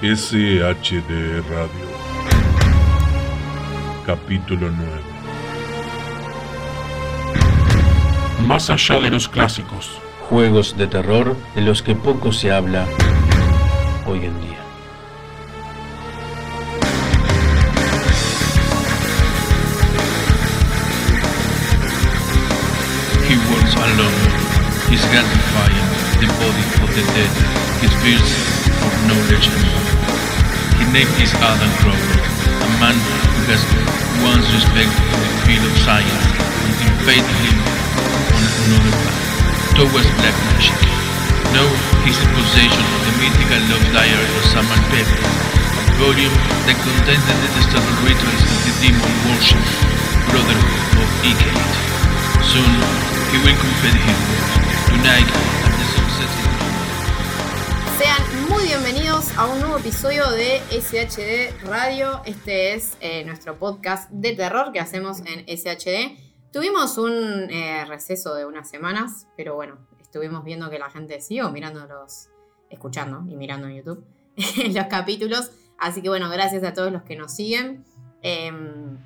SHD Radio. Capítulo 9. Más allá de los clásicos. Juegos de terror de los que poco se habla hoy en día. He walks alone, his gratifying the body of the dead, his fears for knowledge anymore. He named his Adam Crowley, a man who has once respect for the field of science and invited him on another path, towards black magic. Now he's in possession of the mythical love diary of Saman Pepe, a volume that contains the detestable rituals of the demon worship, Brotherhood of Ikate. Soon he will confess his words. Tonight muy bienvenidos a un nuevo episodio de SHD Radio. Este es eh, nuestro podcast de terror que hacemos en SHD. Tuvimos un eh, receso de unas semanas, pero bueno, estuvimos viendo que la gente siguió mirándolos, escuchando y mirando en YouTube los capítulos. Así que bueno, gracias a todos los que nos siguen. Em,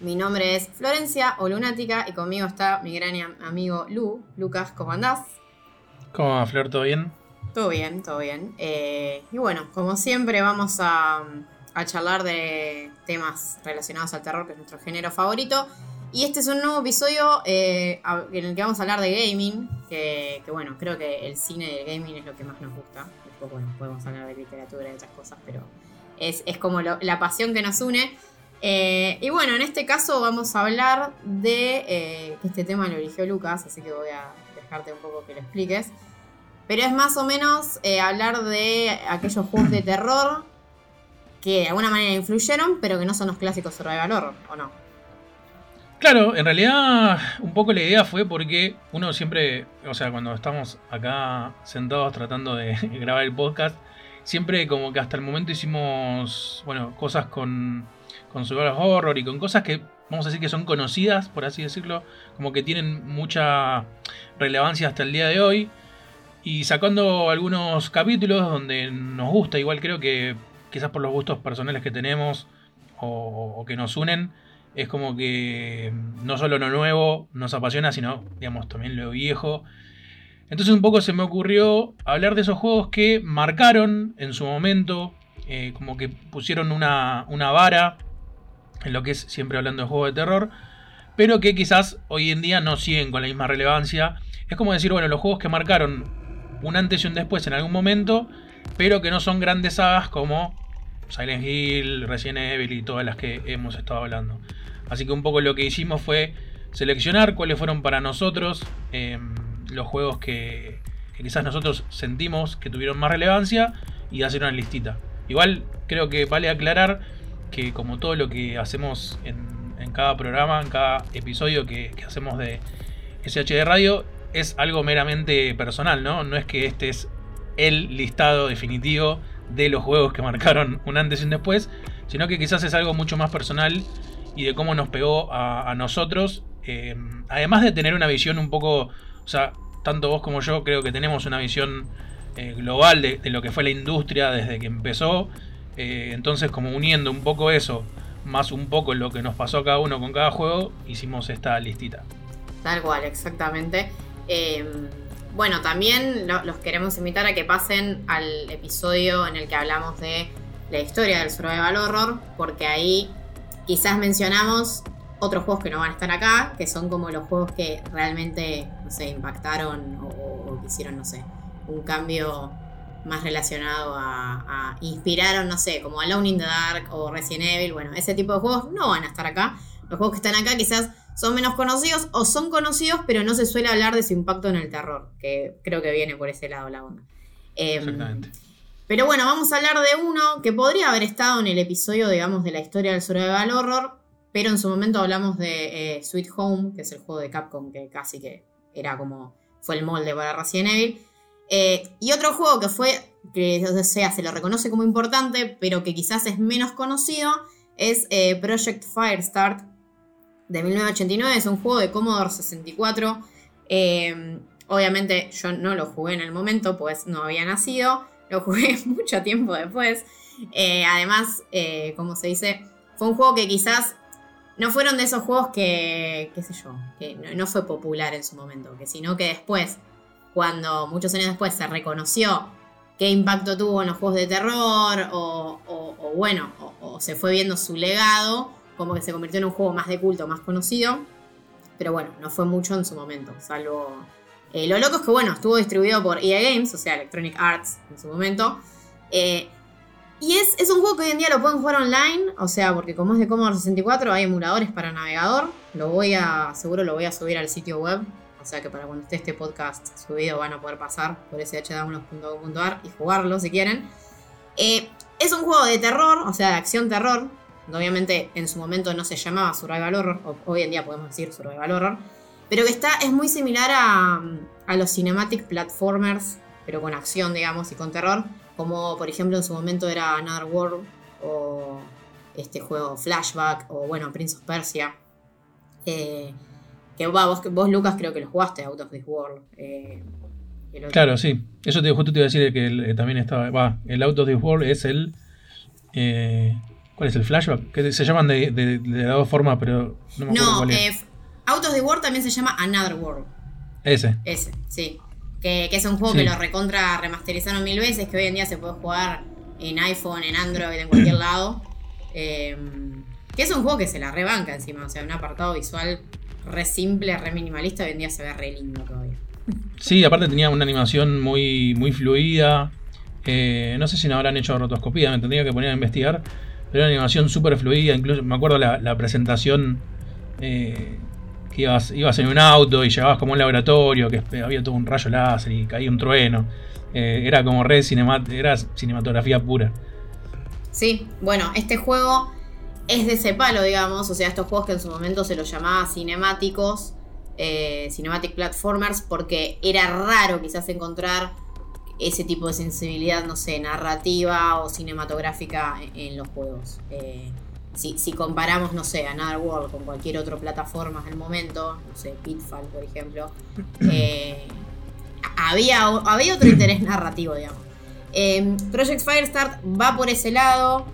mi nombre es Florencia o Lunática y conmigo está mi gran am- amigo Lu. Lucas, ¿cómo andás? ¿Cómo va, Flor? ¿Todo bien? Todo bien, todo bien. Eh, y bueno, como siempre vamos a, a charlar de temas relacionados al terror, que es nuestro género favorito. Y este es un nuevo episodio eh, en el que vamos a hablar de gaming, que, bueno, creo que el cine del gaming es lo que más nos gusta. Después, bueno, podemos hablar de literatura y otras cosas, pero es, es como la pasión que nos une. Eh, y bueno, en este caso vamos a hablar de eh, este tema lo eligió Lucas, así que voy a dejarte un poco que lo expliques. Pero es más o menos eh, hablar de aquellos juegos de terror que de alguna manera influyeron, pero que no son los clásicos survival horror, ¿o no? Claro, en realidad un poco la idea fue porque uno siempre, o sea, cuando estamos acá sentados tratando de grabar el podcast, siempre como que hasta el momento hicimos, bueno, cosas con, con survival horror y con cosas que vamos a decir que son conocidas, por así decirlo, como que tienen mucha relevancia hasta el día de hoy. Y sacando algunos capítulos donde nos gusta, igual creo que quizás por los gustos personales que tenemos o, que nos unen, es como que no solo lo nuevo nos apasiona, sino, digamos, también lo viejo. Entonces un poco se me ocurrió hablar de esos juegos que marcaron en su momento, eh, como que pusieron una, una vara en lo que es siempre hablando de juegos de terror, pero que quizás hoy en día no siguen con la misma relevancia. Es como decir, bueno, los juegos que marcaron un antes y un después en algún momento, pero que no son grandes sagas como Silent Hill, Resident Evil y todas las que hemos estado hablando. Así que un poco lo que hicimos fue seleccionar cuáles fueron para nosotros eh, los juegos que, quizás nosotros sentimos que tuvieron más relevancia y hacer una listita. Igual creo que vale aclarar que como todo lo que hacemos en, en cada programa, en cada episodio que, que hacemos de SHD Radio, es algo meramente personal, ¿no? No es que este es el listado definitivo de los juegos que marcaron un antes y un después, sino que quizás es algo mucho más personal y de cómo nos pegó a, nosotros. eh, además de tener una visión un poco, o sea, tanto vos como yo creo que tenemos una visión eh, global de, de lo que fue la industria desde que empezó. eh, entonces, como uniendo un poco eso, más un poco lo que nos pasó a cada uno con cada juego, hicimos esta listita. Tal cual, exactamente. Eh, bueno, también lo- los queremos invitar a que pasen al episodio en el que hablamos de la historia del survival horror, porque ahí quizás mencionamos otros juegos que no van a estar acá, que son como los juegos que realmente, no sé, impactaron o, o- hicieron, no sé, un cambio más relacionado a, a inspiraron, no sé, como Alone in the Dark o Resident Evil, bueno, ese tipo de juegos no van a estar acá. Los juegos que están acá quizás son menos conocidos o son conocidos, pero no se suele hablar de su impacto en el terror, que creo que viene por ese lado la onda. Em, Exactamente. pero bueno, vamos a hablar de uno que podría haber estado en el episodio, digamos, de la historia del survival horror, pero en su momento hablamos de eh, Sweet Home, que es el juego de Capcom que casi que era como fue el molde para Resident Evil. Eh, y otro juego que fue, que o sea, se lo reconoce como importante, pero que quizás es menos conocido, es eh, Project Firestart de 1989. Es un juego de Commodore 64. Eh, obviamente yo no lo jugué en el momento, pues no había nacido. lo jugué mucho tiempo después. Eh, además, eh, como se dice, fue un juego que quizás no fueron de esos juegos que, qué sé yo, que no, fue popular en su momento, que sino que después, cuando muchos años después se reconoció qué impacto tuvo en los juegos de terror, o, bueno, o, se fue viendo su legado, como que se convirtió en un juego más de culto, más conocido. Pero bueno, no fue mucho en su momento, salvo... Eh, lo loco es que, bueno, estuvo distribuido por EA Games, o sea, Electronic Arts en su momento. Eh, y es, un juego que hoy en día lo pueden jugar online, o sea, porque como es de Commodore 64 hay emuladores para navegador. Lo voy a, seguro lo voy a subir al sitio web, o sea que para cuando esté este podcast subido van a poder pasar por shdownloads.com.ar y jugarlo si quieren. Eh, es un juego de terror, o sea, de acción terror. Obviamente en su momento no se llamaba Survival Horror, hoy en día podemos decir Survival Horror, pero que está, es muy similar a, a los cinematic platformers, pero con acción, digamos, y con terror como por ejemplo en su momento era Another World o este juego Flashback o bueno Prince of Persia. Eh, que vos, vos, Lucas creo que lo jugaste Out of This World. Eh, claro, sí. Eso te, justo te iba a decir que eh, también estaba. Va, el Out of This World es el. ¿Cuál es el flashback? Que se llaman de, de, de dos formas, pero no me acuerdo cuál es. Out of the World también se llama Another World. Ese. Ese, sí. Que, es un juego que lo recontra remasterizaron mil veces, que hoy en día se puede jugar en iPhone, en Android, en cualquier lado. Em, que es un juego que se la rebanca encima, o sea, un apartado visual re simple, re minimalista, hoy en día se ve re lindo todavía. Sí, aparte tenía una animación muy, muy fluida. Eh, no sé si no habrán hecho rotoscopía, me tendría que poner a investigar. Pero una animación súper fluida, incluso me acuerdo la, presentación eh, que ibas, ibas en un auto y llegabas como un laboratorio, que había todo un rayo láser y caía un trueno. Eh, era como red era cinematografía pura. Sí, bueno, este juego es de ese palo, digamos, o sea, estos juegos que en su momento se los llamaba cinemáticos, eh, cinematic platformers, porque era raro quizás encontrar ese tipo de sensibilidad, no sé, narrativa o cinematográfica en, los juegos. Eh, si, comparamos, no sé, Another World con cualquier otra plataforma del momento, no sé, Pitfall, por ejemplo, eh, había, había otro interés narrativo, digamos. Em, Project Firestart va por ese lado.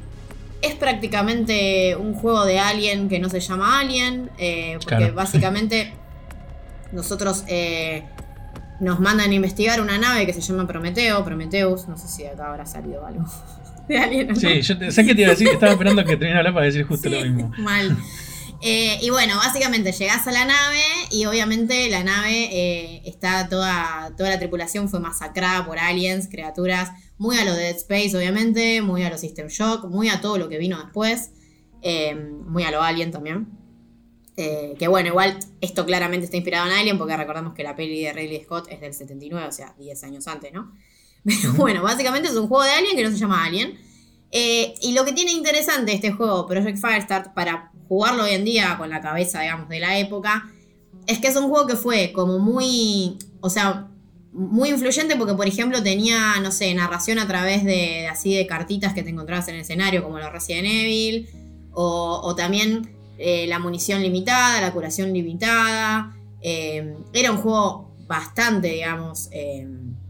Es prácticamente un juego de Alien que no se llama Alien, eh, porque básicamente nosotros nos mandan a investigar una nave que se llama Prometeo, Prometheus, no sé si de acá habrá salido algo. Sí, yo sé que te iba a decir, estaba esperando que terminara hablar para decir justo lo mismo. Mal. Eh, y bueno, básicamente llegás a la nave y obviamente la nave eh, está toda, toda la tripulación fue masacrada por aliens, criaturas, muy a lo de Dead Space obviamente, muy a lo System Shock, muy a todo lo que vino después, eh, muy a lo Alien también. Que bueno, igual esto claramente está inspirado en Alien porque recordamos que la peli de Ridley Scott es del 79, o sea, 10 años antes, ¿no? Pero bueno, básicamente es un juego de Alien que no se llama Alien. Eh, y lo que tiene interesante este juego, Project Firestart, para jugarlo hoy en día con la cabeza, digamos, de la época, es que es un juego que fue como muy, o sea, muy influyente porque, por ejemplo, tenía, no sé, narración a través de, así de cartitas que te encontrabas en el escenario, como los Resident Evil, o, también eh, la munición limitada, la curación limitada. Eh, era un juego bastante, digamos,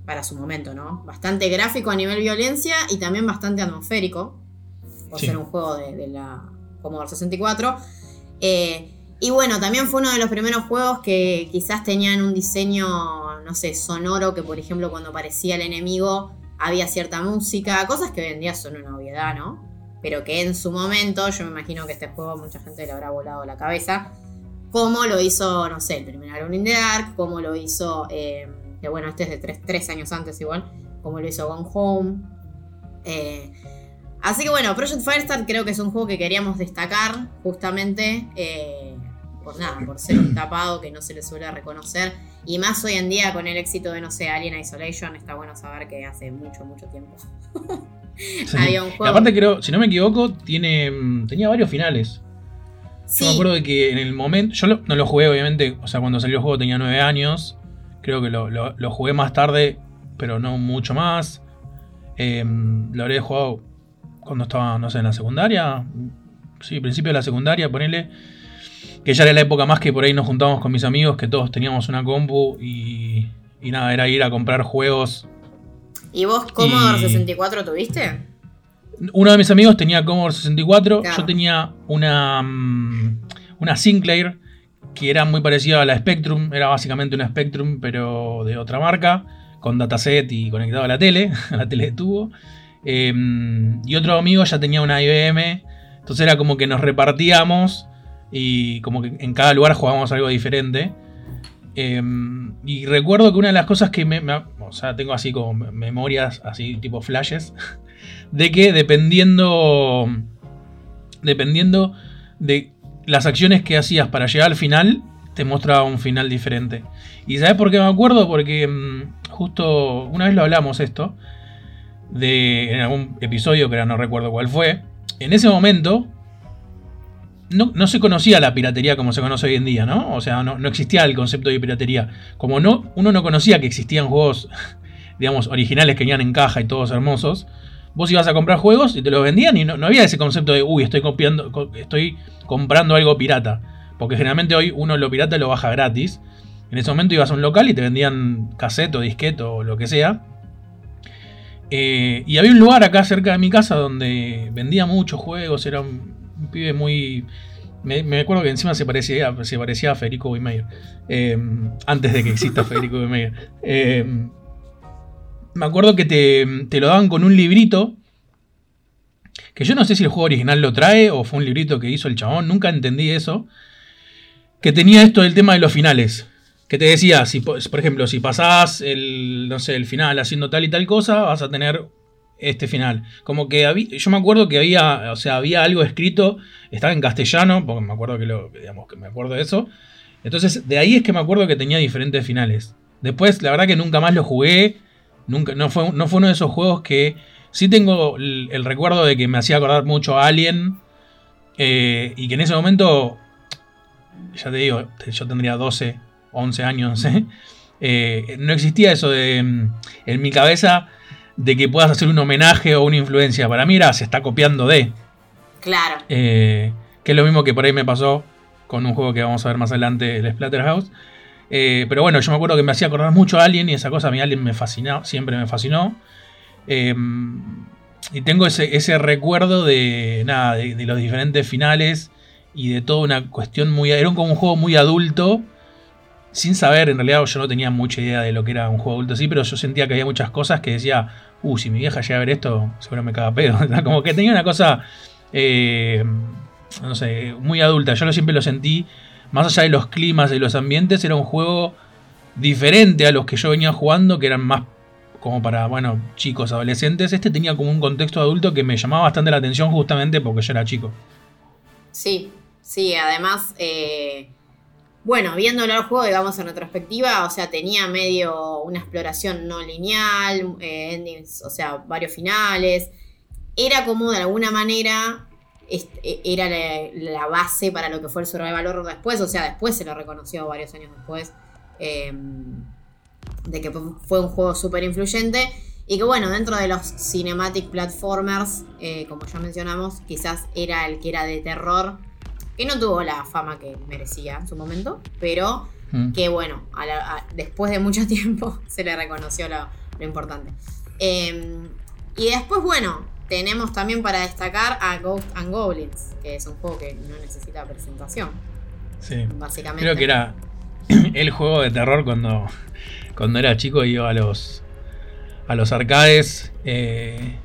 para su momento, ¿no? Bastante gráfico a nivel violencia y también bastante atmosférico, por ser un juego de, la Commodore 64. Eh, y bueno, también fue uno de los primeros juegos que quizás tenían un diseño, no sé, sonoro, que por ejemplo cuando aparecía el enemigo había cierta música, cosas que hoy en día son una obviedad, ¿no? Pero que en su momento, yo me imagino que este juego mucha gente le habrá volado la cabeza, como lo hizo, no sé, el primer Alone in the Dark, como lo hizo... Eh, que bueno, este es de tres, años antes igual, como lo hizo Gone Home. Eh, así que bueno, Project Firestart creo que es un juego que queríamos destacar justamente eh, por nada, por ser un tapado que no se le suele reconocer. Y más hoy en día con el éxito de, no sé, Alien Isolation, está bueno saber que hace mucho, mucho tiempo. Había un juego. aparte creo, si no me equivoco, tiene, mm, tenía varios finales. Yo me acuerdo de que en el momento, yo no lo jugué obviamente, o sea, cuando salió el juego tenía nueve años. Creo que lo, jugué más tarde, pero no mucho más. Em, lo habré jugado cuando estaba, no sé, en la secundaria. Sí, principio de la secundaria, ponele. Que ya era la época más que por ahí nos juntábamos con mis amigos, que todos teníamos una compu y, y nada, era ir a comprar juegos ¿Y vos Commodore Y- 64 tuviste? Uno de mis amigos tenía Commodore 64, Claro. yo tenía una, mm, una Sinclair que era muy parecida a la Spectrum, era básicamente una Spectrum pero de otra marca, con dataset y conectado a la tele, a la tele de tubo. Eh, y otro amigo ya tenía una IBM, entonces era como que nos repartíamos y como que en cada lugar jugábamos algo diferente. Eh, y recuerdo que una de las cosas que me, o sea, tengo así como memorias, así tipo flashes, de que dependiendo dependiendo de las acciones que hacías para llegar al final, te mostraba un final diferente. ¿Y sabes por qué me acuerdo? Porque mm, justo una vez lo hablamos esto, de, en algún episodio que ahora no recuerdo cuál fue. En ese momento no, no se conocía la piratería como se conoce hoy en día, ¿no? O sea, no, no existía el concepto de piratería. Como no, uno no conocía que existían juegos, digamos, originales que venían en caja y todos hermosos. Vos ibas a comprar juegos y te los vendían y no, no había ese concepto de, uy, estoy copiando, co- estoy comprando algo pirata. Porque generalmente hoy uno lo pirata lo baja gratis. En ese momento ibas a un local y te vendían cassette o disquete o lo que sea. Eh, y había un lugar acá cerca de mi casa donde vendía muchos juegos. Era un, un pibe muy. Me, me acuerdo que encima se parecía, se parecía a Federico Weimeyer. Eh, antes de que exista Federico Weimeyer. Eh, me acuerdo que te, te lo daban con un librito. Que yo no sé si el juego original lo trae o fue un librito que hizo el chabón. Nunca entendí eso. Que tenía esto del tema de los finales. Que te decía, si, po- por ejemplo, si pasás el, no sé, el final haciendo tal y tal cosa, vas a tener este final. Como que había, yo me acuerdo que había, o sea, había algo escrito, estaba en castellano, porque me acuerdo que lo, digamos, que me acuerdo de eso. Entonces, de ahí es que me acuerdo que tenía diferentes finales. Después, la verdad que nunca más lo jugué. Nunca, no, fue, no fue uno de esos juegos que sí tengo el, recuerdo de que me hacía acordar mucho a Alien. eh, y que en ese momento, ya te digo, yo tendría 12, 11 años, eh, no existía eso de, mm, en mi cabeza de que puedas hacer un homenaje o una influencia. Para mí era, se está copiando de. Claro. Eh, que es lo mismo que por ahí me pasó con un juego que vamos a ver más adelante, el Splatterhouse. Eh, pero bueno, yo me acuerdo que me hacía acordar mucho a Alien y esa cosa a mí Alien me fascinó, siempre me fascinó. Eh, y tengo ese, ese recuerdo de nada, de, de los diferentes finales y de toda una cuestión muy. Era como un juego muy adulto. Sin saber, en realidad yo no tenía mucha idea de lo que era un juego adulto así, pero yo sentía que había muchas cosas que decía, uh, si mi vieja llega a ver esto, seguro me caga pedo. Como que tenía una cosa, eh, no sé, muy adulta. Yo siempre lo sentí, más allá de los climas y los ambientes, era un juego diferente a los que yo venía jugando, que eran más como para, bueno, chicos, adolescentes. Este tenía como un contexto adulto que me llamaba bastante la atención justamente porque yo era chico. Sí, sí, además, eh, bueno, viéndolo al juego, digamos, en retrospectiva, o sea, tenía medio una exploración no lineal, eh, endings, o sea, varios finales. Era como de alguna manera, e- era la, base para lo que fue el Survival Horror después, o sea, después se lo reconoció varios años después, eh, de que fue un juego súper influyente. Y que bueno, dentro de los cinematic platformers, eh, como ya mencionamos, quizás era el que era de terror, que no tuvo la fama que merecía en su momento, pero Mm. que bueno, a la- a- después de mucho tiempo se le reconoció lo, lo importante. Eh, y después, bueno, tenemos también para destacar a Ghost and Goblins, que es un juego que no necesita presentación, Sí. básicamente. Creo que era el juego de terror cuando, cuando era chico y iba a los, a los arcades. eh,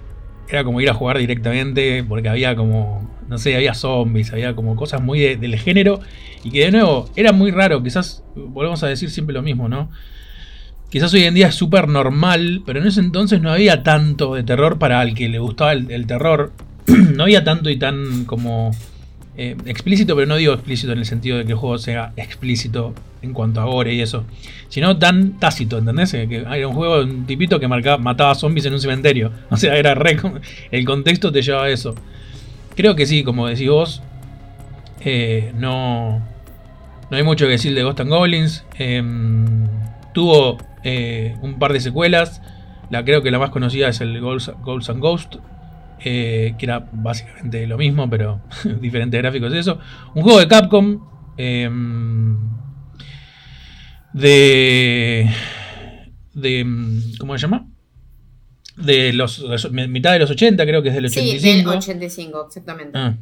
era como ir a jugar directamente porque había como, no sé, había zombies, había como cosas muy de- del género y que de nuevo era muy raro. Quizás volvemos a decir siempre lo mismo, ¿no? Quizás hoy en día es súper normal, pero en ese entonces no había tanto de terror para el que le gustaba el, terror. no había tanto y tan como eh, explícito, pero no digo explícito en el sentido de que el juego sea explícito en cuanto a gore y eso, sino tan tácito, ¿entendés? Eh, Que era un juego de un tipito que marcaba, mataba zombies en un cementerio. O sea, era re. El contexto te llevaba a eso. Creo que sí, como decís vos, eh, no, no hay mucho que decir de Ghost and Goblins. Em, tuvo eh, un par de secuelas. La creo que la más conocida es el Ghosts, Ghosts and Ghost. eh, que era básicamente lo mismo, pero diferentes gráficos y eso. Un juego de Capcom. em, de. de. ¿Cómo se llama? De los, mitad de los 80, creo que es del 85. Sí, del 85, exactamente. Ah.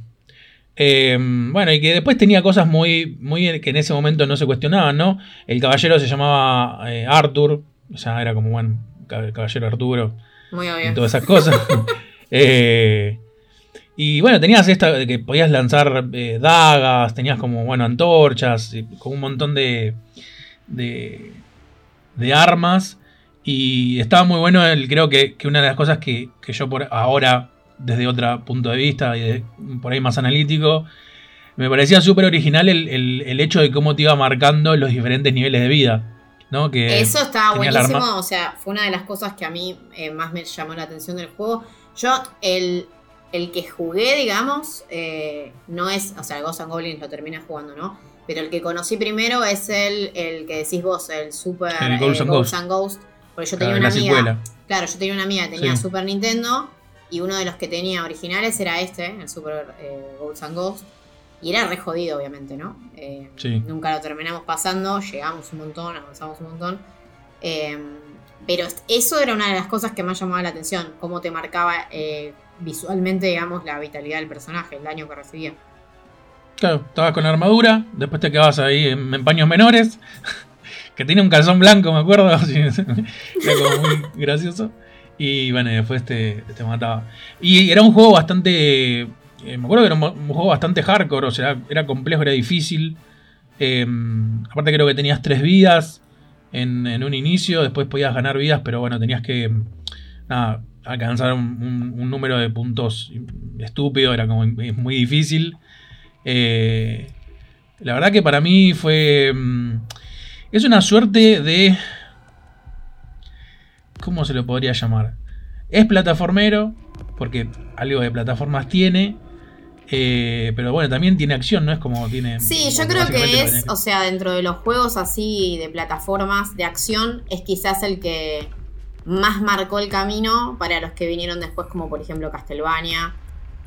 Eh, bueno, y que después tenía cosas muy, muy que en ese momento no se cuestionaban, ¿no? El caballero se llamaba eh, Arthur, o sea, era como, bueno, cab- caballero Arturo Muy y obvio. todas esas cosas. Eh, y bueno, tenías esta de que podías lanzar eh, dagas, tenías como, bueno, antorchas, y con un montón de, de, de armas. Y estaba muy bueno, el, creo que, que una de las cosas que, que yo por ahora, desde otro punto de vista y de- por ahí más analítico, me parecía súper original el, el- el hecho de cómo te iba marcando los diferentes niveles de vida. ¿no? Que Eso la buenísimo, o sea, fue una de las cosas que a mí eh, más me llamó la atención del juego. Yo, el, el que jugué, digamos, eh, no es, o sea, and Goblins lo terminé jugando, ¿no? Pero el que conocí primero es el, el que decís vos, el Super El eh, and and Ghosts. Porque yo Claro, tenía una amiga. secuela. Claro, yo tenía una amiga que tenía Sí. Super Nintendo y uno de los que tenía originales era este, el Super eh, Ghosts and Ghosts. Y era re jodido, obviamente, ¿no? Eh, Sí. Nunca lo terminamos pasando, llegamos un montón, avanzamos un montón. Eh, pero eso era una de las cosas que más llamaba la atención, cómo te marcaba eh, visualmente, digamos, la vitalidad del personaje, el daño que recibía. Claro, estabas con armadura, después te quedabas ahí en, en paños menores, que tenía un calzón blanco, me acuerdo, era como muy gracioso. Y bueno, después te, te mataba. Y era un juego bastante. eh, me acuerdo que era un, juego bastante hardcore, o sea, era complejo, era difícil. Eh, aparte, creo que tenías tres vidas en, un inicio, después podías ganar vidas, pero bueno, tenías que nada, alcanzar un, número de puntos estúpido, era como muy difícil. Eh, la verdad que para mí fue. Es una suerte de. ¿Cómo se lo podría llamar? Es plataformero, porque algo de plataformas tiene. eh, pero bueno, también tiene acción, ¿no? Es como tiene. Sí, yo creo que es, o sea, dentro de los juegos así de plataformas de acción, es quizás el que más marcó el camino para los que vinieron después, como por ejemplo Castlevania.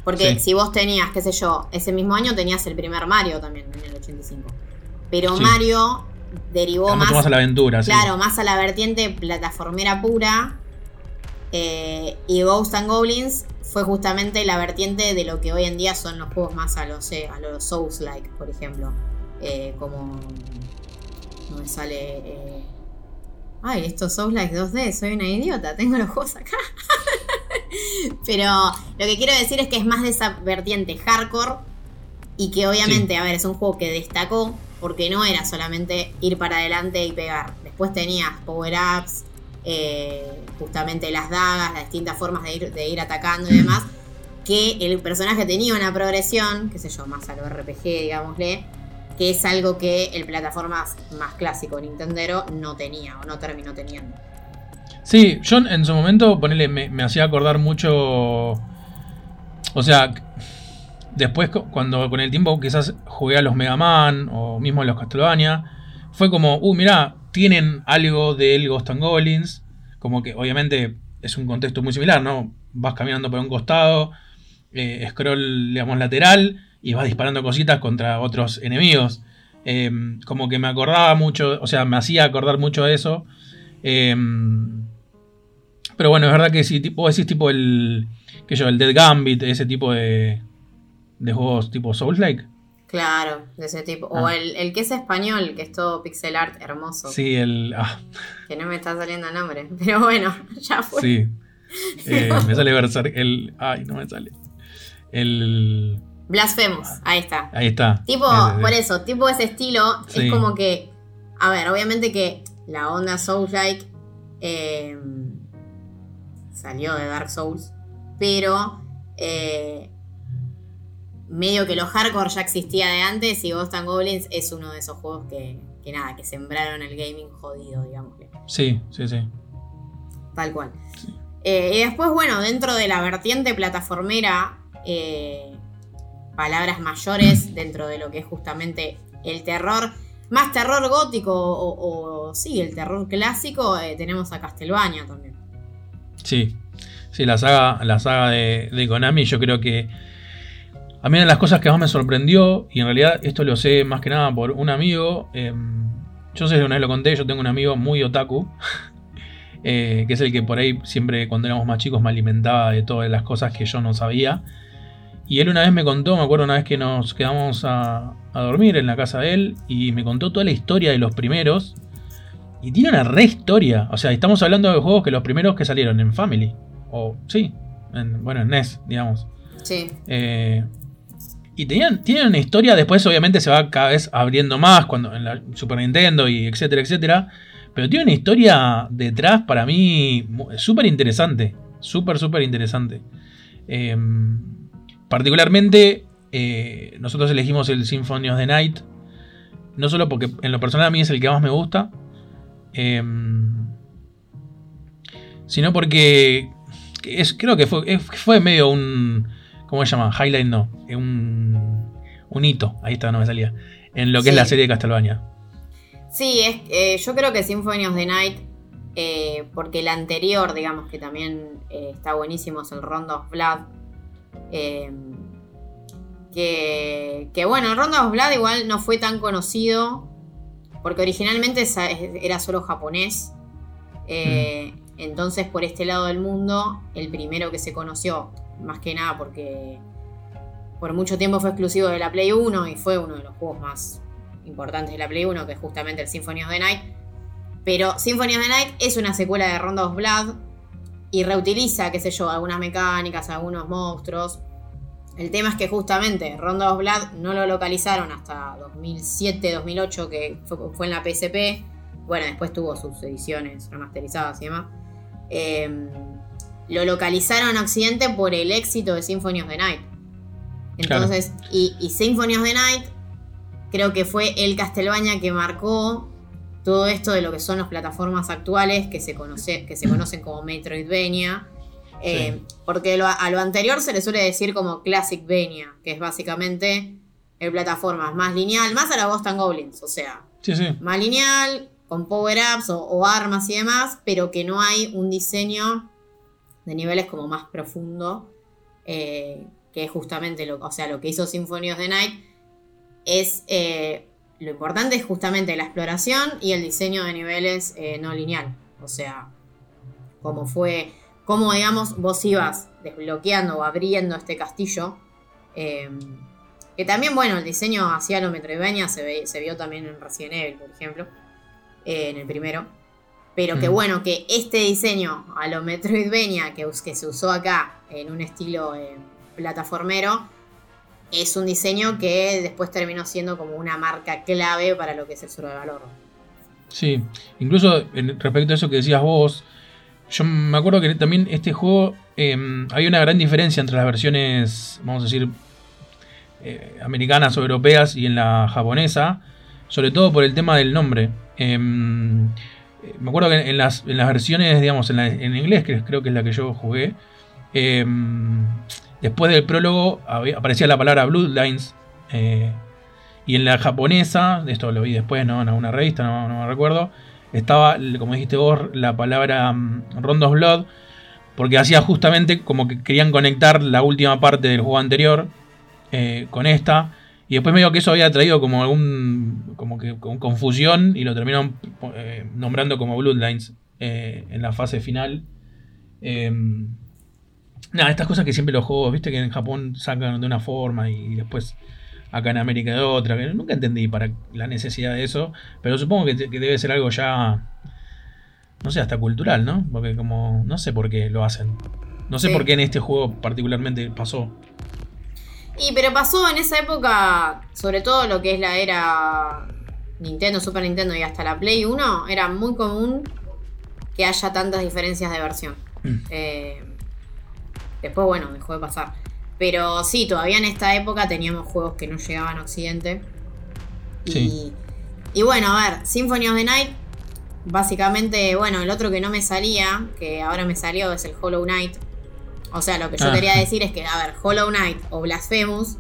Porque Sí. si vos tenías, qué sé yo, ese mismo año tenías el primer Mario también en el 85. Pero Sí. Mario derivó mucho más a la aventura, sí. Claro, más a la vertiente plataformera pura. eh, y Ghosts and Goblins fue justamente la vertiente de lo que hoy en día son los juegos más a los, eh, a los Souls-like, por ejemplo. Eh, como. No me sale. Ay, estos Souls-like 2D, soy una idiota, tengo los juegos acá. Pero lo que quiero decir es que es más de esa vertiente hardcore y que obviamente, a ver, es un juego que destacó porque no era solamente ir para adelante y pegar. Después tenías power-ups, eh, justamente las dagas, las distintas formas de ir, de ir atacando y demás. Que el personaje tenía una progresión, qué sé yo, más a lo RPG, digámosle, que es algo que el plataformas más clásico Nintendero no tenía o no terminó teniendo. Sí, yo en su momento, ponele, me hacía acordar mucho. O sea, después cu- cuando con el tiempo quizás jugué a los Mega Man o mismo a los Castlevania, fue como, uh, mirá, tienen algo del Ghost and Goblins. Como que obviamente es un contexto muy similar, ¿no? Vas caminando por un costado, eh, scroll, digamos, lateral y vas disparando cositas contra otros enemigos. Eh, como que me acordaba mucho, o sea, me hacía acordar mucho de eso. Eh, pero bueno, es verdad que si tipo, decís tipo el. que yo, el Dead Gambit, ese tipo de. De juegos tipo Souls-like. Claro, de ese tipo. O Ah. el, el que es español, que es todo pixel art hermoso. Sí, el. Ah, Que no me está saliendo el nombre. Pero bueno, ya fue. sí. Eh, me sale Berserk. El. Ay, no me sale. El. Blasphemous, ahí está. Ahí está. Tipo, Ese, por eso, tipo ese estilo, Sí. es como que, a ver, obviamente que la onda Souls-like eh, salió de Dark Souls, pero eh, medio que lo hardcore ya existía de antes y Ghost and Goblins es uno de esos juegos que, que nada, que sembraron el gaming jodido, digamos. Sí, sí, sí. Tal cual. Eh, y después, bueno, dentro de la vertiente plataformera, eh, palabras mayores dentro de lo que es justamente el terror, más terror gótico o, o sí, el terror clásico, eh, tenemos a Castlevania también. Sí, sí, la saga, la saga de, de Konami, yo creo que a mí una de las cosas que más me sorprendió, y en realidad esto lo sé más que nada por un amigo, eh, yo sé que una vez lo conté, yo tengo un amigo muy otaku, eh, que es el que por ahí siempre cuando éramos más chicos me alimentaba de todas las cosas que yo no sabía. Y él una vez me contó, me acuerdo una vez que nos quedamos a, a dormir en la casa de él y me contó toda la historia de los primeros. Y tiene una re historia. O sea, estamos hablando de juegos que los primeros que salieron en Family. O sí, en, bueno, en NES, digamos. Sí. Eh, y tenían, tienen una historia, después obviamente se va cada vez abriendo más cuando en la Super Nintendo y etcétera, etcétera. Pero tiene una historia detrás para mí súper interesante. Súper, súper interesante. Eh, particularmente, eh, nosotros elegimos el Symphony of the Night. No solo porque en lo personal a mí es el que más me gusta. Eh, sino porque es, creo que fue, fue medio un ¿Cómo se llama? Highlight no. Un, un hito. Ahí está, no me salía. En lo que es la serie de Castlevania. Sí, es, eh, yo creo que Symphony of the Night, eh, porque el anterior, digamos que también eh, está buenísimo, es el Rondo of Blood. Que, que, bueno, el Rondo of Blood igual no fue tan conocido, porque originalmente era solo japonés. Mm. Entonces, por este lado del mundo, el primero que se conoció más que nada porque por mucho tiempo fue exclusivo de la Play 1 y fue uno de los juegos más importantes de la Play 1, que es justamente el Symphony of the Night. Pero Symphony of the Night es una secuela de Rondo of Blood y reutiliza, qué sé yo, algunas mecánicas, algunos monstruos. El tema es que justamente Rondo of Blood no lo localizaron hasta 2007-2008, que fue, en la PSP. Bueno, después tuvo sus ediciones remasterizadas y demás. Eh, lo localizaron en Occidente por el éxito de Symphony of the Night. Entonces, y, Symphony of the Night creo que fue el Castlevania que marcó todo esto de lo que son las plataformas actuales que se, conoce, que se conocen como Metroidvania. Eh, porque a lo anterior se le suele decir como Classic Vania, que es básicamente el plataformas más lineal, más a la Ghost and Goblins, o sea, más lineal, con power-ups o, armas y demás, pero que no hay un diseño de niveles como más profundo, eh, que es justamente lo, o sea, lo que hizo Symphony of the Night, es eh, lo importante es justamente la exploración y el diseño de niveles eh, no lineal. O sea, como fue, como digamos, vos ibas desbloqueando o abriendo este castillo. que también, bueno, el diseño hacia lo Metroidvania se, se vio también en Resident Evil, por ejemplo, en el primero. Pero que mm. bueno, que este diseño a lo Metroidvania que, que se usó acá en un estilo eh, plataformero, es un diseño que después terminó siendo como una marca clave para lo que es el valor Sí, incluso respecto a eso que decías vos, yo me acuerdo que también este juego em, hay una gran diferencia entre las versiones, vamos a decir, eh, americanas o europeas y en la japonesa, sobre todo por el tema del nombre. Em, me acuerdo que en las, versiones, digamos, en, inglés, que creo que es la que yo jugué, em, después del prólogo aparecía la palabra Bloodlines. Eh, y en la japonesa, esto lo vi después, ¿no? En una revista, no, me recuerdo, estaba, como dijiste vos, la palabra um, Rondos Blood, porque hacía justamente como que querían conectar la última parte del juego anterior eh, con esta. Y después medio que eso había traído como algún. como que con confusión y lo terminaron eh, nombrando como Bloodlines eh, en la fase final. Em, nada, estas cosas que siempre los juegos, viste que en Japón sacan de una forma y después acá en América de otra. Que nunca entendí para la necesidad de eso. Pero supongo que, debe ser algo ya. No sé, hasta cultural, ¿no? Porque como. No sé por qué lo hacen. No sé por qué en este juego particularmente pasó. Y pero pasó en esa época, sobre todo lo que es la era Nintendo, Super Nintendo y hasta la Play 1, era muy común que haya tantas diferencias de versión. Mm. Eh, después, bueno, dejó de pasar. Pero sí, todavía en esta época teníamos juegos que no llegaban a Occidente. Y, y bueno, a ver, Symphony of the Night, básicamente, bueno, el otro que no me salía, que ahora me salió, es el Hollow Knight o sea, lo que yo ah. quería decir es que, a ver, Hollow Knight o Blasphemous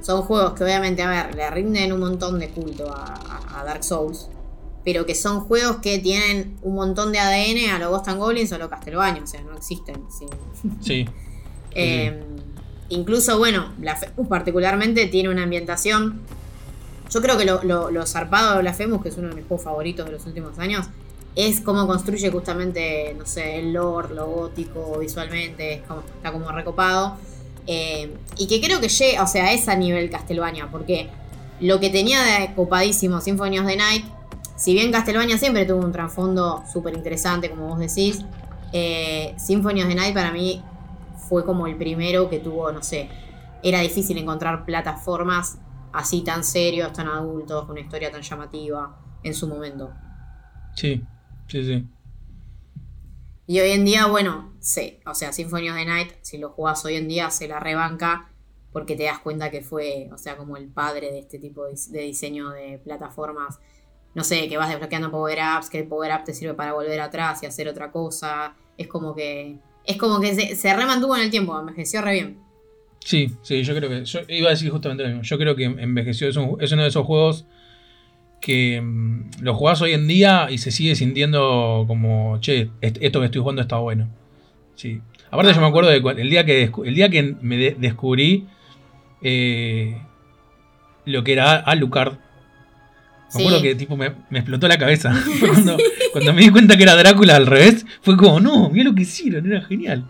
son juegos que obviamente, a ver, le rinden un montón de culto a, Dark Souls, pero que son juegos que tienen un montón de ADN a lo Ghost and Goblins o a lo Castlevania, o sea, no existen. Sí. Eh, incluso, bueno, Blasphemous particularmente tiene una ambientación. Yo creo que lo, zarpado de Blasphemous, que es uno de mis juegos favoritos de los últimos años, es cómo construye justamente, no sé, el lore, lo gótico visualmente, como, está como recopado. Eh, y que creo que llega, o sea, es a nivel Castlevania, porque lo que tenía de copadísimo Symphony of the Night, si bien Castlevania siempre tuvo un trasfondo súper interesante, como vos decís, eh, Symphony of the Night para mí fue como el primero que tuvo, no sé, era difícil encontrar plataformas así tan serios, tan adultos, con una historia tan llamativa en su momento. Sí, sí, sí. Y hoy en día, bueno, sí, o sea, Symphony of the Night, si lo jugás hoy en día, se la rebanca porque te das cuenta que fue, o sea, como el padre de este tipo de, diseño de plataformas. No sé, que vas desbloqueando power-ups, que el power-up te sirve para volver atrás y hacer otra cosa. Es como que. Es como que se, se remantuvo en el tiempo, envejeció re bien. Sí, sí, yo creo que. Yo iba a decir justamente lo mismo. Yo creo que envejeció. Es, es uno de esos juegos que mm, lo jugás hoy en día y se sigue sintiendo como, che, esto que estoy jugando está bueno. Sí. Aparte yo me acuerdo de el día que, el día que me descubrí eh, lo que era Alucard. Me acuerdo que tipo me, explotó la cabeza. cuando, me di cuenta que era Drácula al revés, fue como, no, mira lo que hicieron, era genial.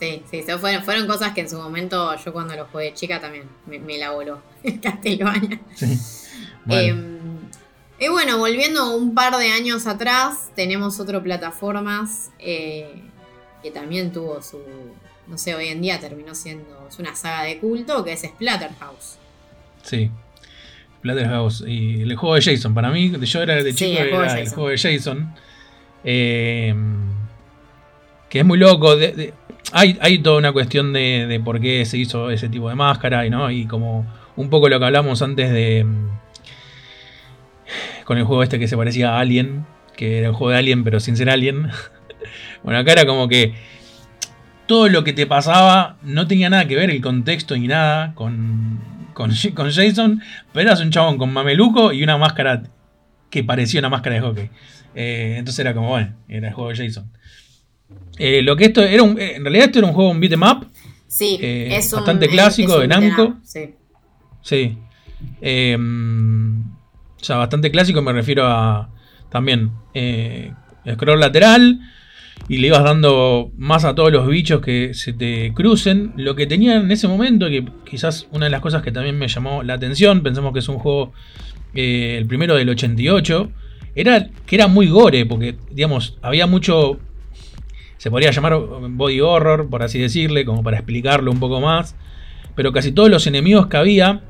Sí, sí, fueron, fueron cosas que en su momento yo cuando lo jugué chica también me, me la voló. Sí. Em, y bueno, volviendo un par de años atrás, tenemos otro plataformas eh, que también tuvo su. No sé, hoy en día terminó siendo. Es una saga de culto que es Splatterhouse. Sí. Splatterhouse. Y el juego de Jason. Para mí, yo era de chico, era el juego de Jason. Em, que es muy loco. hay, hay toda una cuestión de, de, por qué se hizo ese tipo de máscara y, ¿no? y como un poco lo que hablamos antes de con el juego este que se parecía a Alien, que era un juego de Alien pero sin ser Alien. bueno, acá era como que todo lo que te pasaba no tenía nada que ver el contexto ni nada con, con, Jason, pero eras un chabón con mameluco y una máscara que parecía una máscara de hockey. Eh, entonces era como, bueno, era el juego de Jason. Eh, lo que esto era un, en realidad esto era un juego un beat'em up. Sí, eh, es bastante clásico de Namco. Sí. Sí. O sea, bastante clásico, me refiero a también eh, scroll lateral y le ibas dando más a todos los bichos que se te crucen. Lo que tenía en ese momento, que quizás una de las cosas que también me llamó la atención, pensamos que es un juego, eh, el primero del 88, era que era muy gore, porque digamos, había mucho, se podría llamar body horror, por así decirle, como para explicarlo un poco más, pero casi todos los enemigos que había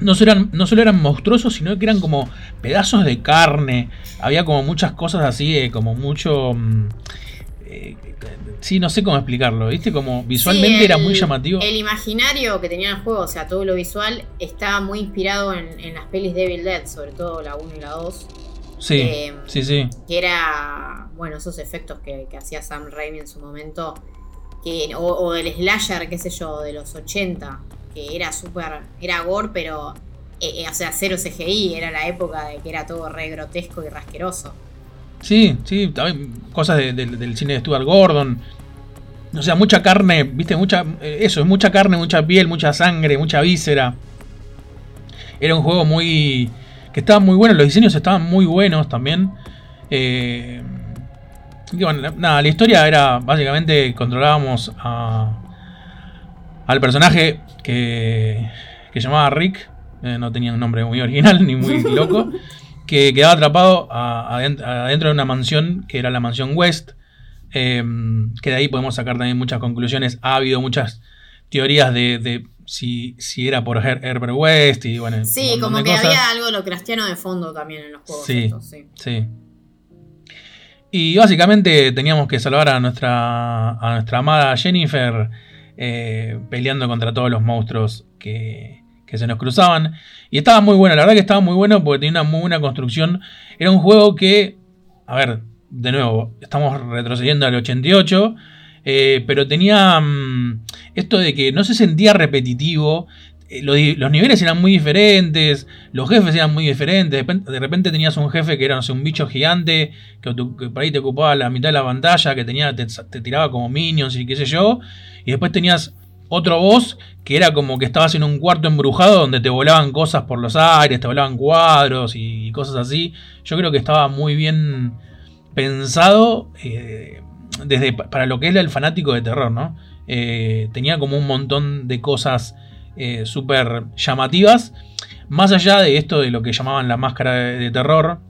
no solo, eran, no solo eran monstruosos, sino que eran como pedazos de carne. Había como muchas cosas así, eh, como mucho... Mm, eh, sí, no sé cómo explicarlo, ¿viste? Como visualmente era muy llamativo. El imaginario que tenía el juego, o sea, todo lo visual, estaba muy inspirado en, las pelis de Evil Dead, sobre todo la 1 y la 2. Sí, eh, sí, sí. Que era, bueno, esos efectos que, hacía Sam Raimi en su momento, que, o, o del slasher, qué sé yo, de los 80 que era súper, era gore, pero, eh, eh, o sea, cero CGI, era la época de que era todo re grotesco y rasqueroso. Sí, sí, cosas del cine de Stuart Gordon. O sea, mucha carne, viste, mucha, eh, eso, es mucha carne, mucha piel, mucha sangre, mucha víscera. Era un juego muy, que estaba muy bueno, los diseños estaban muy buenos también. Eh, nada, la historia era básicamente controlábamos a, al personaje que, que llamaba Rick, eh, no tenía un nombre muy original ni muy loco, que quedaba atrapado adentro de una mansión que era la mansión West, em, que de ahí podemos sacar también muchas conclusiones. Ha habido muchas teorías de, si, si, era por Herbert West y bueno. Sí, como que había algo lo cristiano de fondo también en los juegos. Sí, sí. sí. Y básicamente teníamos que salvar a nuestra, a nuestra amada Jennifer eh, peleando contra todos los monstruos que, se nos cruzaban. Y estaba muy bueno, la verdad que estaba muy bueno porque tenía una muy buena construcción. Era un juego que, a ver, de nuevo, estamos retrocediendo al 88. Eh, pero tenía mm, esto de que no se sentía repetitivo. Eh, los, niveles eran muy diferentes, los jefes eran muy diferentes. De repente, tenías un jefe que era un bicho gigante que, por ahí te ocupaba la mitad de la pantalla, que te, tiraba como minions y qué sé yo. Y después tenías otro boss que era como que estabas en un cuarto embrujado donde te volaban cosas por los aires, te volaban cuadros y cosas así. Yo creo que estaba muy bien pensado eh, desde para lo que es el fanático de terror, ¿no? Eh, tenía como un montón de cosas eh, súper llamativas. Más allá de esto de lo que llamaban la máscara de, terror.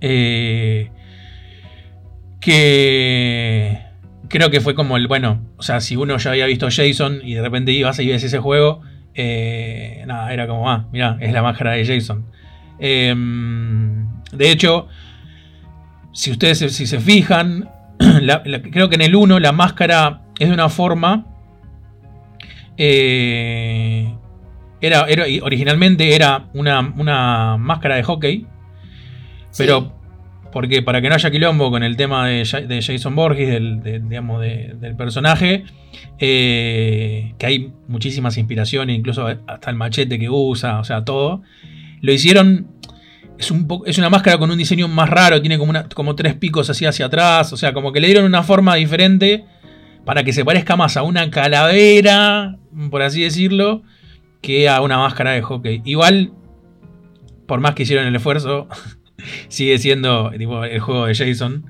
que creo que fue como el, bueno, o sea, si uno ya había visto Jason y de repente ibas y ves ese juego, nada, era como, ah, mira, es la máscara de Jason. Em, de hecho, si ustedes si se fijan, creo que en el 1 la máscara es de una forma. Eh, era, originalmente era una, máscara de hockey. Pero porque para que no haya quilombo con el tema de, Jason Borges, del, digamos, del personaje, eh, que hay muchísimas inspiraciones, incluso hasta el machete que usa, o sea, todo, lo hicieron es, un es una máscara con un diseño más raro, tiene como, una, como tres picos así hacia atrás, o sea, como que le dieron una forma diferente para que se parezca más a una calavera, por así decirlo, que a una máscara de hockey. Igual, por más que hicieron el esfuerzo, sigue siendo el juego de Jason.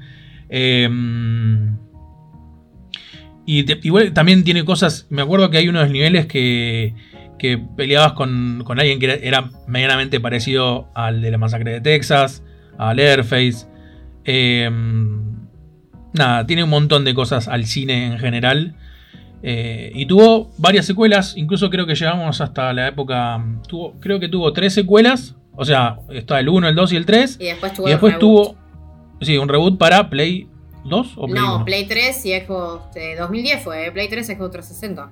Em, y igual también tiene cosas, me acuerdo que hay unos niveles que que peleabas con, alguien que era, medianamente parecido al de la masacre de Texas, al Airface. Em, nada, tiene un montón de cosas al cine en general. Eh, y tuvo varias secuelas, incluso creo que llegamos hasta la época. Tuvo, creo que tuvo tres secuelas. O sea, está el 1, el 2 y el 3. Y después tuvo, y después tuvo sí, un reboot para Play 2 o Play No, Play 3 y Xbox 2010 fue, Play 3 Xbox 360. Ah,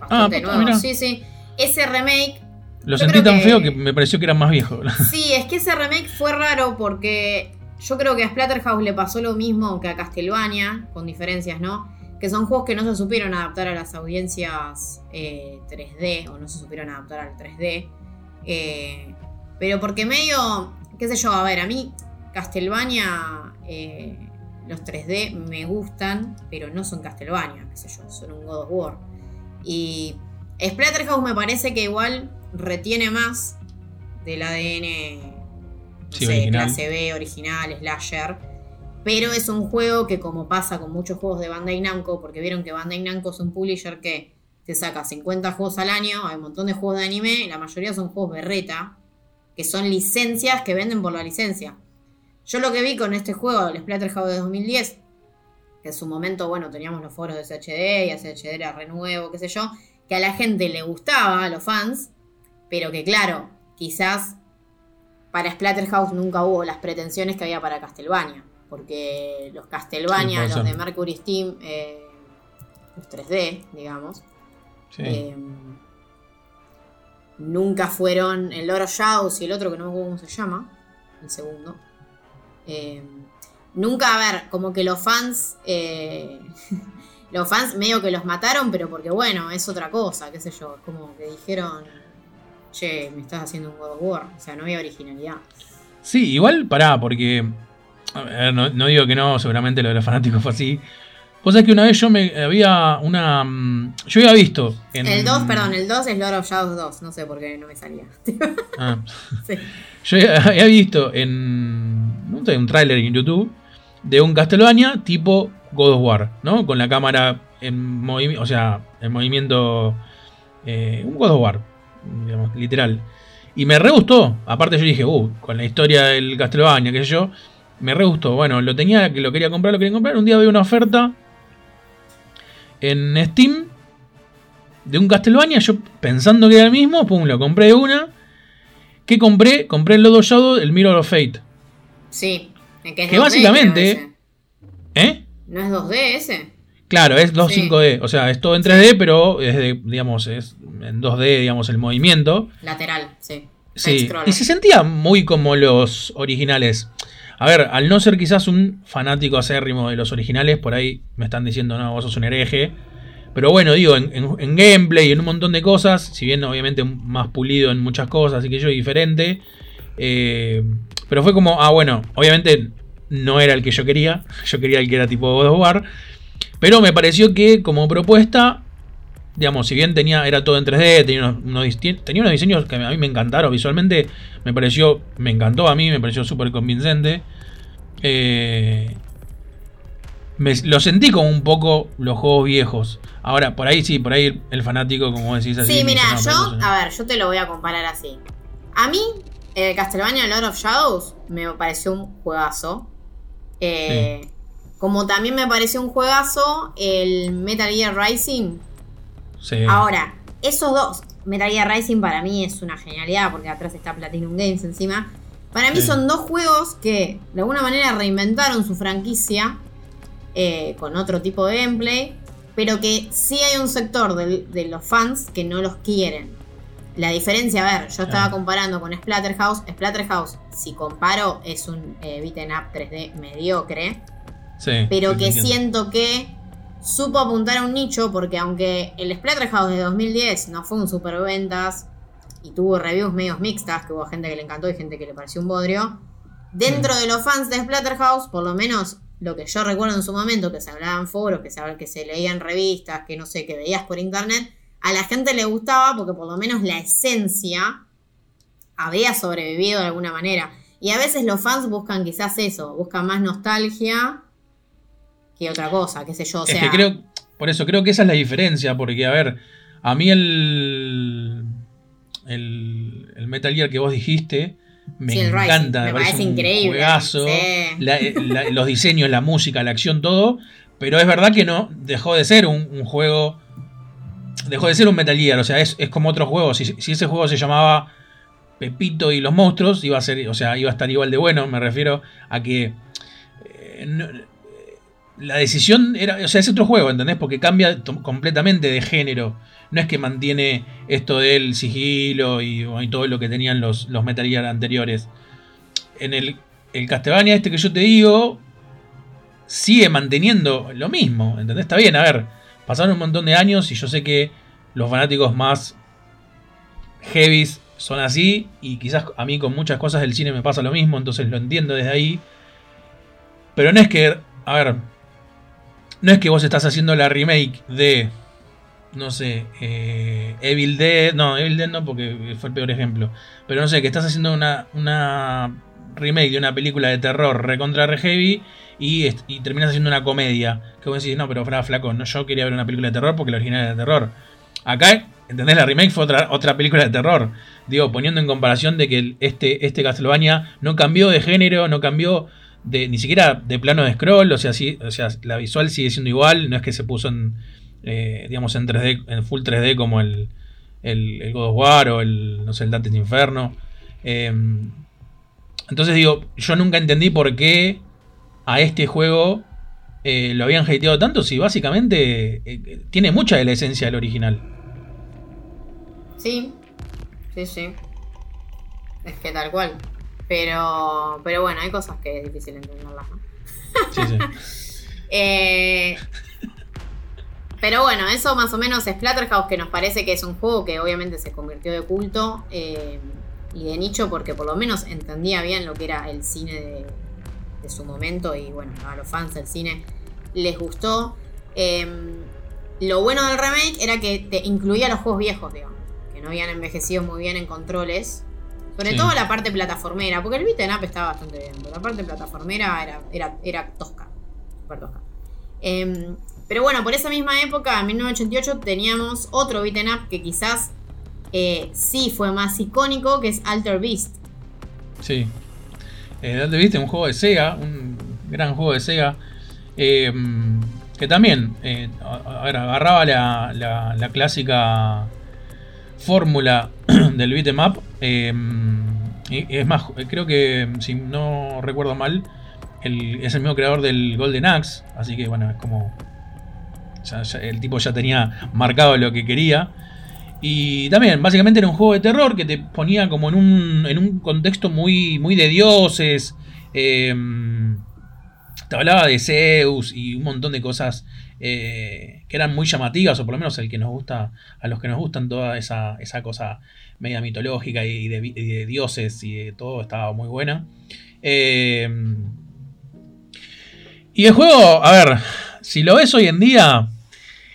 Bastante ah, nuevo. Sí, sí. Ese remake. Lo sentí tan feo que me pareció que era más viejo. Sí, es que ese remake fue raro porque yo creo que a Splatterhouse le pasó lo mismo que a Castlevania, con diferencias, ¿no? Que son juegos que no se supieron adaptar a las audiencias 3D eh, o no se supieron adaptar al 3D. Eh, pero porque medio, qué sé yo, a ver, a mí Castlevania, eh, los 3D me gustan, pero no son Castlevania, qué sé yo, son un God of War. Y Splatterhouse me parece que igual retiene más del ADN no clase B, original, slasher. Pero es un juego que, como pasa con muchos juegos de Bandai Namco, porque vieron que Bandai Namco es un publisher que te saca 50 juegos al año, hay un montón de juegos de anime, la mayoría son juegos berreta, que son licencias que venden por la licencia. Yo lo que vi con este juego, el Splatterhouse de 2010, que en su momento, bueno, teníamos los foros de SHD y SHD era renuevo, qué sé yo, que a la gente le gustaba, a los fans, pero que claro, quizás para Splatterhouse nunca hubo las pretensiones que había para Castlevania, porque los Castlevania, los de Mercury Steam, eh, los 3D, digamos, eh, nunca fueron el Loro Shadows y el otro que no me acuerdo cómo se llama, el segundo. Eh, nunca, a ver, como que los fans los fans medio que los mataron, pero porque bueno, es otra cosa, qué sé yo. Como que dijeron, che, me estás haciendo un God of War. O sea, no había originalidad. Sí, igual pará, porque. A ver, no, digo que no, seguramente lo de los fanáticos fue así. Vos sabés que una vez yo me había una. Mm, yo había visto. En, el 2, perdón, el 2 es Lord of Shadows 2. No sé por qué no me salía. Ah. sí. Yo había visto en. No sé, un tráiler en YouTube de un Castlevania tipo God of War, ¿no? Con la cámara en movimiento, o sea, en movimiento, eh, un God of War, digamos, literal. Y me re gustó, aparte yo dije, uh, con la historia del Castlevania, qué sé yo, me re gustó. Bueno, lo tenía, que lo quería comprar, lo quería comprar, un día vi una oferta en Steam de un Castlevania, yo pensando que era el mismo, pum, lo compré de una. ¿Qué compré? Compré el Lodo Shadow, el Mirror of Fate. Sí, que, básicamente... ¿Eh? ¿No es 2D ese? Claro, es 2.5D. O sea, es todo en 3D, pero es de, digamos, es en 2D, digamos, el movimiento. Lateral, sí. Sí. Y se sentía muy como los originales. A ver, al no ser quizás un fanático acérrimo de los originales, por ahí me están diciendo, no, vos sos un hereje. Pero bueno, digo, en, en, gameplay y en un montón de cosas, si bien obviamente más pulido en muchas cosas, así que yo diferente. Eh, pero fue como, ah, bueno, obviamente no era el que yo quería. Yo quería el que era tipo God of War. Pero me pareció que como propuesta digamos, si bien tenía, era todo en 3D, tenía unos, unos tenía unos diseños que a mí me encantaron visualmente, me pareció, me encantó a mí, me pareció súper convincente. Eh, me- lo sentí como un poco los juegos viejos. Ahora, por ahí sí, por ahí el, fanático, como decís así. Sí, mira, dice, "No, pero yo, no". a ver, yo te lo voy a comparar así. A mí, eh, Castlevania Lord of Shadows me pareció un juegazo. Eh, Como también me pareció un juegazo el Metal Gear Rising. Sí. Ahora, esos dos, Metal Gear Rising para mí es una genialidad porque atrás está Platinum Games encima. Para mí Sí. son dos juegos que de alguna manera reinventaron su franquicia eh, con otro tipo de gameplay, pero que sí hay un sector de los fans que no los quieren. La diferencia, a ver, yo estaba comparando con Splatterhouse. Splatterhouse, si comparo, es un eh, beat'em up 3D mediocre Sí, pero sí, que siento que supo apuntar a un nicho porque aunque el Splatterhouse de 2010 no fue un superventas y tuvo reviews medios mixtas, que hubo gente que le encantó y gente que le pareció un bodrio, dentro de los fans de Splatterhouse, por lo menos lo que yo recuerdo en su momento, que se hablaba en foros, que se, que se leía en revistas, que no sé, que veías por internet, a la gente le gustaba porque por lo menos la esencia había sobrevivido de alguna manera. Y a veces los fans buscan quizás eso, buscan más nostalgia que otra cosa, qué sé yo. O sea, es que creo, por eso creo que esa es la diferencia, porque a ver, a mí el, el, el Metal Gear que vos dijiste me Sí, encanta, me, me parece, un increíble, juegazo, sí. la- eh, la- los diseños, la música, la acción, todo, pero es verdad que no dejó de ser un, un juego, dejó de ser un Metal Gear, o sea, es, es como otro juego, si, si ese juego se llamaba Pepito y los monstruos, iba a ser, o sea, iba a estar igual de bueno, me refiero a que eh, no- la decisión era, o sea, es otro juego, ¿entendés? Porque cambia completamente de género. No es que mantiene esto del sigilo y, y todo lo que tenían los, los Metal Gear anteriores. En el, el Castlevania este que yo te digo, sigue manteniendo lo mismo, ¿entendés? Está bien, a ver, pasaron un montón de años y yo sé que los fanáticos más heavies son así y quizás a mí con muchas cosas del cine me pasa lo mismo, entonces lo entiendo desde ahí. Pero no es que, a ver, no es que vos estás haciendo la remake de, no sé, eh, Evil Dead, no, Evil Dead no porque fue el peor ejemplo, pero no sé, que estás haciendo una, una remake de una película de terror recontra re heavy y, y terminas haciendo una comedia. Que vos decís, no, pero flaco, no, yo quería ver una película de terror porque la original era de terror. Acá, ¿entendés? La remake fue otra, otra película de terror. Digo, poniendo en comparación de que este, este Castlevania no cambió de género, no cambió ni siquiera de plano de scroll, o sea, sí, o sea, la visual sigue siendo igual, no es que se puso en, eh, digamos, en 3D, en full 3D como el, el, God of War o el, no sé, el Dante's Inferno. Eh, entonces digo, yo nunca entendí por qué a este juego eh, lo habían hateado tanto si básicamente eh, tiene mucha de la esencia del original. Sí, sí, sí. Es que tal cual. Pero, pero bueno, hay cosas que es difícil entenderlas, ¿no? Sí, sí. Eh, pero bueno, eso más o menos es Splatterhouse, que nos parece que es un juego que obviamente se convirtió de culto eh, y de nicho porque por lo menos entendía bien lo que era el cine de, de su momento y bueno, a los fans del cine les gustó. Eh, lo bueno del remake era que te incluía los juegos viejos, digamos, que no habían envejecido muy bien en controles. Sobre Sí. todo la parte plataformera, porque el beat'em up estaba bastante bien, pero la parte plataformera era, era, era tosca, súper tosca. Em, pero bueno, por esa misma época, en 1988, teníamos otro beat'em up que quizás eh, sí fue más icónico, que es Alter Beast. Sí. Eh, ¿Dónde viste? Un juego de Sega, un gran juego de Sega. eh, que también, eh, a, a ver, agarraba la, la- la clásica fórmula del beat'em up. eh, es más, creo que, si no recuerdo mal, es el mismo creador del Golden Axe. Así que, bueno, es como. el tipo ya tenía marcado lo que quería. Y también, básicamente era un juego de terror que te ponía como en un, en un contexto muy, muy de dioses. eh, te hablaba de Zeus y un montón de cosas eh, que eran muy llamativas, o por lo menos el que nos gusta, a los que nos gustan toda esa, esa cosa media mitológica y de, dioses y de todo, estaba muy buena. Eh, y el juego, a ver, si lo ves hoy en día,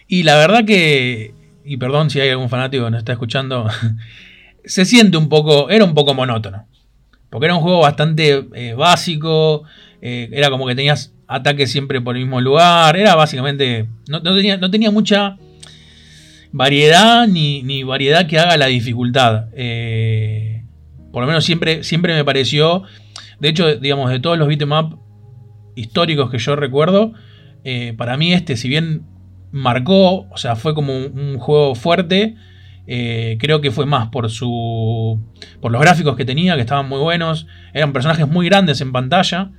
y la verdad que, y perdón si hay algún fanático que nos está escuchando, se siente un poco, era un poco monótono. Porque era un juego bastante eh, básico, era como que tenías ataques siempre por el mismo lugar, era básicamente, no, tenía, no tenía, mucha variedad ni, variedad que haga la dificultad. Eh, por lo menos siempre, siempre me pareció, de hecho, digamos, de todos los beat'em históricos que yo recuerdo, para mí este, si bien marcó, o sea, fue como un juego fuerte, eh, creo que fue más por su. por los gráficos que tenía, que estaban muy buenos. Eran personajes muy grandes en pantalla.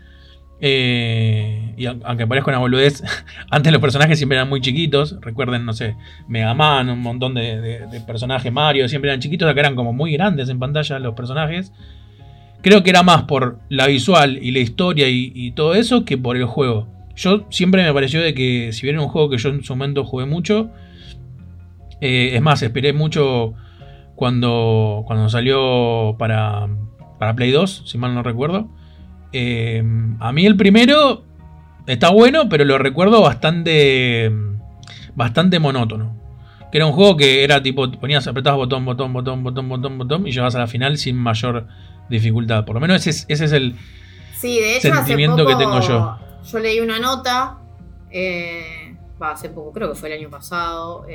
Eh, y aunque parezca una boludez, antes los personajes siempre eran muy chiquitos. Recuerden, no sé, Mega Man, un montón de, personajes, Mario, siempre eran chiquitos, acá eran como muy grandes en pantalla los personajes. Creo que era más por la visual y la historia y, todo eso que por el juego. Yo siempre me pareció de que, si bien era un juego que yo en su momento jugué mucho, eh, es más, esperé mucho cuando, cuando salió para, para Play 2, si mal no recuerdo. Eh, a mí el primero está bueno, pero lo recuerdo bastante, bastante monótono. Que era un juego que era tipo, ponías, apretabas botón, botón, botón, botón, botón, botón y llegabas a la final sin mayor dificultad. Por lo menos ese es, ese es el sentimiento que tengo yo. Yo leí una nota, eh, hace poco, creo que fue el año pasado,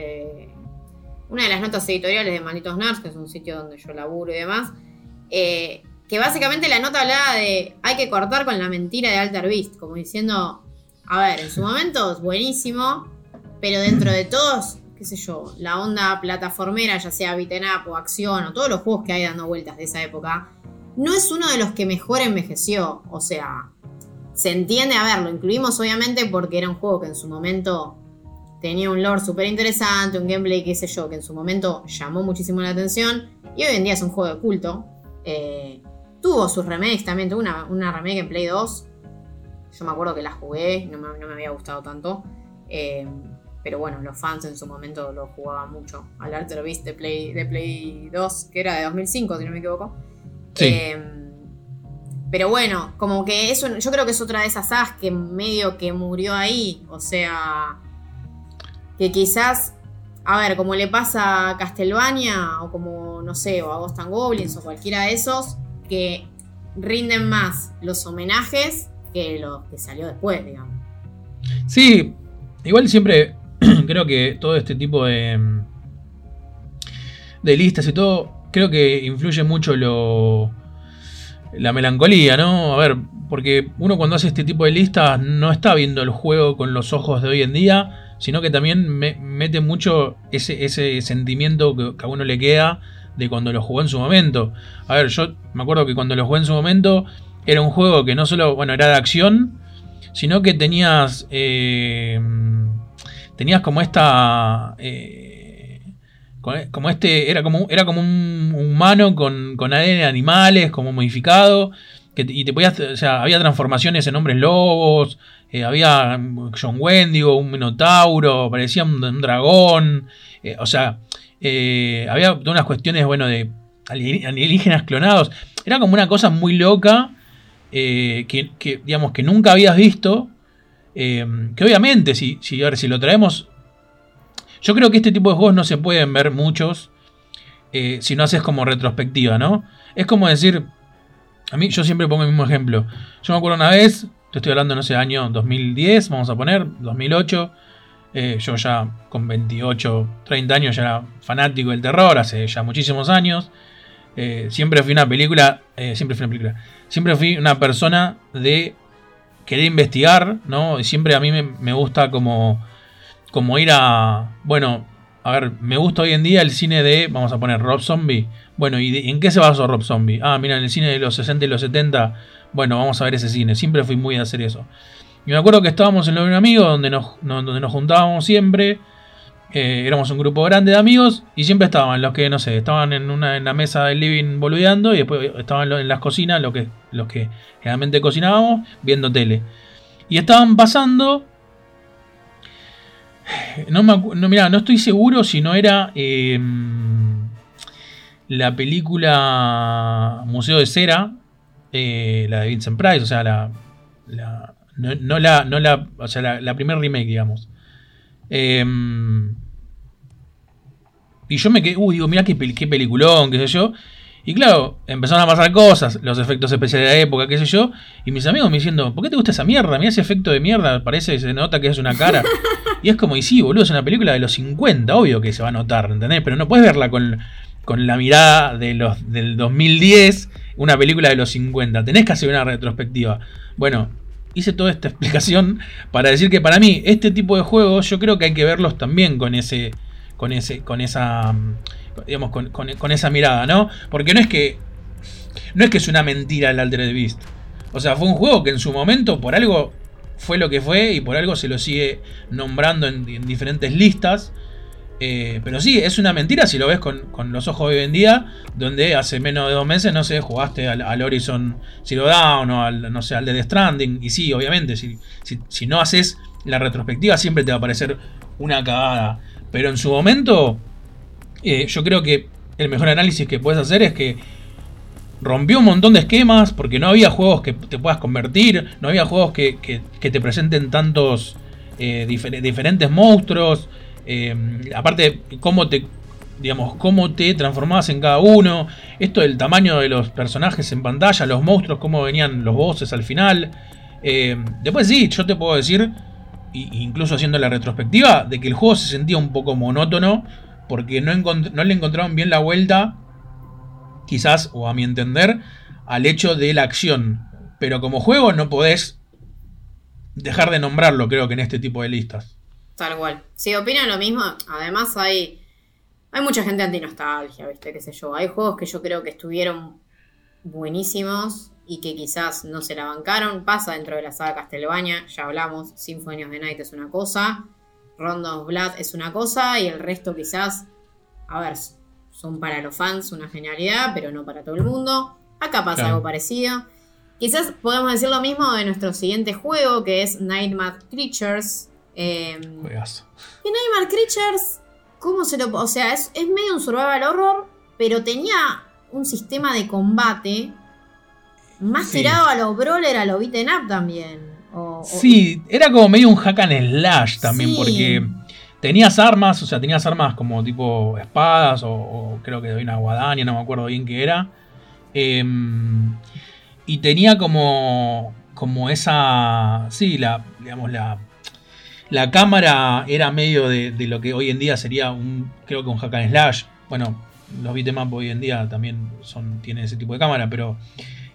una de las notas editoriales de Malditos Nerds, que es un sitio donde yo laburo y demás, eh, que básicamente la nota hablaba de hay que cortar con la mentira de Alter Beast, como diciendo, a ver, en su momento es buenísimo, pero dentro de todos, qué sé yo, la onda plataformera, ya sea beat'em up o acción o todos los juegos que hay dando vueltas de esa época, no es uno de los que mejor envejeció, o sea, se entiende, a ver, lo incluimos obviamente porque era un juego que en su momento tenía un lore súper interesante, un gameplay, qué sé yo, que en su momento llamó muchísimo la atención. Y hoy en día es un juego de culto. Eh, tuvo sus remakes también, tuvo una, remake en Play 2. Yo me acuerdo que la jugué, no me, no me había gustado tanto. Eh, pero bueno, los fans en su momento lo jugaban mucho. Al Alter Beast de Play, de Play 2, que era de 2005, si no me equivoco. Sí. Eh, pero bueno, como que eso, yo creo que es otra de esas as que medio que murió ahí. O sea, que quizás, a ver, como le pasa a Castlevania o como, no sé, o a Ghost and Goblins o cualquiera de esos, que rinden más los homenajes que lo que salió después, digamos. Sí, igual siempre creo que todo este tipo de, de listas y todo, creo que influye mucho lo la melancolía, ¿no? A ver, porque uno cuando hace este tipo de listas no está viendo el juego con los ojos de hoy en día, sino que también me, mete mucho ese, ese sentimiento que, a uno le queda de cuando lo jugó en su momento. A ver, yo me acuerdo que cuando lo jugué en su momento era un juego que no solo, bueno, era de acción, sino que tenías, eh, tenías como esta... Eh, como este, era como, era como un humano con, con ADN de animales, como modificado, que, y te podías, o sea, había transformaciones en hombres lobos, eh, había John Wendigo, un minotauro, parecía un, dragón. O sea, eh, había unas cuestiones, bueno, de alienígenas clonados. Era como una cosa muy loca que, digamos, que nunca habías visto. que obviamente, si, si, si lo traemos... Yo creo que este tipo de juegos no se pueden ver muchos si no haces como retrospectiva, ¿no? Es como decir... A mí, yo siempre pongo el mismo ejemplo. Yo me acuerdo una vez, te estoy hablando, no sé, año 2010, vamos a poner, 2008. Eh, yo ya con 28, 30 años ya era fanático del terror, hace ya muchísimos años. Eh, siempre fui una película, eh, siempre fui una película, siempre fui una persona de querer investigar, ¿no? Y siempre a mí me, gusta como, como ir a, bueno, a ver, me gusta hoy en día el cine de, vamos a poner Rob Zombie. Bueno, ¿y en qué se basó Rob Zombie? Ah, mira, en el cine de los 60 y los 70 bueno, vamos a ver ese cine. Siempre fui muy de hacer eso. Y me acuerdo que estábamos en lo de un amigo, donde nos, donde nos juntábamos siempre. Eh, éramos un grupo grande de amigos y siempre estaban los que, no sé, estaban en una en la mesa del living boludeando y después estaban en las cocinas, lo que, los que generalmente cocinábamos, viendo tele. Y estaban pasando. No, me, no, mira, no estoy seguro si no era em, la película Museo de Cera, eh, la de Vincent Price, o sea, la, no, la, no la, o sea, la, la primer remake, digamos. Em, Y yo me quedé, uy, digo, mira qué, qué peliculón, qué sé yo. Y claro, empezaron a pasar cosas, los efectos especiales de la época, qué sé yo. Y mis amigos me diciendo, ¿por qué te gusta esa mierda? Mira ese efecto de mierda, parece, se nota que es una cara. y es como, y sí, boludo, es una película de los 50, obvio que se va a notar, ¿entendés? Pero no puedes verla con, con la mirada de los, del 2010, una película de los 50. Tenés que hacer una retrospectiva. Bueno, hice toda esta explicación para decir que para mí este tipo de juegos yo creo que hay que verlos también con ese con ese con esa digamos con, con- esa mirada no porque no es que no es que es una mentira el Altered Beast. O sea fue un juego que en su momento por algo fue lo que fue y por algo se lo sigue nombrando en diferentes listas Eh, pero sí, es una mentira si lo ves con, con los ojos de hoy en día, donde hace menos de dos meses, no sé, jugaste al, al Horizon Zero Dawn o al, no sé, al Dead Stranding. Y sí, obviamente, si, si, si no haces la retrospectiva, siempre te va a parecer una cagada. Pero en su momento, eh, yo creo que el mejor análisis que puedes hacer es que rompió un montón de esquemas porque no había juegos que te puedas convertir, no había juegos que, que- te presenten tantos eh, difer- diferentes monstruos. Eh, aparte, cómo te, digamos, cómo te transformabas en cada uno. Esto del tamaño de los personajes en pantalla, los monstruos, cómo venían los bosses al final. Eh, después sí, yo te puedo decir, incluso haciendo la retrospectiva, de que el juego se sentía un poco monótono porque no, no le encontraron bien la vuelta, quizás, o a mi entender, al hecho de la acción. Pero como juego no podés dejar de nombrarlo, creo que en este tipo de listas. Tal cual. Sí, opino lo mismo. Además hay, hay mucha gente anti-nostalgia, ¿viste? Qué sé yo. Hay juegos que yo creo que estuvieron buenísimos y que quizás no se la bancaron. Pasa dentro de la saga Castlevania, ya hablamos. Symphony of the Night es una cosa. Rondo of Blood es una cosa. Y el resto quizás, a ver, son para los fans una genialidad, pero no para todo el mundo. Acá pasa Claro. algo parecido. Quizás podemos decir lo mismo de nuestro siguiente juego, que es Nightmare Creatures. Eh, Juegazo. y Nightmare Creatures, ¿cómo se lo.? O sea, es, es medio un survival horror, pero tenía un sistema de combate más Sí. tirado a lo brawler, a lo beaten up también. O- o- Sí, era como medio un hack and slash también, Sí. porque tenías armas, o sea, tenías armas como tipo espadas o, o creo que de una guadaña, no me acuerdo bien qué era. Em, y tenía como, como esa, sí, la, digamos, la, la cámara era medio de, de lo que hoy en día sería un, creo que un hack and slash. Bueno, los beat'em up hoy en día también son, tienen ese tipo de cámara, pero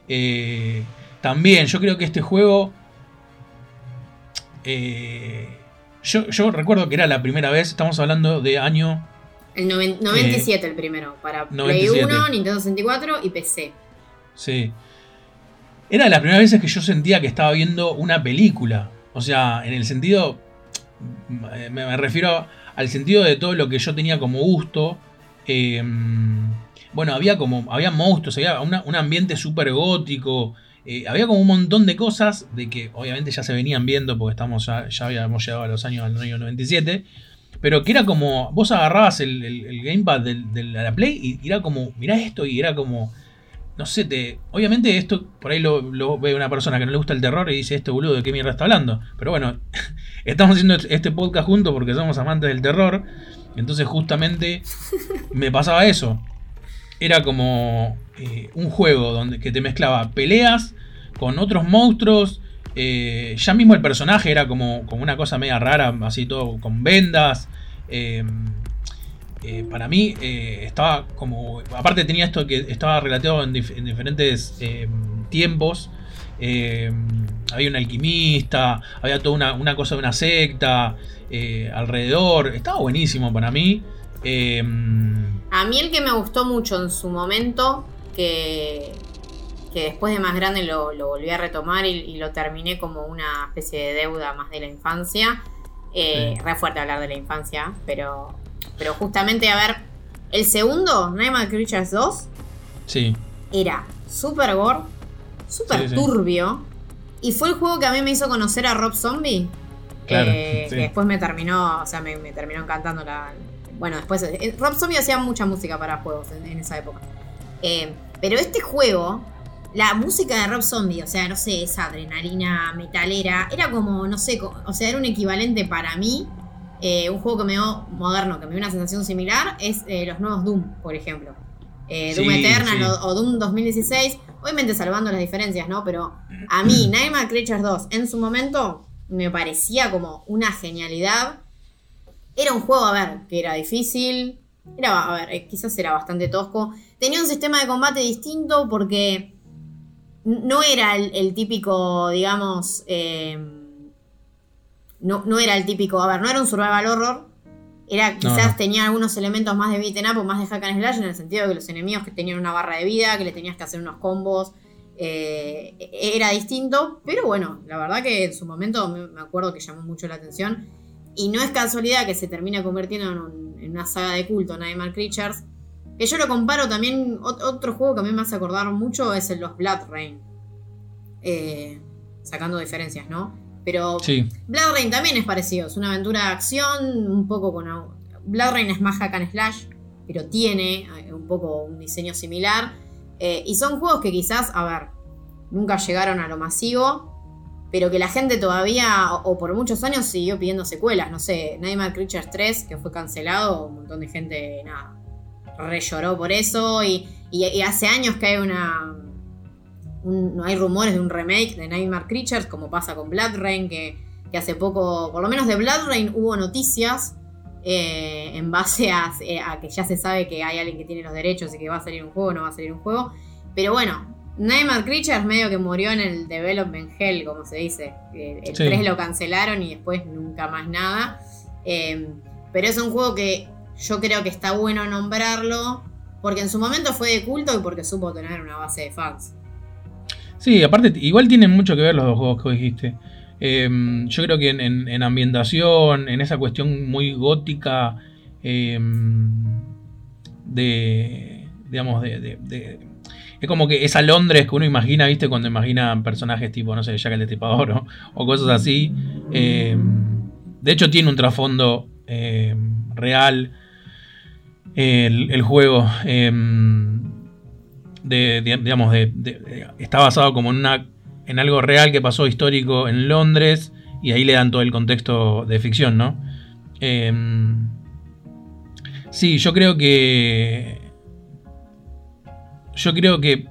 eh, también yo creo que este juego eh, yo, yo recuerdo que era la primera vez, estamos hablando de año. El noven- 97 el primero, para Play 97. 1, Nintendo 64 y PC. Sí. Era de las primeras veces que yo sentía que estaba viendo una película. O sea, en el sentido. Me, refiero al sentido de todo lo que yo tenía como gusto. Eh, bueno, había como. Había monstruos, había un ambiente súper gótico. eh, había como un montón de cosas de que obviamente ya se venían viendo porque estamos ya, ya habíamos llegado a los años al año 97. Pero que era como. Vos agarrabas el, el- el gamepad del- de la Play y era como. Mirá esto y era como. No sé, te. Obviamente esto por ahí lo, ve una persona que no le gusta el terror y dice, este boludo de qué mierda está hablando. Pero bueno, estamos haciendo este podcast juntos porque somos amantes del terror. Entonces justamente me pasaba eso. Era como eh, un juego donde que te mezclaba peleas con otros monstruos. eh, ya mismo el personaje era como, como una cosa media rara, así todo con vendas. eh, eh, para mí eh, estaba como. Aparte tenía esto que estaba relatado en, dif- en diferentes eh, tiempos. Eh, había un alquimista, había toda una, una cosa de una secta eh, alrededor. Estaba buenísimo para mí. Eh, A mí el que me gustó mucho en su momento, que, que después de más grande lo, lo volví a retomar y, y lo terminé como una especie de deuda más de la infancia. Sí. Re fuerte hablar de la infancia, pero, pero justamente, a ver, el segundo, Nightmare Creatures 2, sí, era super gore, super Sí, sí. turbio, y fue el juego que a mí me hizo conocer a Rob Zombie. Claro, eh, sí. Que después me terminó, o sea, me, me terminó encantando la. Bueno, después. eh, Rob Zombie hacía mucha música para juegos en, en esa época. Eh, pero este juego, la música de Rob Zombie, o sea, no sé, esa adrenalina metalera, era como, no sé, o sea, era un equivalente para mí eh, un juego que me dio moderno, que me dio una sensación similar, es eh, los nuevos Doom, por ejemplo. Eh, Doom Sí, Eternal sí. o, o Doom 2016, obviamente salvando las diferencias, ¿no? Pero a mí, Nightmare Creatures 2, en su momento, me parecía como una genialidad. Era un juego, a ver, que era difícil. Era, a ver, quizás era bastante tosco. Tenía un sistema de combate distinto porque no era el, el típico, digamos. No, no era el típico. A ver, no era un survival horror. Era, quizás no. tenía algunos elementos más de beaten up o más de hack and slash en el sentido de que los enemigos que tenían una barra de vida, que le tenías que hacer unos combos. eh, era distinto, pero bueno, la verdad que en su momento me acuerdo que llamó mucho la atención. Y no es casualidad que se termine convirtiendo en, un- en una saga de culto, Nightmare Creatures. Que yo lo comparo también, ot- otro juego que a mí me hace acordar mucho es el los Blood Rain. Eh, sacando diferencias, ¿no? Pero Sí. Blood Rain también es parecido, es una aventura de acción, un poco con... Blood Rain es más hack and slash, pero tiene eh, un poco un diseño similar. Eh, y son juegos que quizás, a ver, nunca llegaron a lo masivo, pero que la gente todavía, o, o por muchos años, siguió pidiendo secuelas. No sé, Nightmare Creatures 3, que fue cancelado, un montón de gente, nada, re lloró por eso. Y, y- y hace años que hay una... un- no hay rumores de un remake de Nightmare Creatures, como pasa con Blood Rain, que, que hace poco, por lo menos de Blood Rain, hubo noticias eh, en base a, eh, a que ya se sabe que hay alguien que tiene los derechos y que va a salir un juego, no va a salir un juego. Pero bueno, Nightmare Creatures medio que murió en el Development Hell, como se dice. Eh, El Sí. 3 lo cancelaron y después nunca más nada. Eh, pero es un juego que yo creo que está bueno nombrarlo, porque en su momento fue de culto y porque supo tener una base de fans. Sí, aparte, igual tienen mucho que ver los dos juegos que dijiste. Eh, yo creo que en, en- en ambientación, en esa cuestión muy gótica eh, de, digamos, de, es como que esa Londres que uno imagina, ¿viste? Cuando imagina personajes tipo, no sé, Jack el Destripador o, o cosas así. Eh, de hecho, tiene un trasfondo real el juego. Digamos, está basado como en, una, en algo real que pasó histórico en Londres y ahí le dan todo el contexto de ficción, ¿no? Eh, sí, yo creo que... Yo creo que,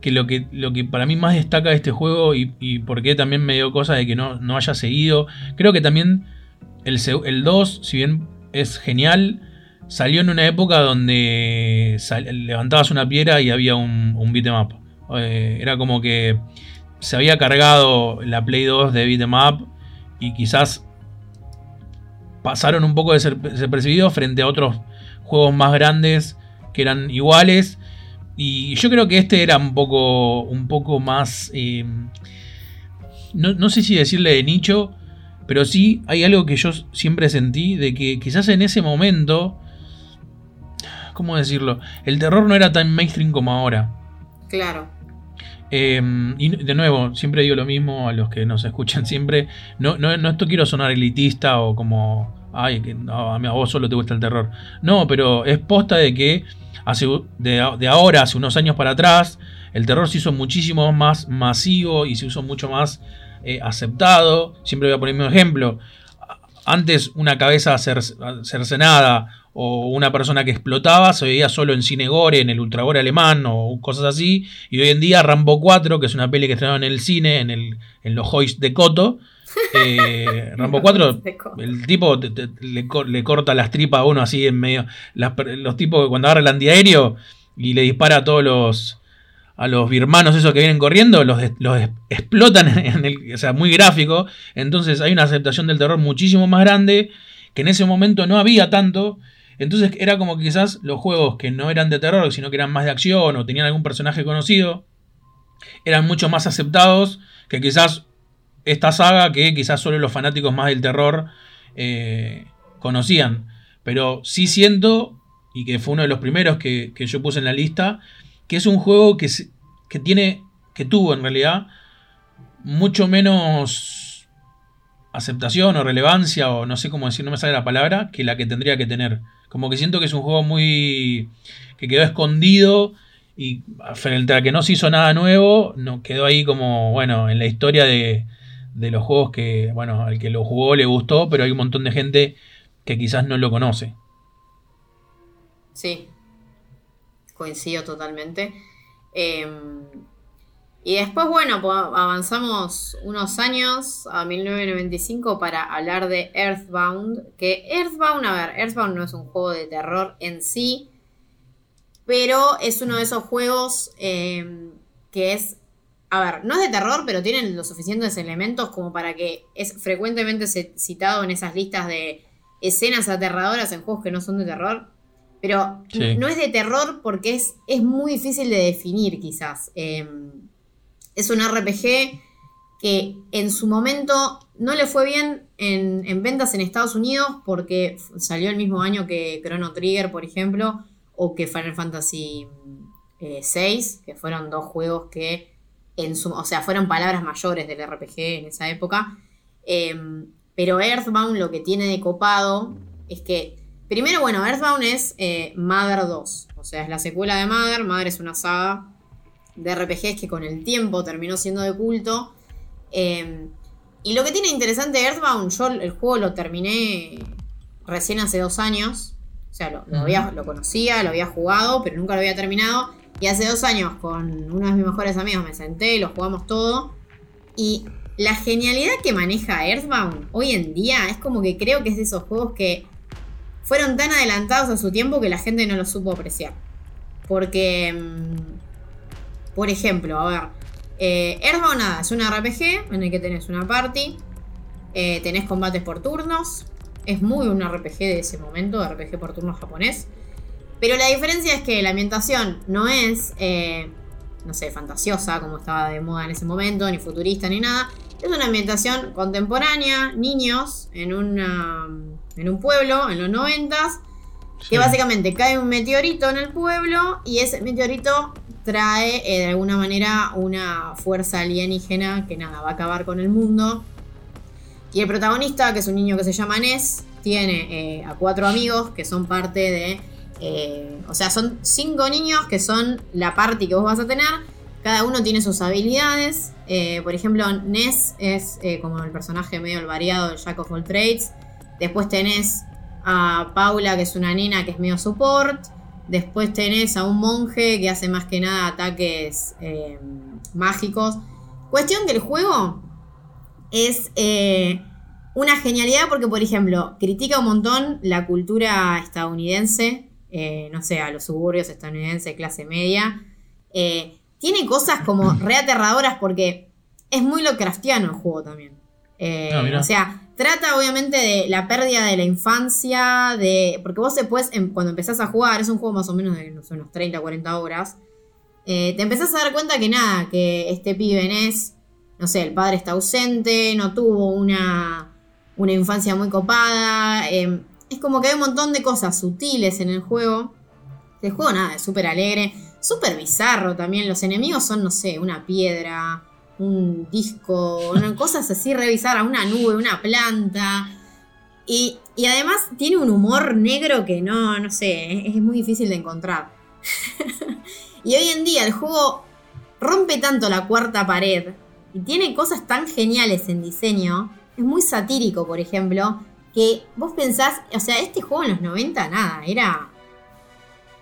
que, lo que lo que para mí más destaca de este juego y, y por qué también me dio cosa de que no, no haya seguido, creo que también el, el 2, si bien es genial, salió en una época donde levantabas una piedra y había un, un. Eh, era como que se había cargado la Play 2 de beat'em up y quizás pasaron un poco deser- desapercibidos frente a otros juegos más grandes que eran iguales. Y yo creo que este era un poco, un poco más... no, no sé si decirle de nicho, pero sí hay algo que yo siempre sentí de que quizás en ese momento ¿Cómo decirlo? El terror no era tan mainstream como ahora. Claro. Eh, y de nuevo, siempre digo lo mismo a los que nos escuchan siempre. No, no, no esto quiero sonar elitista o como. Ay, que no, a mí a vos solo te gusta el terror. No, pero es posta de que hace, de, de ahora, hace unos años para atrás, el terror se hizo muchísimo más masivo y se usó mucho más eh, aceptado. Siempre voy a poner un ejemplo. Antes una cabeza cer- cercenada o una persona que explotaba se veía solo en cine gore, en el ultragore alemán o cosas así. Y hoy en día Rambo 4, que es una peli que estrenaron en el cine, en, el, en los Hoys de Coto. eh, Rambo 4, el tipo te- te- le, le corta las tripas a uno así en medio. Las los tipos que cuando agarra el antiaéreo y le dispara a todos los a los birmanos esos que vienen corriendo, los, los explotan en el, o sea, muy gráfico. Entonces hay una aceptación del terror muchísimo más grande que en ese momento no había tanto. Entonces era como que quizás los juegos que no eran de terror, sino que eran más de acción o tenían algún personaje conocido, eran mucho más aceptados que quizás esta saga que quizás solo los fanáticos más del terror eh, conocían. Pero sí siento, y que fue uno de los primeros que, que yo puse en la lista, que es un juego que, que tiene, que tuvo en realidad mucho menos aceptación o relevancia, o no sé cómo decir, no me sale la palabra, que la que tendría que tener. Como que siento que es un juego muy. que quedó escondido y frente a que no se hizo nada nuevo, no, quedó ahí como, bueno, en la historia de, de los juegos que, bueno, al que lo jugó le gustó, pero hay un montón de gente que quizás no lo conoce. Sí, coincido totalmente. Em, y después, bueno, avanzamos unos años a 1995 para hablar de Earthbound. Que Earthbound, a ver, Earthbound no es un juego de terror en sí, pero es uno de esos juegos em, que es a ver, no es de terror, pero tienen los suficientes elementos como para que es frecuentemente citado en esas listas de escenas aterradoras en juegos que no son de terror. Pero no es de terror porque es, es muy difícil de definir, quizás. Em, es un RPG que en su momento no le fue bien en, ventas en Estados Unidos porque salió el mismo año que Chrono Trigger, por ejemplo, o que Final Fantasy VI, eh, que fueron dos juegos que o sea, fueron palabras mayores del RPG en esa época. Em, pero Earthbound lo que tiene de copado es que, primero, bueno, Earthbound es eh, Mother 2, o sea, es la secuela de Mother. Mother es una saga de RPGs que con el tiempo terminó siendo de culto. Em, y lo que tiene interesante Earthbound, yo el juego lo terminé recién hace dos años. O sea, lo, lo conocía, lo había jugado, pero nunca lo había terminado. Y hace dos años con uno de mis mejores amigos me senté y lo jugamos todo. Y la genialidad que maneja Earthbound hoy en día es como que creo que es de esos juegos que fueron tan adelantados a su tiempo que la gente no lo supo apreciar. Porque, mm, por ejemplo, a ver, eh, Earthbound nada, es un RPG en el que tenés una party, eh, tenés combates por turnos, es muy un RPG de ese momento, RPG por turnos japonés. Pero la diferencia es que la ambientación no es, eh, no sé, fantasiosa como estaba de moda en ese momento, ni futurista, ni nada. Es una ambientación contemporánea, niños, en, una, en un pueblo, en los noventas, que básicamente cae un meteorito en el pueblo y ese meteorito trae eh, de alguna manera una fuerza alienígena que nada, va a acabar con el mundo. Y el protagonista, que es un niño que se llama Ness, tiene eh, a cuatro amigos que son parte de eh, o sea, son cinco niños que son la party que vos vas a tener. Cada uno tiene sus habilidades. Por ejemplo, Ness es como el personaje medio variado del Jack of all trades. Después tenés a Paula, que es una nena que es medio support. Después tenés a un monje que hace más que nada ataques mágicos. Cuestión que el juego es una genialidad porque, por ejemplo, critica un montón la cultura estadounidense eh, no sé, a los suburbios estadounidenses, clase media. Eh, tiene cosas como reaterradoras porque es muy Lovecraftiano el juego también. Eh, ah, o sea, trata obviamente de la pérdida de la infancia, de porque vos después, cuando empezás a jugar, es un juego más o menos de unos 30, 40 horas, te empezás a dar cuenta que nada, que este pibe es, no sé, el padre está ausente, no tuvo una, una infancia muy copada, es como que hay un montón de cosas sutiles en el juego. El juego nada, es súper alegre, súper bizarro también. Los enemigos son, no sé, una piedra, un disco, cosas así re bizarras, una nube, una planta. Y, además tiene un humor negro que no, no sé, es, muy difícil de encontrar. y hoy en día el juego rompe tanto la cuarta pared y tiene cosas tan geniales en diseño. Es muy satírico, por ejemplo, que vos pensás, o sea, este juego en los 90, nada, era.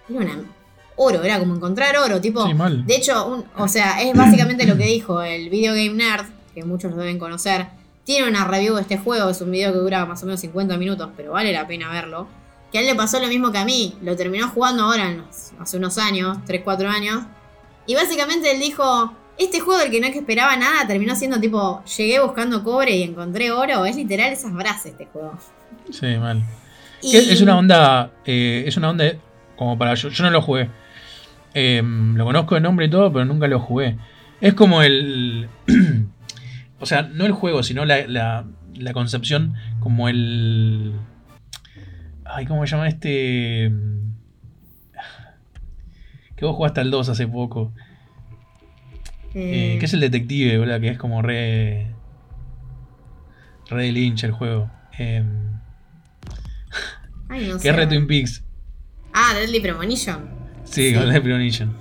Era una. Oro, era como encontrar oro, tipo. De hecho, o sea, es básicamente lo que dijo el Video Game Nerd, que muchos lo deben conocer. Tiene una review de este juego, es un video que dura más o menos 50 minutos, pero vale la pena verlo. Que a él le pasó lo mismo que a mí, lo terminó jugando ahora, hace unos años, 3, 4 años. Y básicamente él dijo, este juego del que no es que esperaba nada terminó siendo tipo, llegué buscando cobre y encontré oro. Es literal esas frases este juego. Sí, mal. Es una onda, eh, es una onda como para yo, yo no lo jugué. Em, lo conozco de nombre y todo, pero nunca lo jugué. Es como el... o sea, no el juego, sino la, la, la concepción como el... Ay, ¿cómo se llama este? Que vos jugaste al 2 hace poco. Eh, ¿Qué es el detective, verdad? Que es como re. Re Lynch el juego. Eh, Ay, no que es re Twin Peaks. Ah, Deadly Premonition. Sí, Deadly Premonition.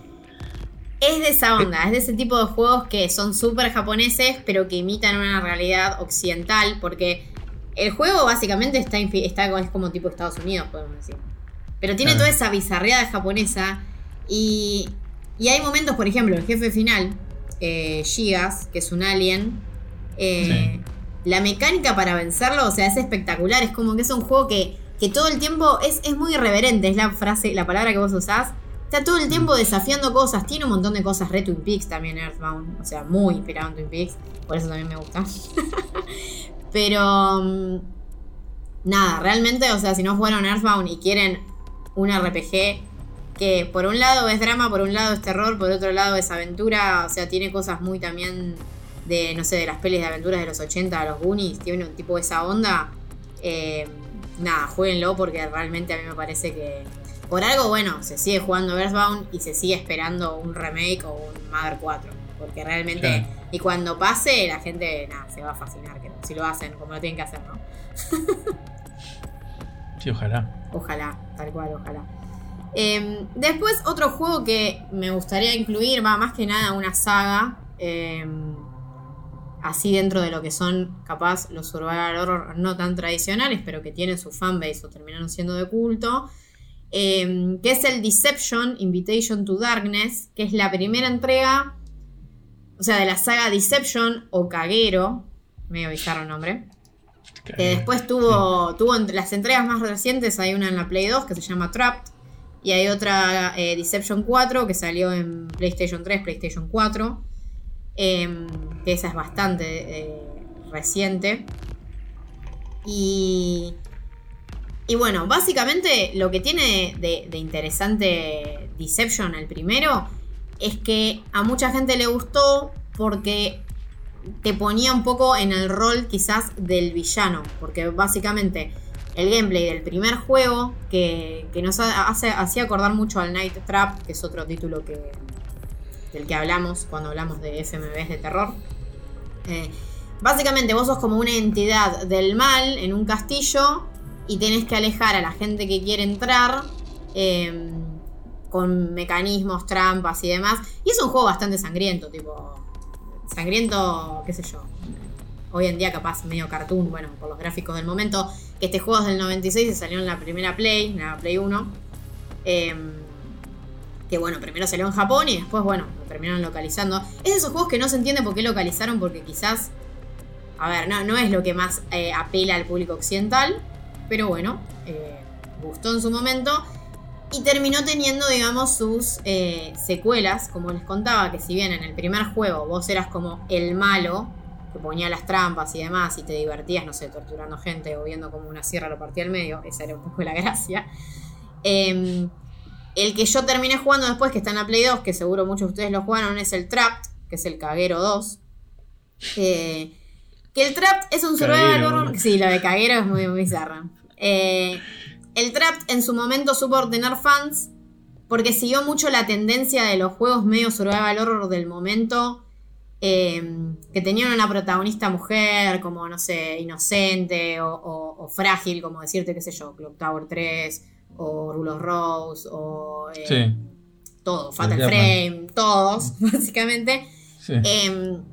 Es de esa onda, es de ese tipo de juegos que son súper japoneses, pero que imitan una realidad occidental, porque el juego básicamente está, está es como tipo Estados Unidos, podemos decir. Pero tiene toda esa bizarreada japonesa y, y hay momentos, por ejemplo, el jefe final, eh, Gigas, que es un alien, eh, la mecánica para vencerlo, o sea, es espectacular, es como que es un juego que, que todo el tiempo es, es muy irreverente, es la frase, la palabra que vos usás, Está todo el tiempo desafiando cosas. Tiene un montón de cosas re Twin Peaks también Earthbound. O sea, muy inspirado en Twin Peaks. Por eso también me gusta. Pero... Mm, nada, realmente, o sea, si no fueron Earthbound y quieren un RPG que por un lado es drama, por un lado es terror, por otro lado es aventura. O sea, tiene cosas muy también de, no sé, de las pelis de aventuras de los 80, los Goonies. Tiene un tipo de esa onda. Eh, nada, jueguenlo porque realmente a mí me parece que por algo, bueno, se sigue jugando Earthbound y se sigue esperando un remake o un Mother 4. Porque realmente, y cuando pase, la gente nada, se va a fascinar, que si lo hacen como lo tienen que hacer, ¿no? sí, ojalá. Ojalá, tal cual, ojalá. Em, después, otro juego que me gustaría incluir, va más que nada una saga. Em, así dentro de lo que son capaz los survival horror no tan tradicionales, pero que tienen su fanbase o terminaron siendo de culto. Em, que es el Deception Invitation to Darkness, que es la primera entrega, o sea, de la saga Deception o Caguero, medio bizarro el nombre. Que después tuvo, tuvo entre las entregas más recientes, hay una en la Play 2 que se llama Trapped, y hay otra eh, Deception 4 que salió en PlayStation 3, PlayStation 4, em, que esa es bastante eh, reciente. Y y bueno, básicamente lo que tiene de, interesante Deception, el primero, es que a mucha gente le gustó porque te ponía un poco en el rol quizás del villano. Porque básicamente el gameplay del primer juego, que, nos hace, hacía acordar mucho al Night Trap, que es otro título que, del que hablamos cuando hablamos de FMVs de terror. Eh, básicamente vos sos como una entidad del mal en un castillo y tenés que alejar a la gente que quiere entrar em, con mecanismos, trampas y demás. Y es un juego bastante sangriento, tipo. Sangriento, qué sé yo. Hoy en día capaz medio cartoon, bueno, por los gráficos del momento. Que este juego es del 96 y salió en la primera Play, en la Play 1. Em, que bueno, primero salió en Japón y después, bueno, lo terminaron localizando. Es de esos juegos que no se entiende por qué localizaron, porque quizás, a ver, no, no es lo que más eh, apela al público occidental, pero bueno, eh, gustó en su momento. Y terminó teniendo, digamos, sus eh, secuelas, como les contaba, que si bien en el primer juego vos eras como el malo, que ponía las trampas y demás, y te divertías, no sé, torturando gente o viendo como una sierra lo partía al medio, esa era un poco la gracia. Em, el que yo terminé jugando después, que está en la Play 2, que seguro muchos de ustedes lo jugaron, es el Trapped, que es el Caguero 2. Eh, que el Trapped es un survival horror. Sí, lo de Caguero es muy, muy bizarra. Eh, el Trap en su momento supo ordenar fans porque siguió mucho la tendencia de los juegos medio survival horror del momento. Eh, que tenían una protagonista mujer, como no sé, inocente o, frágil, como decirte, qué sé yo, Clock Tower 3, o Rulos Rose, o eh, todo, Fatal Frame, todos, básicamente. en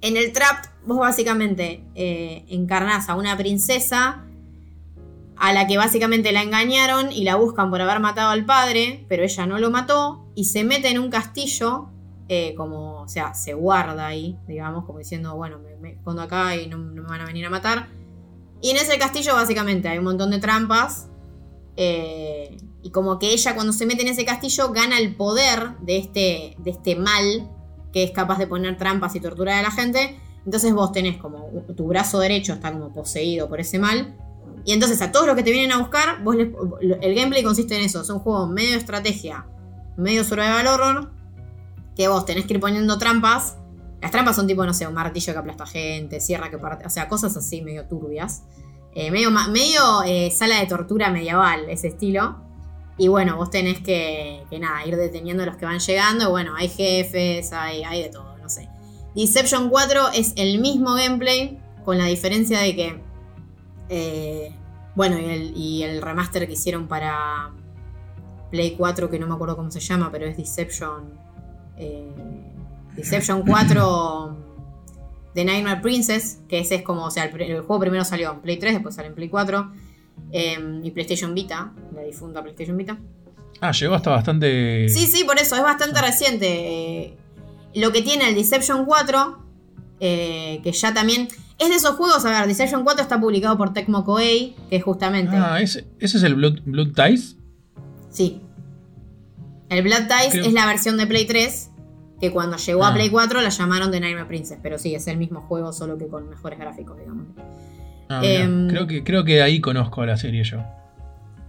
el Trap, vos básicamente encarnás a una princesa a la que básicamente la engañaron y la buscan por haber matado al padre, pero ella no lo mató y se mete en un castillo, eh, como, o sea, se guarda ahí, digamos, como diciendo, bueno, me, escondo acá y no, me van a venir a matar. Y en ese castillo básicamente hay un montón de trampas. Eh, y como que ella cuando se mete en ese castillo gana el poder de este, de este mal que es capaz de poner trampas y torturar a la gente. Entonces vos tenés como tu brazo derecho está como poseído por ese mal y entonces a todos los que te vienen a buscar, vos el gameplay consiste en eso. Es un juego medio estrategia, medio survival horror, que vos tenés que ir poniendo trampas. Las trampas son tipo, no sé, un martillo que aplasta gente, sierra que parte, o sea, cosas así medio turbias. Eh, medio eh, sala de tortura medieval, ese estilo. Y bueno, vos tenés que, que, nada, ir deteniendo a los que van llegando. Bueno, hay jefes, hay, hay de todo, no sé. Deception 4 es el mismo gameplay, con la diferencia de que eh, bueno, y el, remaster que hicieron para Play 4, que no me acuerdo cómo se llama, pero es Deception eh, Deception 4 The Nightmare Princess, que ese es como, o sea, el, el juego primero salió en Play 3, después salió en Play 4 eh, y PlayStation Vita, la difunta PlayStation Vita. Ah, llegó hasta bastante. Sí, sí, por eso, es bastante reciente. Lo que tiene el Deception 4, eh, que ya también. Es de esos juegos, a ver, Deception 4 está publicado por Tecmo Koei, que es justamente. Ah, ese, ese es el Blood, Blood Ties. Sí. El Blood Ties Creo- es la versión de Play 3, que cuando llegó a Ah. Play 4 la llamaron The Nightmare Princess, pero sí, es el mismo juego, solo que con mejores gráficos, digamos. Ah. Em, creo, que, creo que ahí conozco la serie yo.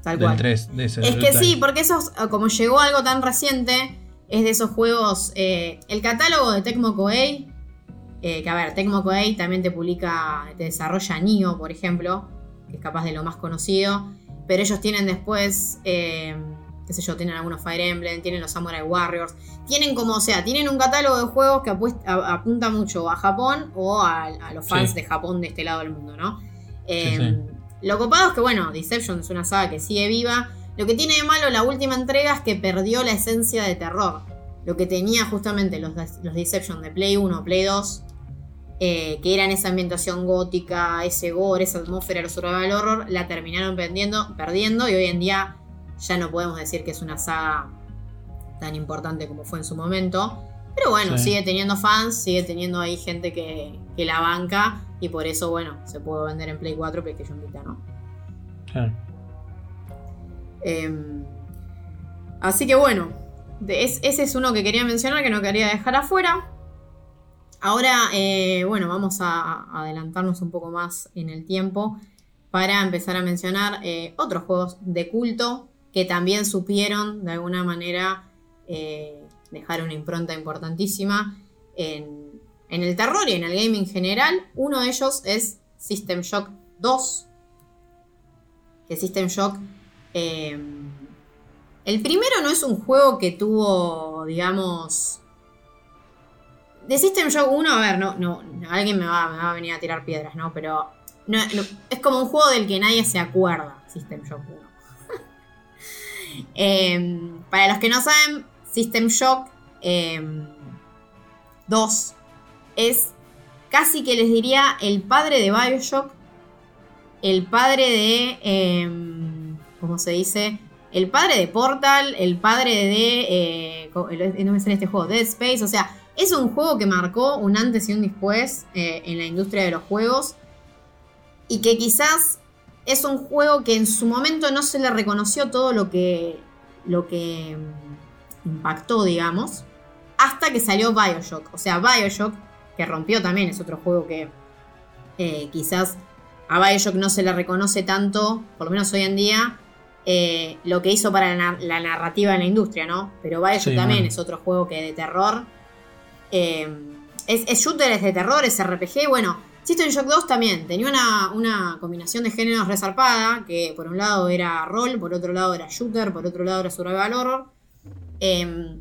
Tal cual. 3, de ese. Es que sí, porque esos, como llegó algo tan reciente, es de esos juegos. eh, el catálogo de Tecmo Koei, eh, que a ver, Tecmo Koei también te publica, te desarrolla Nioh, por ejemplo, que es capaz de lo más conocido, pero ellos tienen después, eh, qué sé yo, tienen algunos Fire Emblem, tienen los Samurai Warriors, tienen como, o sea, tienen un catálogo de juegos que a- apunta mucho a Japón o a, a los fans Sí. de Japón de este lado del mundo, ¿no? Sí, Eh, sí. Lo copado es que, bueno, Deception es una saga que sigue viva. Lo que tiene de malo la última entrega es que perdió la esencia de terror. Lo que tenía justamente los, los Deception de Play 1, Play 2, eh, que eran esa ambientación gótica, ese gore, esa atmósfera, los survival horror, la terminaron perdiendo, perdiendo y hoy en día ya no podemos decir que es una saga tan importante como fue en su momento. Pero bueno, Sí. sigue teniendo fans, sigue teniendo ahí gente que, que la banca y por eso, bueno, se pudo vender en Play 4, PlayStation Vita, ¿no? Claro. Em, así que bueno, es- ese es uno que quería mencionar, que no quería dejar afuera. Ahora, eh, bueno, vamos a, adelantarnos un poco más en el tiempo para empezar a mencionar eh, otros juegos de culto que también supieron de alguna manera eh, dejar una impronta importantísima en, el terror y en el gaming en general. Uno de ellos es System Shock 2. Que System Shock el primero no es un juego que tuvo, digamos. De System Shock 1, a ver, no, no, alguien me va, me va a venir a tirar piedras, ¿no? Pero no, es como un juego del que nadie se acuerda, System Shock 1. Eh, para los que no saben, System Shock eh, 2 es casi que les diría el padre de Bioshock, el padre de, eh, ¿cómo se dice? El padre de Portal, el padre de, eh, no me sale este juego, Dead Space, o sea, es un juego que marcó un antes y un después eh, en la industria de los juegos y que quizás es un juego que en su momento no se le reconoció todo lo que, lo que mm, impactó, digamos, hasta que salió Bioshock. O sea, Bioshock, que rompió también, es otro juego que eh, quizás a Bioshock no se le reconoce tanto, por lo menos hoy en día, eh, lo que hizo para la, nar- la narrativa en la industria, ¿no? Pero Bioshock Sí, también es otro juego que de terror. Eh, es, shooter, es de terror, es RPG. Bueno, System Shock 2 también tenía una, una combinación de géneros resarpada, que por un lado era rol, por otro lado era shooter, por otro lado era survival horror. Eh,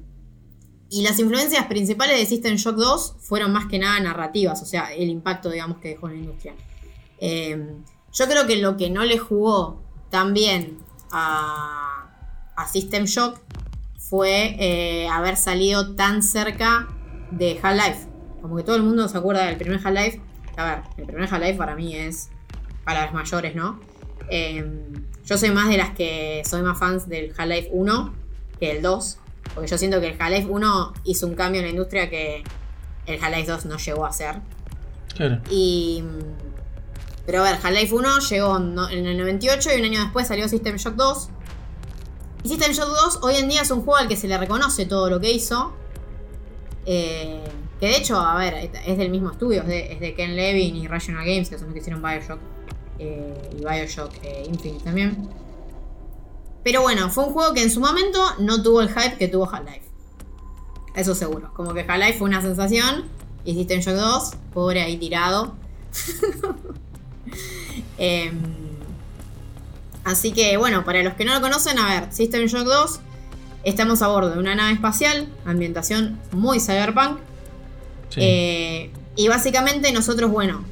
y las influencias principales de System Shock 2 fueron más que nada narrativas, o sea, el impacto, digamos, que dejó en la industria. Eh, yo creo que lo que no le jugó tan bien a, a System Shock fue eh, haber salido tan cerca de Half-Life. Como que todo el mundo se acuerda del primer Half-Life. A ver, el primer Half-Life para mí es palabras mayores, ¿no? Eh, yo soy más de las que soy más fans del Half-Life 1 que el 2. Porque yo siento que el Half-Life 1 hizo un cambio en la industria que el Half-Life 2 no llegó a hacer. Claro. Y. Pero a ver, Half-Life 1 llegó en el 98 y un año después salió System Shock 2. Y System Shock 2 hoy en día es un juego al que se le reconoce todo lo que hizo. Eh, que de hecho, a ver, es del mismo estudio, es de, Ken Levin y Rational Games, que son los que hicieron Bioshock. eh, y Bioshock eh, Infinite también. Pero bueno, fue un juego que en su momento no tuvo el hype que tuvo Half-Life. Eso seguro. Como que Half-Life fue una sensación. Y System Shock 2, pobre ahí tirado. Em, así que bueno, para los que no lo conocen, a ver, System Shock 2, estamos a bordo de una nave espacial, ambientación muy cyberpunk. Sí. Eh, y básicamente nosotros, bueno,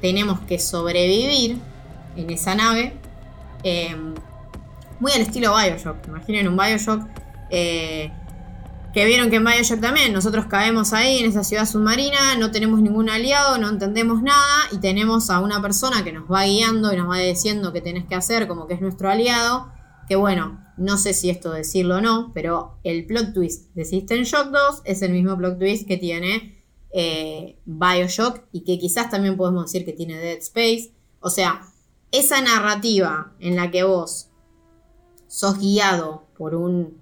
tenemos que sobrevivir en esa nave. eh, muy al estilo Bioshock. Imaginen un Bioshock. eh, Que vieron que en Bioshock también nosotros caemos ahí en esa ciudad submarina, no tenemos ningún aliado, no entendemos nada y tenemos a una persona que nos va guiando y nos va diciendo qué tenés que hacer, como que es nuestro aliado. Que bueno, no sé si esto decirlo o no, pero el plot twist de System Shock 2 es el mismo plot twist que tiene eh, Bioshock y que quizás también podemos decir que tiene Dead Space. O sea, esa narrativa en la que vos sos guiado por un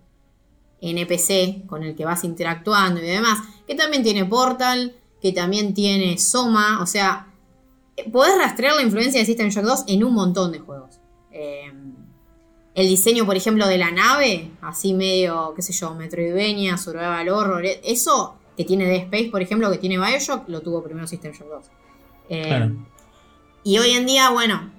NPC con el que vas interactuando y demás, que también tiene Portal, que también tiene Soma, o sea, podés rastrear la influencia de System Shock 2 en un montón de juegos. Eh, el diseño, por ejemplo, de la nave, así medio, qué sé yo, Metroidvania, Survival Horror, eso que tiene Dead Space, por ejemplo, que tiene Bioshock, lo tuvo primero System Shock 2. Eh, y hoy en día, bueno,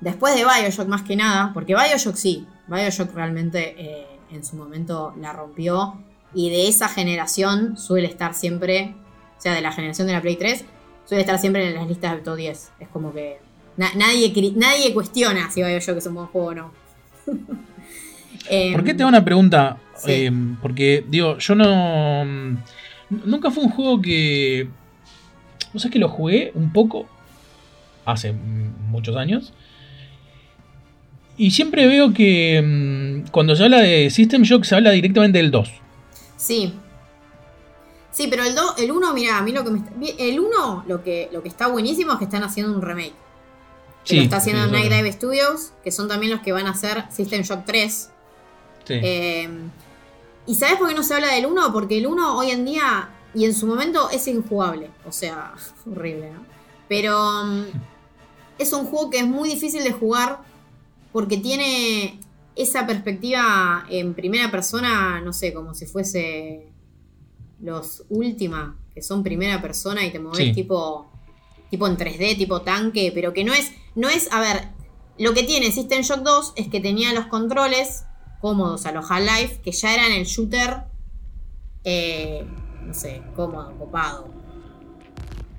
después de Bioshock más que nada, porque Bioshock sí, Bioshock realmente eh, en su momento la rompió y de esa generación suele estar siempre, o sea, de la generación de la Play 3, suele estar siempre en las listas de top 10. Es como que nadie, nadie cuestiona si Bioshock es un buen juego o no. ¿Por qué te hago una pregunta? Eh, porque, digo, yo no. Nunca fue un juego que. No sé, que lo jugué un poco. Hace muchos años. Y siempre veo que mm, cuando se habla de System Shock se habla directamente del 2. Sí. Sí, pero el 2, el 1, mira, a mí lo que me está, el 1 lo que lo que está buenísimo es que están haciendo un remake. Sí, lo está haciendo Night Dive Studios, que son también los que van a hacer System Shock 3. Sí. Em, ¿Y sabes por qué no se habla del 1? Porque el 1 hoy en día y en su momento es injugable. O sea, horrible, ¿no? Pero mm, es un juego que es muy difícil de jugar porque tiene esa perspectiva en primera persona, no sé, como si fuese los Ultima, que son primera persona y te mueves tipo, tipo en 3D, tipo tanque, pero que no es, no es, a ver, lo que tiene System Shock 2 es que tenía los controles cómodos a los Half-Life, que ya eran el shooter, eh, no sé, cómodo, copado.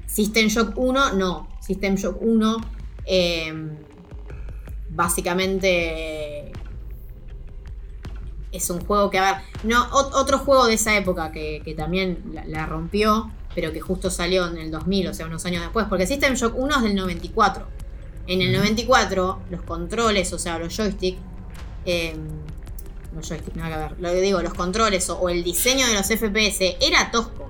System Shock 1, no. System Shock 1, eh, básicamente es un juego que, a ver, no, otro juego de esa época que, también la, rompió, pero que justo salió en el 2000, o sea, unos años después, porque System Shock 1 es del 94. En el 94, los controles, o sea, los joysticks, eh, los joysticks, nada que ver, lo que digo, los controles o, el diseño de los FPS era tosco.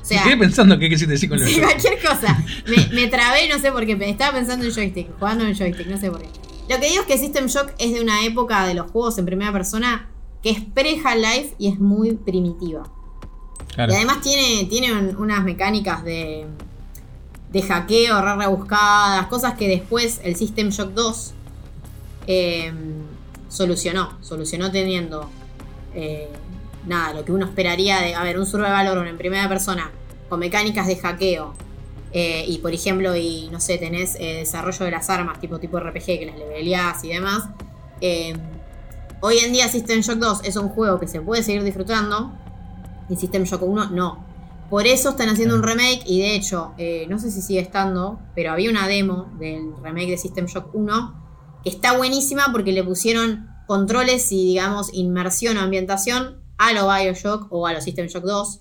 O sea, Estoy pensando qué quisiste decir con los sí, cualquier cosa. Me, me, trabé, no sé por qué, estaba pensando en joystick, jugando en joystick, no sé por qué. Lo que digo es que System Shock es de una época de los juegos en primera persona que es pre-Half-Life y es muy primitiva. Y además tiene, tiene unas mecánicas de, de hackeo re cosas que después el System Shock 2 em, solucionó. Solucionó teniendo eh, nada, lo que uno esperaría de, a ver, un survival horror en primera persona con mecánicas de hackeo, eh, y por ejemplo, y no sé, tenés eh, desarrollo de las armas, tipo tipo RPG, que las leveleás y demás. Eh, hoy en día System Shock 2 es un juego que se puede seguir disfrutando. Y System Shock 1 no. Por eso están haciendo un remake y de hecho, no sé si sigue estando, pero había una demo del remake de System Shock 1 que está buenísima porque le pusieron controles y digamos inmersión o ambientación a lo Bioshock o a lo System Shock 2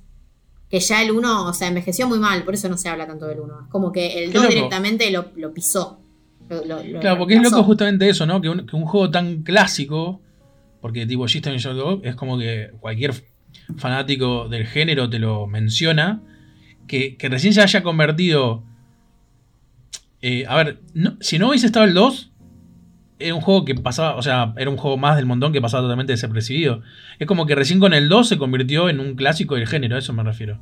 que ya el 1, o sea, envejeció muy mal, por eso no se habla tanto del 1. Es como que el 2 directamente lo, pisó. claro, porque es loco justamente eso, ¿no? Que un, juego tan clásico, porque tipo System Shock 2 es como que cualquier fanático del género te lo menciona, que, recién se haya convertido... Eh, a ver, si no hubiese estado el 2, era un juego que pasaba, o sea, era un juego más del montón que pasaba totalmente desapercibido. Es como que recién con el 2 se convirtió en un clásico del género, a eso me refiero.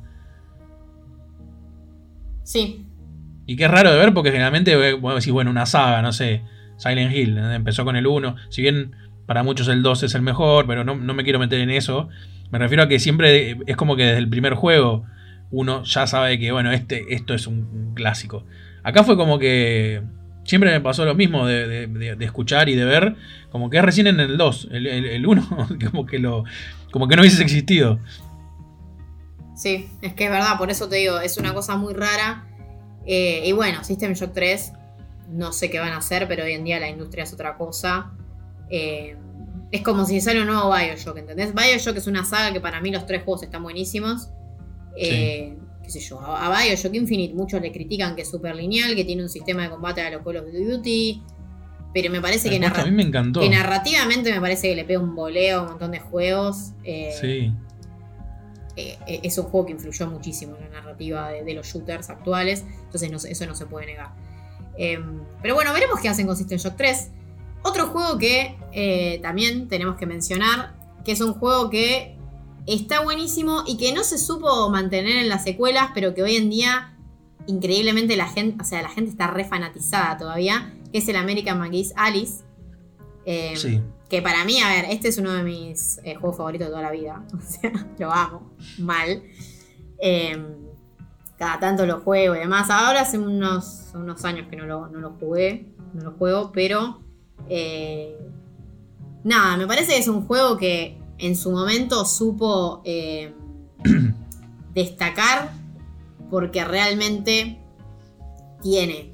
Sí. Y que es raro de ver porque generalmente, bueno, decís, bueno, una saga, no sé, Silent Hill, empezó con el 1, si bien para muchos el 2 es el mejor, pero no, me quiero meter en eso. Me refiero a que siempre es como que desde el primer juego uno ya sabe que, bueno, este, esto es un clásico. Acá fue como que Siempre me pasó lo mismo de, escuchar y de ver, como que es recién en el 2, el 1, como, que lo, como que no hubiese existido. Sí, es que es verdad, por eso te digo, es una cosa muy rara. Eh, y bueno, System Shock 3, no sé qué van a hacer, pero hoy en día la industria es otra cosa. Eh, Es como si sale un nuevo Bioshock, ¿entendés? Bioshock es una saga que para mí los tres juegos están buenísimos. Eh, qué sé yo, a, Bioshock Infinite muchos le critican que es súper lineal, que tiene un sistema de combate a los Call of Duty. Pero me parece que, Además, narra- a mí me encantó. que narrativamente me parece que le pega un voleo a un montón de juegos. Eh, Sí. eh, es un juego que influyó muchísimo en la narrativa de, de los shooters actuales, entonces no eso no se puede negar. Eh, pero bueno, veremos qué hacen con System Shock 3. Otro juego que eh, también tenemos que mencionar, que es un juego que está buenísimo y que no se supo mantener en las secuelas, pero que hoy en día increíblemente la gente, o sea, la gente está re fanatizada todavía, que es el American McGee's Alice. Eh, Sí. que para mí, a ver, este es uno de mis eh, juegos favoritos de toda la vida. O sea, lo amo. Mal. Eh, cada tanto lo juego y demás. Ahora hace unos, unos años que no lo, no lo jugué. No lo juego, pero. Eh, nada, me parece que es un juego que en su momento supo eh, destacar porque realmente tiene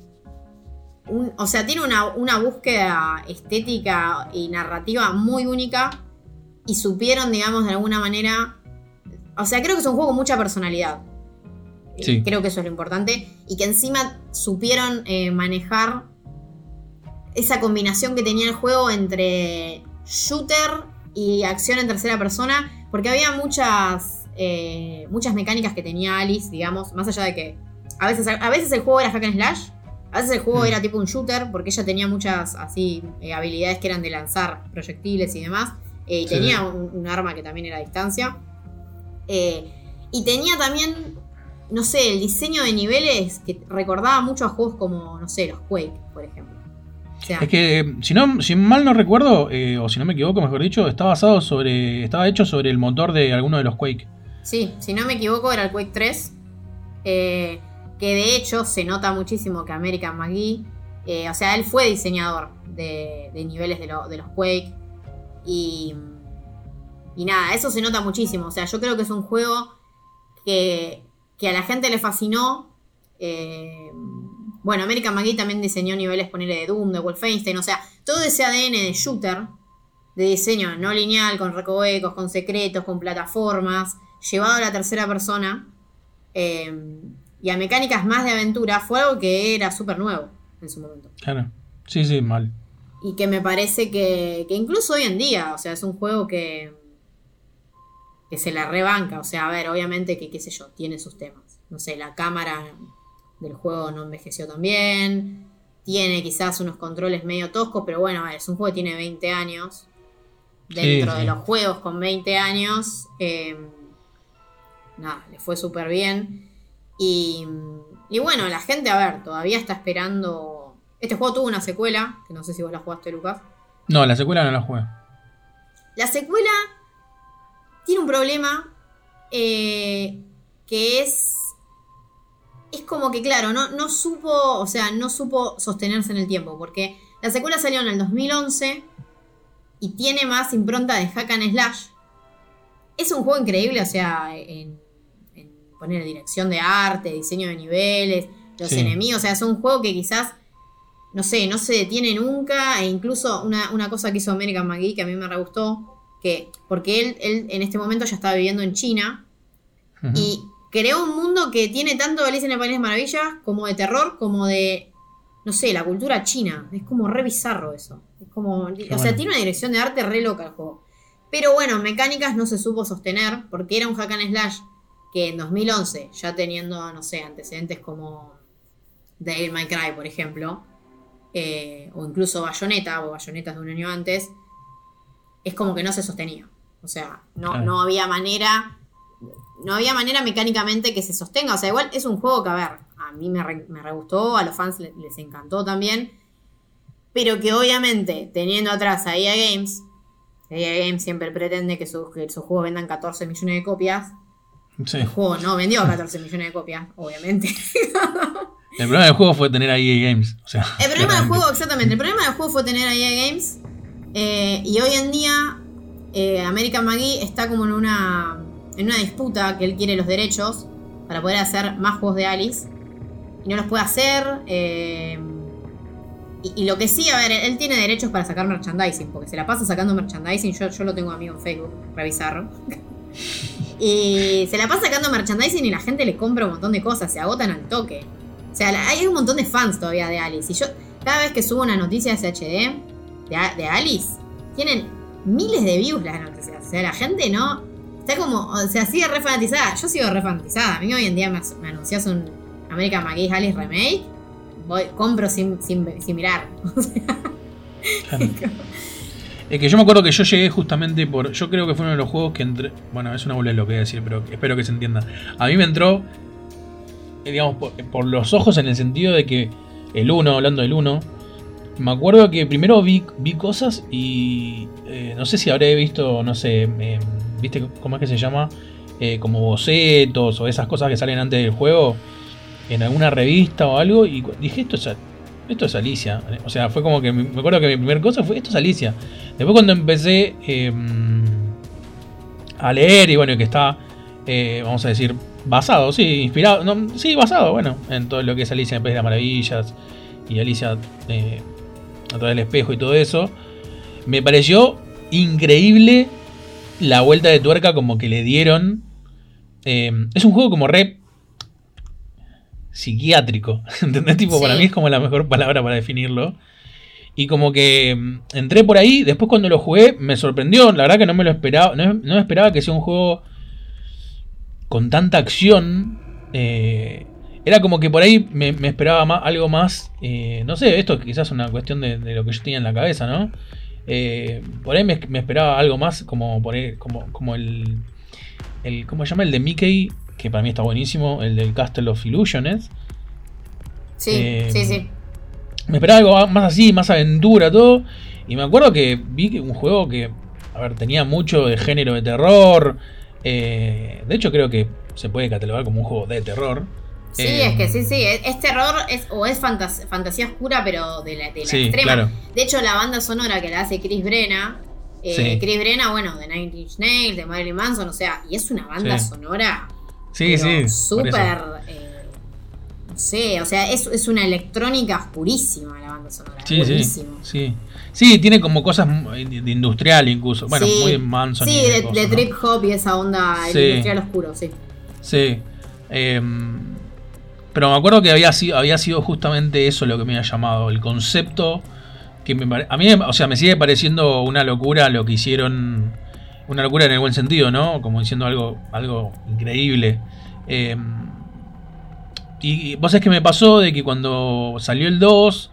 un- o sea, tiene una, una búsqueda estética y narrativa muy única y supieron, digamos, de alguna manera... O sea, creo que es un juego con mucha personalidad. Sí. Creo que eso es lo importante. Y que encima supieron eh, manejar esa combinación que tenía el juego entre shooter y acción en tercera persona. Porque había muchas, eh, muchas mecánicas que tenía Alice, digamos, más allá de que a veces, a veces el juego era hack and slash, a veces el juego Mm. era tipo un shooter, porque ella tenía muchas así eh, habilidades que eran de lanzar proyectiles y demás. eh, y Sí. tenía un, un arma que también era a distancia. Y tenía también, no sé, el diseño de niveles que recordaba mucho a juegos como, no sé, los Quake, por ejemplo. Sea, Es que, eh, si, no, si mal no recuerdo, eh, o si no me equivoco, mejor dicho, está basado sobre. Estaba hecho sobre el motor de alguno de los Quake. Sí, si no me equivoco era el Quake 3. eh, que de hecho se nota muchísimo que American McGee, eh, o sea, él fue diseñador de, de niveles de, lo- de los Quake. Y, y nada, eso se nota muchísimo. O sea, yo creo que es un juego que, que a la gente le fascinó. eh, bueno, American McGee también diseñó niveles, ponerle de Doom, de Wolfenstein, o sea, todo ese ADN de shooter, de diseño no lineal, con recovecos, con secretos, con plataformas, llevado a la tercera persona eh, y a mecánicas más de aventura, fue algo que era súper nuevo en su momento. Claro. Sí, sí, mal. Y que me parece que, que incluso hoy en día, o sea, es un juego que, que se la rebanca. O sea, a ver, obviamente que, qué sé yo, tiene sus temas. No sé, la cámara del juego no envejeció tan bien. Tiene quizás unos controles medio toscos, pero bueno, a ver, es un juego que tiene 20 años. Dentro Sí, de los juegos con 20 años, eh, nada, le fue súper bien. Y, y bueno, la gente, a ver, todavía está esperando. Este juego tuvo una secuela, que no sé si vos la jugaste, Lucas. No, la secuela no la jugué. La secuela tiene un problema eh, que es. Es como que, claro, no, no supo. O sea, no supo sostenerse en el tiempo. Porque la secuela salió en el 2011 y tiene más impronta de hack and slash. Es un juego increíble, o sea, en, en poner dirección de arte, diseño de niveles, los Sí. enemigos. O sea, es un juego que quizás no sé, no se detiene nunca. E incluso una, una cosa que hizo American McGee que a mí me re gustó, que, porque él, él en este momento ya estaba viviendo en China y creó un mundo que tiene tanto Alicia en el País de las Maravillas como de terror, como de, no sé, la cultura china. Es como re bizarro eso. Es como, o sea, tiene una dirección de arte re loca el juego. Pero bueno, mecánicas no se supo sostener porque era un hack and slash que en 2011, ya teniendo, no sé, antecedentes como Devil May Cry, por ejemplo, eh, o incluso Bayonetta, o Bayonetas de un año antes, es como que no se sostenía. O sea, no, no había manera, no había manera mecánicamente que se sostenga. O sea, igual es un juego que, a ver, a mí me re, me re gustó, a los fans le- les encantó también, pero que obviamente, teniendo atrás a EA Games, EA Games siempre pretende que, sus- que sus juegos vendan 14 millones de copias. Sí. El juego no vendió 14 millones de copias, obviamente. El problema del juego fue tener ahí EA Games. O sea, El problema del juego, exactamente, el problema del juego fue tener a EA Games. eh, y hoy en día, eh, American McGee está como en una, en una disputa que él quiere los derechos para poder hacer más juegos de Alice. Y no los puede hacer. eh, Y, lo que sí, a ver, él tiene derechos para sacar merchandising, porque se la pasa sacando merchandising. Yo, yo lo tengo amigo en Facebook, revisarlo. y se la pasa sacando merchandising y la gente le compra un montón de cosas, se agotan al toque. O sea, hay un montón de fans todavía de Alice. Y yo, cada vez que subo una noticia de A- de Alice, tienen miles de views las noticias. O sea, la gente no. Está como. O sea, sigue re fanatizada. Yo sigo re fanatizada. A mí hoy en día me, me anuncias un American McGee Alice Remake. Voy, compro sin, sin, sin mirar. O sea, Claro. Es que yo me acuerdo que yo llegué justamente por. Yo creo que fue uno de los juegos que entré. Bueno, es una bola lo que voy a decir, pero espero que se entienda. A mí me entró. eh, Digamos, por, por los ojos en el sentido de que el 1, hablando del 1. Me acuerdo que primero vi, vi cosas y. eh, no sé si habré visto, no sé. eh, ¿Viste cómo es que se llama? Eh, como bocetos o esas cosas que salen antes del juego. En alguna revista o algo. Y dije, esto es, esto es Alicia. O sea, fue como que me acuerdo que mi primera cosa fue esto es Alicia. Después cuando empecé eh, a leer y bueno, que está, eh, vamos a decir, basado, sí, inspirado, sí, basado, bueno, en todo lo que es Alicia en País de las Maravillas y Alicia eh, a través del espejo y todo eso, me pareció increíble la vuelta de tuerca como que le dieron. Eh, es un juego como re psiquiátrico, ¿entendés? Tipo, para mí es como la mejor palabra para definirlo. Y como que mm, entré por ahí, después cuando lo jugué me sorprendió, la verdad que no me lo esperaba, no, no esperaba que sea un juego con tanta acción. eh, era como que por ahí me, me esperaba más, algo más, eh, no sé, esto es quizás una cuestión de, de lo que yo tenía en la cabeza, ¿no? Eh, por ahí me, me esperaba algo más como, por ahí- como, como el, el, ¿cómo se llama? El de Mickey, que para mí está buenísimo, el del Castle of Illusions. Sí, Eh, sí, sí. Me esperaba algo más así, más aventura, todo. Y me acuerdo que vi que un juego que, a ver, tenía mucho de género de terror. eh, de hecho, creo que se puede catalogar como un juego de terror. Sí, Eh, es que sí, sí. Es, es terror es, o es fantas- fantasía oscura, pero de la, de la Sí, extrema. claro. De hecho, la banda sonora que la hace Chris Brenna. eh, Sí. Chris Brenna, bueno, de Nine Inch Nails, de Marilyn Manson, o sea, y es una banda Sí. sonora Sí, sí. súper. eh, no sé, o sea, es, es una electrónica oscurísima la banda sonora. Sí, sí, buenísimo. sí. Sí, tiene como cosas muy- de industrial incluso. Bueno, muy Manson. Sí, de, cosas, de trip hop y esa onda industrial oscuro, sí. Sí. Em, pero me acuerdo que había sido, había sido justamente eso lo que me había llamado. El concepto que me pare- a mí, o sea, me sigue pareciendo una locura lo que hicieron. Una locura en el buen sentido, ¿no? Como diciendo algo, algo increíble. Em, y, vos es que me pasó de que cuando salió el 2,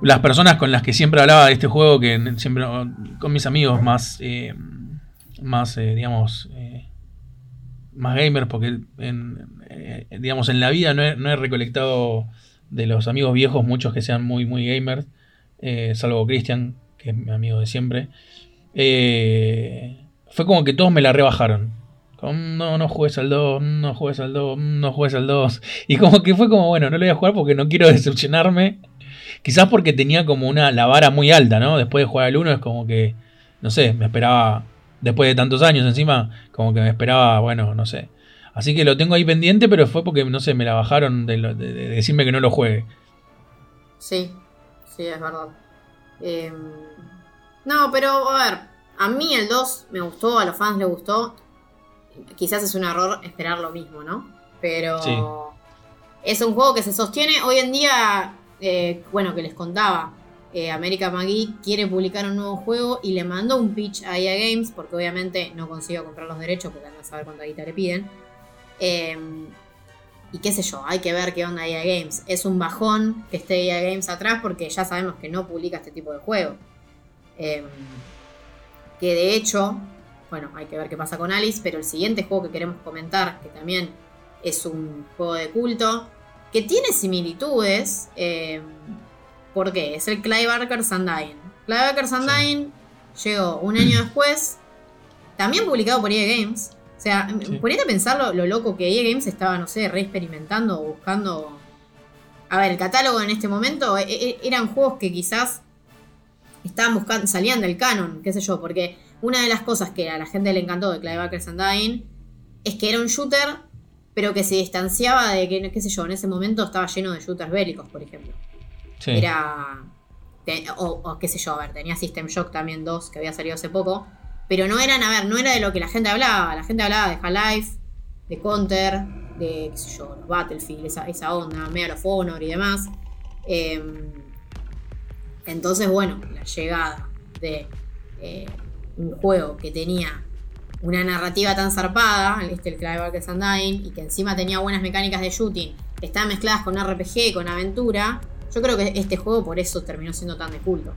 las personas con las que siempre hablaba de este juego, que siempre con mis amigos más, eh, más eh, digamos, eh, más gamers, porque en, eh, digamos en la vida no he, recolectado de los amigos viejos muchos que sean muy, muy gamers, eh, salvo Cristian, que es mi amigo de siempre. Eh, fue como que todos me la rebajaron. Como, no, no juegues al 2, no juegues al 2, no juegues al 2. Y como que fue como, bueno, no lo voy a jugar porque no quiero decepcionarme. Quizás porque tenía como una la vara muy alta, ¿no? Después de jugar al 1 es como que, no sé, me esperaba, después de tantos años encima, como que me esperaba, bueno, no sé. Así que lo tengo ahí pendiente, pero fue porque, no sé, me la bajaron de, lo- de- de decirme que no lo juegue. Sí, sí, es verdad. Eh, no, pero a ver, a mí el 2 me gustó, a los fans les gustó. Quizás es un error esperar lo mismo, ¿no? Pero Sí. es un juego que se sostiene. Hoy en día, eh, bueno, que les contaba, eh, America McGee quiere publicar un nuevo juego y le mandó un pitch a EA Games, porque obviamente no consigo comprar los derechos, porque anda a saber cuánta guita le piden. Eh, y qué sé yo, hay que ver qué onda EA Games. Es un bajón que esté EA Games atrás porque ya sabemos que no publica este tipo de juego. Eh, que de hecho, bueno, hay que ver qué pasa con Alice, pero el siguiente juego que queremos comentar, que también es un juego de culto, que tiene similitudes. Eh, ¿Por qué? Es el Clive Barker's Undying. Clive Barker's Undying llegó un año después, también publicado por EA Games. O sea, Sí. ponete a pensar lo, lo loco que EA Games estaba, no sé, re experimentando o buscando. A ver, el catálogo en este momento e- e- eran juegos que quizás estaban buscando, salían del canon, qué sé yo, porque una de las cosas que a la gente le encantó de Clive Barker's Undying es que era un shooter, pero que se distanciaba de que, qué sé yo, en ese momento estaba lleno de shooters bélicos, por ejemplo. Era. o, qué sé yo, a ver, tenía System Shock también 2, que había salido hace poco. Pero no eran, a ver, no era de lo que la gente hablaba. La gente hablaba de Half-Life, de Counter, de, qué sé yo, los Battlefield, esa, esa onda, Medal of Honor y demás. Em, entonces, bueno, la llegada de eh, un juego que tenía una narrativa tan zarpada, este, el Clive Barker's Undying, y que encima tenía buenas mecánicas de shooting, que estaban mezcladas con RPG, con aventura, yo creo que este juego por eso terminó siendo tan de culto.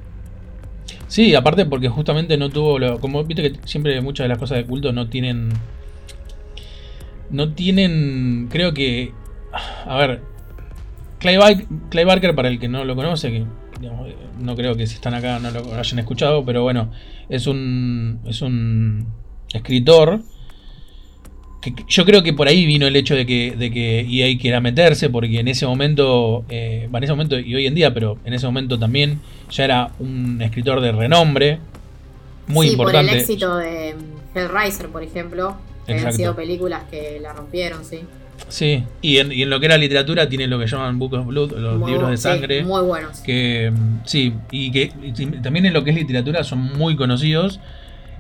Sí, aparte porque justamente no tuvo lo, como viste que siempre muchas de las cosas de culto no tienen no tienen creo que a ver Clay, Clay Barker para el que no lo conoce que digamos, no creo que si están acá no lo hayan escuchado pero bueno es un es un escritor que yo creo que por ahí vino el hecho de que, de que EA quiera meterse, porque en ese momento, eh, en ese momento y hoy en día, pero en ese momento también ya era un escritor de renombre, muy sí, importante. por el éxito de Hellraiser, por ejemplo, que habían Exacto. sido películas que la rompieron, sí. Sí, y en, y en lo que era literatura tiene lo que llaman Book of Blood, los Muy libros de sí, sangre. muy buenos. que mm, sí, y que y también en lo que es literatura son muy conocidos.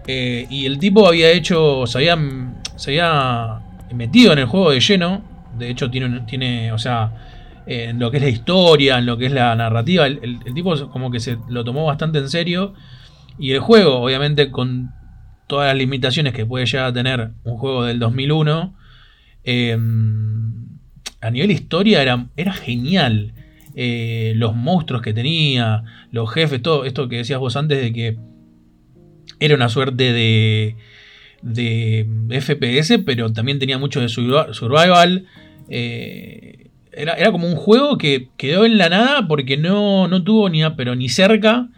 Eh, y el tipo había hecho, se había, se había metido en el juego de lleno. De hecho, tiene, tiene o sea, eh, en lo que es la historia, en lo que es la narrativa, el, el- el tipo como que se lo tomó bastante en serio. Y el juego, obviamente, con todas las limitaciones que puede llegar a tener un juego del 2001, eh, a nivel historia era, era genial. Eh, los monstruos que tenía, los jefes, todo esto que decías vos antes de que era una suerte de, de FPS, pero también tenía mucho de survi- survival. Eh, era, era como un juego que quedó en la nada porque no, no tuvo ni, pero ni cerca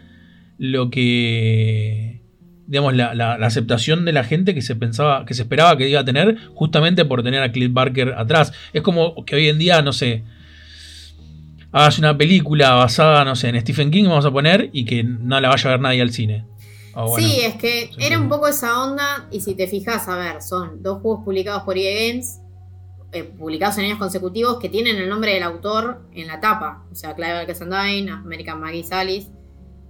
lo que digamos la, la- la aceptación de la gente que se pensaba que se esperaba que iba a tener justamente por tener a Cliff Barker atrás es como que hoy en día no sé hagas una película basada no sé en Stephen King vamos a poner y que no la vaya a ver nadie al cine Bueno, sí, es que sí, era un poco esa onda, y si te fijas, a ver, son dos juegos publicados por EA Games, eh, publicados en años consecutivos, que tienen el nombre del autor en la tapa. O sea, Clive Undying, American Maggie Salis.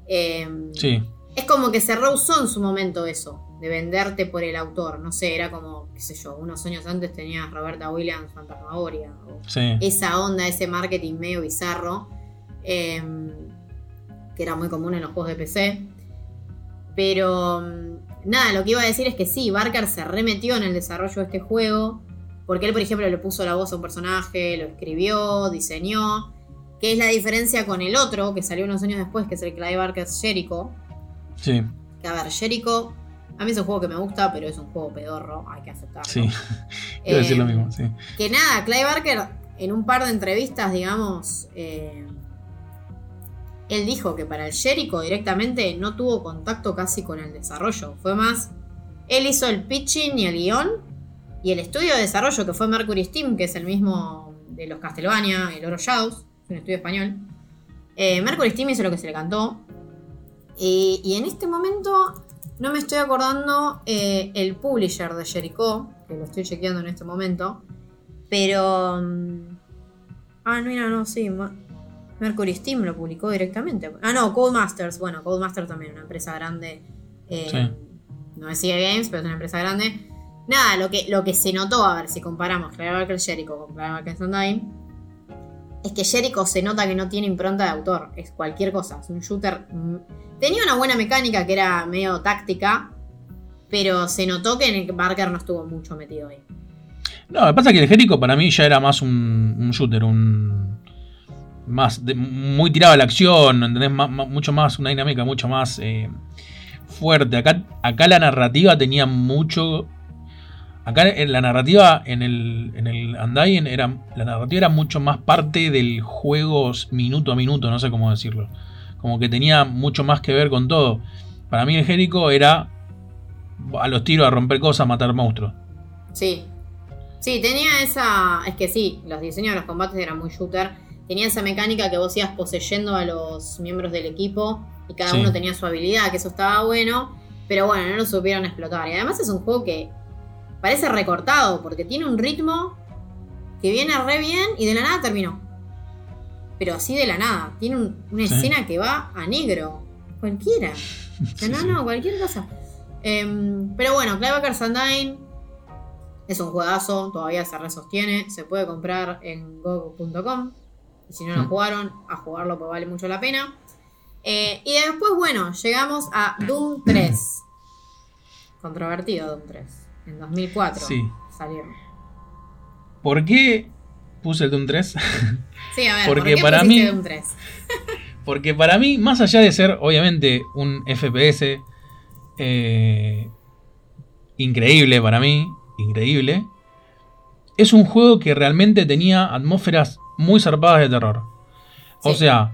Eh, sí Es como que se rehusó en su momento eso, de venderte por el autor. No sé, era como, qué sé yo, unos años antes tenías Roberta Williams, Fantasmagoria, sí esa onda, ese marketing medio bizarro, eh, que era muy común en los juegos de PC. Pero mm, nada, lo que iba a decir es que sí, Barker se remetió en el desarrollo de este juego, porque él, por ejemplo, le puso la voz a un personaje, lo escribió, diseñó, que es la diferencia con el otro, que salió unos años después, que es el Clive Barker's Jericho. sí Que a ver, Jericho, a mí es un juego que me gusta, pero es un juego pedorro, hay que aceptarlo. sí quiero decir lo Eh, mismo sí que nada, Clive Barker en un par de entrevistas, digamos, eh, él dijo que para el Jericho directamente no tuvo contacto casi con el desarrollo. Fue más, él hizo el pitching y el guion y el estudio de desarrollo que fue Mercury Steam, que es el mismo de los Castlevania, el Oro Shadows, un estudio español. Eh, Mercury Steam hizo lo que se le cantó. Y, en este momento no me estoy acordando eh, el publisher de Jericho, que lo estoy chequeando en este momento. Pero. mm, Ah, no, mira, no, sí. Mercury Steam lo publicó directamente. Ah, no, Codemasters. Bueno, Codemasters también, una empresa grande. eh, Sí. No es EA Games, pero es una empresa grande. Nada, lo que, lo que se notó, a ver si comparamos Barker Jericho con Barker Sundyne, es que Jericho se nota que no tiene impronta de autor. Es cualquier cosa. Es un shooter. mm, Tenía una buena mecánica que era medio táctica. Pero se notó que en el Barker no estuvo mucho metido ahí. No, lo que pasa es que el Jericho para mí ya era más un, un shooter, un. Más de- muy tirado a la acción, ¿entendés? Ma- mucho más, una dinámica mucho más eh, fuerte. Acá, acá la narrativa tenía mucho. Acá la narrativa en el, en el Undying era. La narrativa era mucho más parte del juego minuto a minuto, no sé cómo decirlo. Como que tenía mucho más que ver con todo. Para mí el Jericho era a los tiros a romper cosas, matar monstruos. Sí. Sí, tenía esa. Es que sí, los diseños de los combates eran muy shooter. Tenía esa mecánica que vos ibas poseyendo a los miembros del equipo y cada Sí. uno tenía su habilidad, que eso estaba bueno. Pero bueno, no lo supieron explotar. Y además es un juego que parece recortado porque tiene un ritmo que viene re bien y de la nada terminó. pero así de la nada. Tiene un- una Sí. escena que va a negro. Cualquiera. O sea, no, no, cualquier cosa. Em, pero bueno, Claybackers Undyne es un juegazo, todavía se resostiene. Se puede comprar en go.com. Y si no lo Mm. jugaron, a jugarlo porque vale mucho la pena. Eh, y después, bueno, llegamos a Doom 3. Controvertido Doom 3. En 2004 Sí. salió. ¿Por qué puse el Doom 3? Sí, a ver, Porque ¿por qué para mí- Doom 3? Porque para mí, más allá de ser, obviamente, un FPS eh, increíble para mí, increíble, es un juego que realmente tenía atmósferas muy zarpadas de terror. O Sí. sea,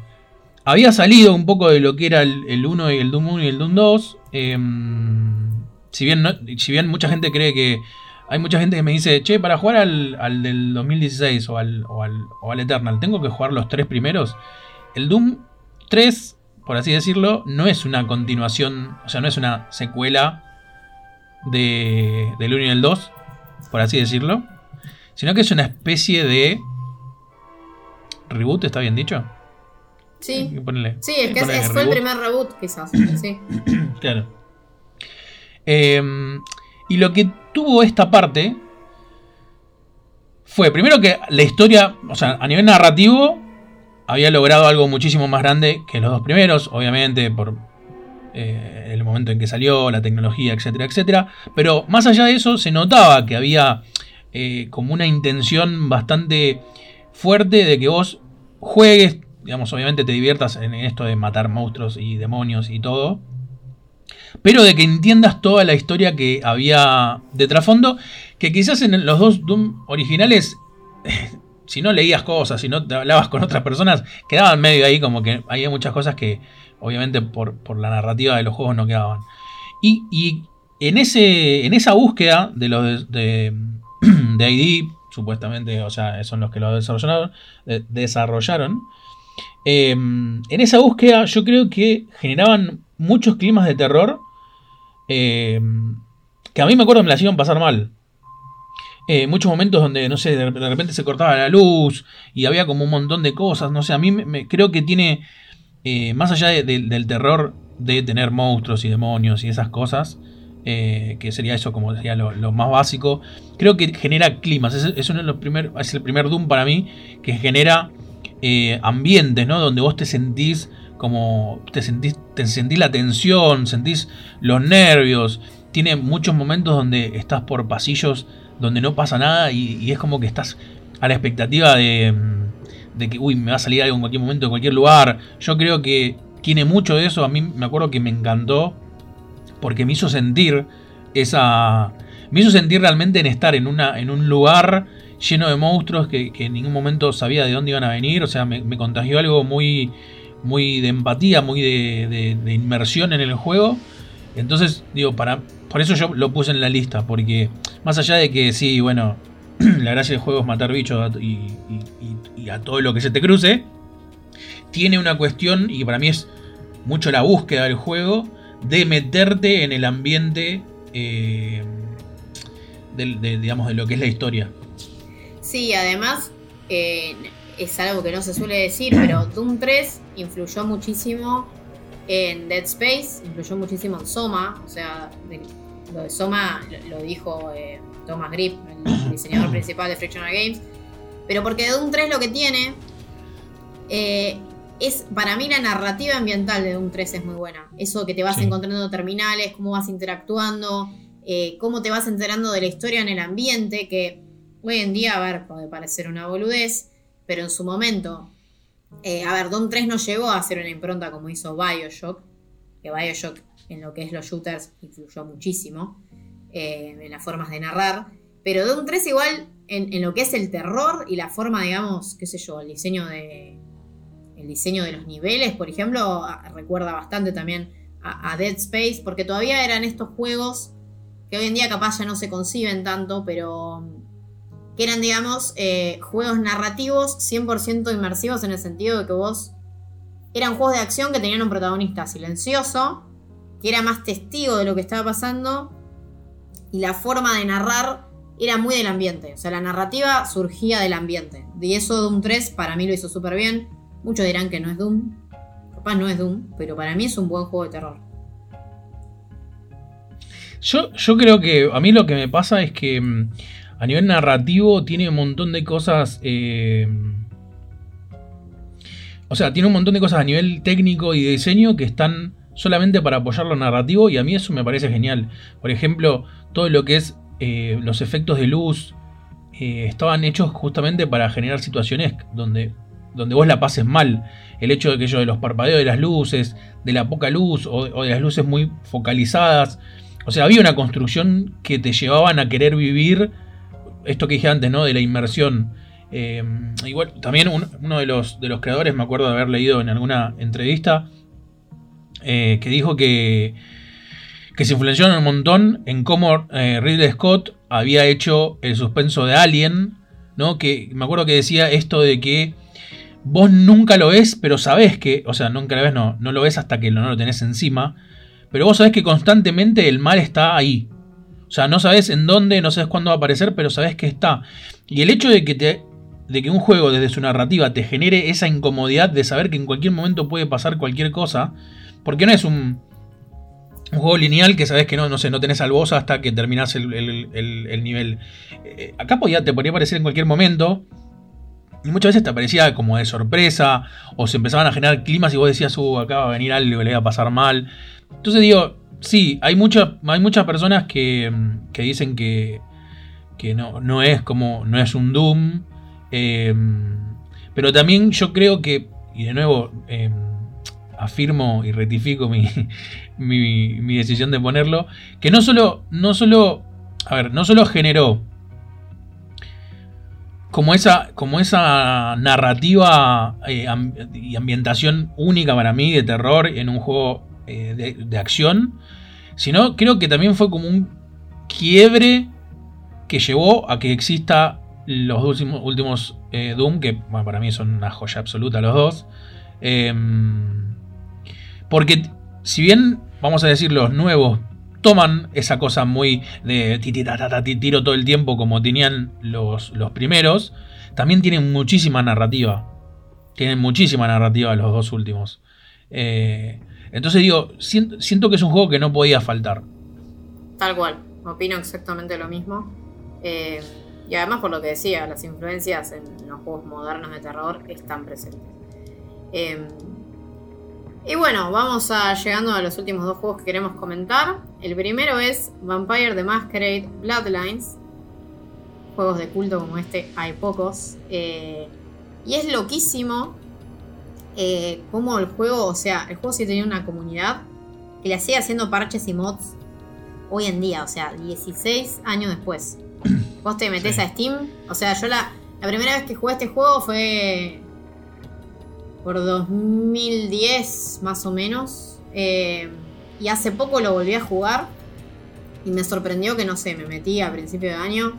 había salido un poco de lo que era el, el 1 y el Doom 1 y el Doom 2. em, si, bien no- si bien mucha gente cree que... Hay mucha gente que me dice, che, para jugar al, al del 2016 o al, o, al, o al Eternal, ¿tengo que jugar los tres primeros? El Doom 3, por así decirlo, no es una continuación, o sea, no es una secuela de, del 1 y el 2, por así decirlo, sino que es una especie de reboot, ¿está bien dicho? Sí. Ponele- Sí, es que es- fue el primer reboot, quizás. Sí. Claro. Eh, y lo que tuvo esta parte fue, primero que la historia, o sea, a nivel narrativo, había logrado algo muchísimo más grande que los dos primeros, obviamente por eh, el momento en que salió, la tecnología, etcétera, etcétera. Pero más allá de eso, se notaba que había eh, como una intención bastante fuerte de que vos juegues, digamos, obviamente te diviertas en esto de matar monstruos y demonios y todo. Pero de que entiendas toda la historia que había de trasfondo, que quizás en los dos Doom originales, si no leías cosas, si no te hablabas con otras personas, quedaban medio ahí como que había muchas cosas que obviamente por, por la narrativa de los juegos no quedaban. Y, y en, ese, en esa búsqueda de los de, de, de ID, supuestamente, o sea, son los que lo desarrollaron, de- desarrollaron eh, en esa búsqueda yo creo que generaban muchos climas de terror eh, que a mí me acuerdo me la hicieron pasar mal. Eh, muchos momentos donde, no sé, de repente se cortaba la luz y había como un montón de cosas, no sé, a mí me, creo que tiene, eh, más allá de- de- del terror de tener monstruos y demonios y esas cosas, eh, que sería eso como sería lo, más básico, creo que genera climas, es, uno de los primer, es el primer Doom para mí que genera eh, ambientes, ¿no? Donde vos te sentís como. Te sentís, te sentís la tensión, sentís los nervios. Tiene muchos momentos donde estás por pasillos donde no pasa nada y, y es como que estás a la expectativa de, mm, de que, uy, me va a salir algo en cualquier momento, en cualquier lugar. Yo creo que tiene mucho de eso. A mí me acuerdo que me encantó porque me hizo sentir esa. Me hizo sentir realmente en estar en, una, en un lugar lleno de monstruos que, en ningún momento sabía de dónde iban a venir. O sea, me, contagió algo muy, muy de empatía, muy de, de- de inmersión en el juego. Entonces, digo, para, por eso yo lo puse en la lista. Porque más allá de que sí, bueno, la gracia del juego es matar bichos y, y- y- y a todo lo que se te cruce. Tiene una cuestión, y para mí es mucho la búsqueda del juego, de meterte en el ambiente. eh, de, digamos, de lo que es la historia. Sí, además eh, es algo que no se suele decir, pero Doom 3 influyó muchísimo en Dead Space, influyó muchísimo en Soma, o sea, de- lo de Soma lo, lo dijo eh, Thomas Grip, el diseñador principal de Frictional Games, pero porque Doom 3 lo que tiene eh, es, para mí la narrativa ambiental de Doom 3 es muy buena, eso que te vas Sí. encontrando terminales, cómo vas interactuando, eh, cómo te vas enterando de la historia en el ambiente, que hoy en día, a ver, puede parecer una boludez, pero en su momento, eh, a ver, Doom 3 no llegó a hacer una impronta como hizo Bioshock, que Bioshock en lo que es los shooters influyó muchísimo, eh, en las formas de narrar, pero Doom 3 igual en, en lo que es el terror y la forma, digamos, qué sé yo, el diseño de... El diseño de los niveles, por ejemplo, recuerda bastante también a, Dead Space, porque todavía eran estos juegos que hoy en día capaz ya no se conciben tanto, pero que eran, digamos, eh, juegos narrativos 100% inmersivos en el sentido de que vos eran juegos de acción que tenían un protagonista silencioso, que era más testigo de lo que estaba pasando, y la forma de narrar era muy del ambiente, o sea, la narrativa surgía del ambiente, y eso Doom 3 para mí lo hizo súper bien. Muchos dirán que no es Doom. Capaz no es Doom, pero para mí es un buen juego de terror. Yo, creo que a mí lo que me pasa es que mm, a nivel narrativo tiene un montón de cosas. eh, o sea, tiene un montón de cosas a nivel técnico y diseño que están solamente para apoyar lo narrativo y a mí eso me parece genial. Por ejemplo, todo lo que es eh, los efectos de luz eh, estaban hechos justamente para generar situaciones donde, donde vos la pases mal. El hecho de que yo de los parpadeos de las luces, de la poca luz o, de las luces muy focalizadas. O sea, había una construcción que te llevaban a querer vivir esto que dije antes, ¿no? De la inmersión. Eh, igual, también un- uno de los, de los creadores, me acuerdo de haber leído en alguna entrevista, eh, que dijo que, que se influenció un montón en cómo eh, Ridley Scott había hecho el suspenso de Alien, ¿no? Que me acuerdo que decía esto de que vos nunca lo ves, pero sabés que, o sea, nunca lo ves, no, no lo ves hasta que no lo tenés encima, pero vos sabés que constantemente el mal está ahí. O sea, no sabes en dónde, no sabes cuándo va a aparecer, pero sabes que está. Y el hecho de que te de que un juego desde su narrativa te genere esa incomodidad de saber que en cualquier momento puede pasar cualquier cosa, porque no es un, un juego lineal que sabes que no, no sé, no tenés al boss hasta que terminás el- el nivel. Eh, acá podía, te podría aparecer en cualquier momento. Y muchas veces te aparecía como de sorpresa. O se empezaban a generar climas y vos decías, uh, acá va a venir algo le va a pasar mal. Entonces digo, sí, hay, mucha- hay muchas personas que, mm, que dicen que, que no, no es como. no es un Doom. eh, pero también yo creo que. Y de nuevo. eh, afirmo y rectifico mi, mi, mi decisión de ponerlo. Que no solo. No solo. A ver, no solo generó. Como esa, como esa narrativa eh, y ambientación única para mí de terror en un juego eh, de, de acción, sino creo que también fue como un quiebre que llevó a que exista los últimos, últimos eh, Doom, que para mí son una joya absoluta los dos. Em, porque si bien, vamos a decir, los nuevos toman esa cosa muy de tiro todo el tiempo como tenían los, los primeros, también tienen muchísima narrativa. Tienen muchísima narrativa los dos últimos. Eh, entonces digo, siento, siento que es un juego que no podía faltar. Tal cual, opino exactamente lo mismo. Eh, y además por lo que decía, las influencias en los juegos modernos de terror están presentes. Eh, y bueno, vamos a llegando a los últimos dos juegos que queremos comentar. El primero es Vampire the Masquerade Bloodlines. Juegos de culto como este hay pocos. Eh, y es loquísimo eh, cómo el juego, o sea, el juego sí tenía una comunidad que le hacía haciendo parches y mods hoy en día, o sea, 16 años después. Vos te metés Sí. a Steam, o sea, yo la, la primera vez que jugué este juego fue por 2010 más o menos. eh, y hace poco lo volví a jugar y me sorprendió que, no sé, me metí a principio de año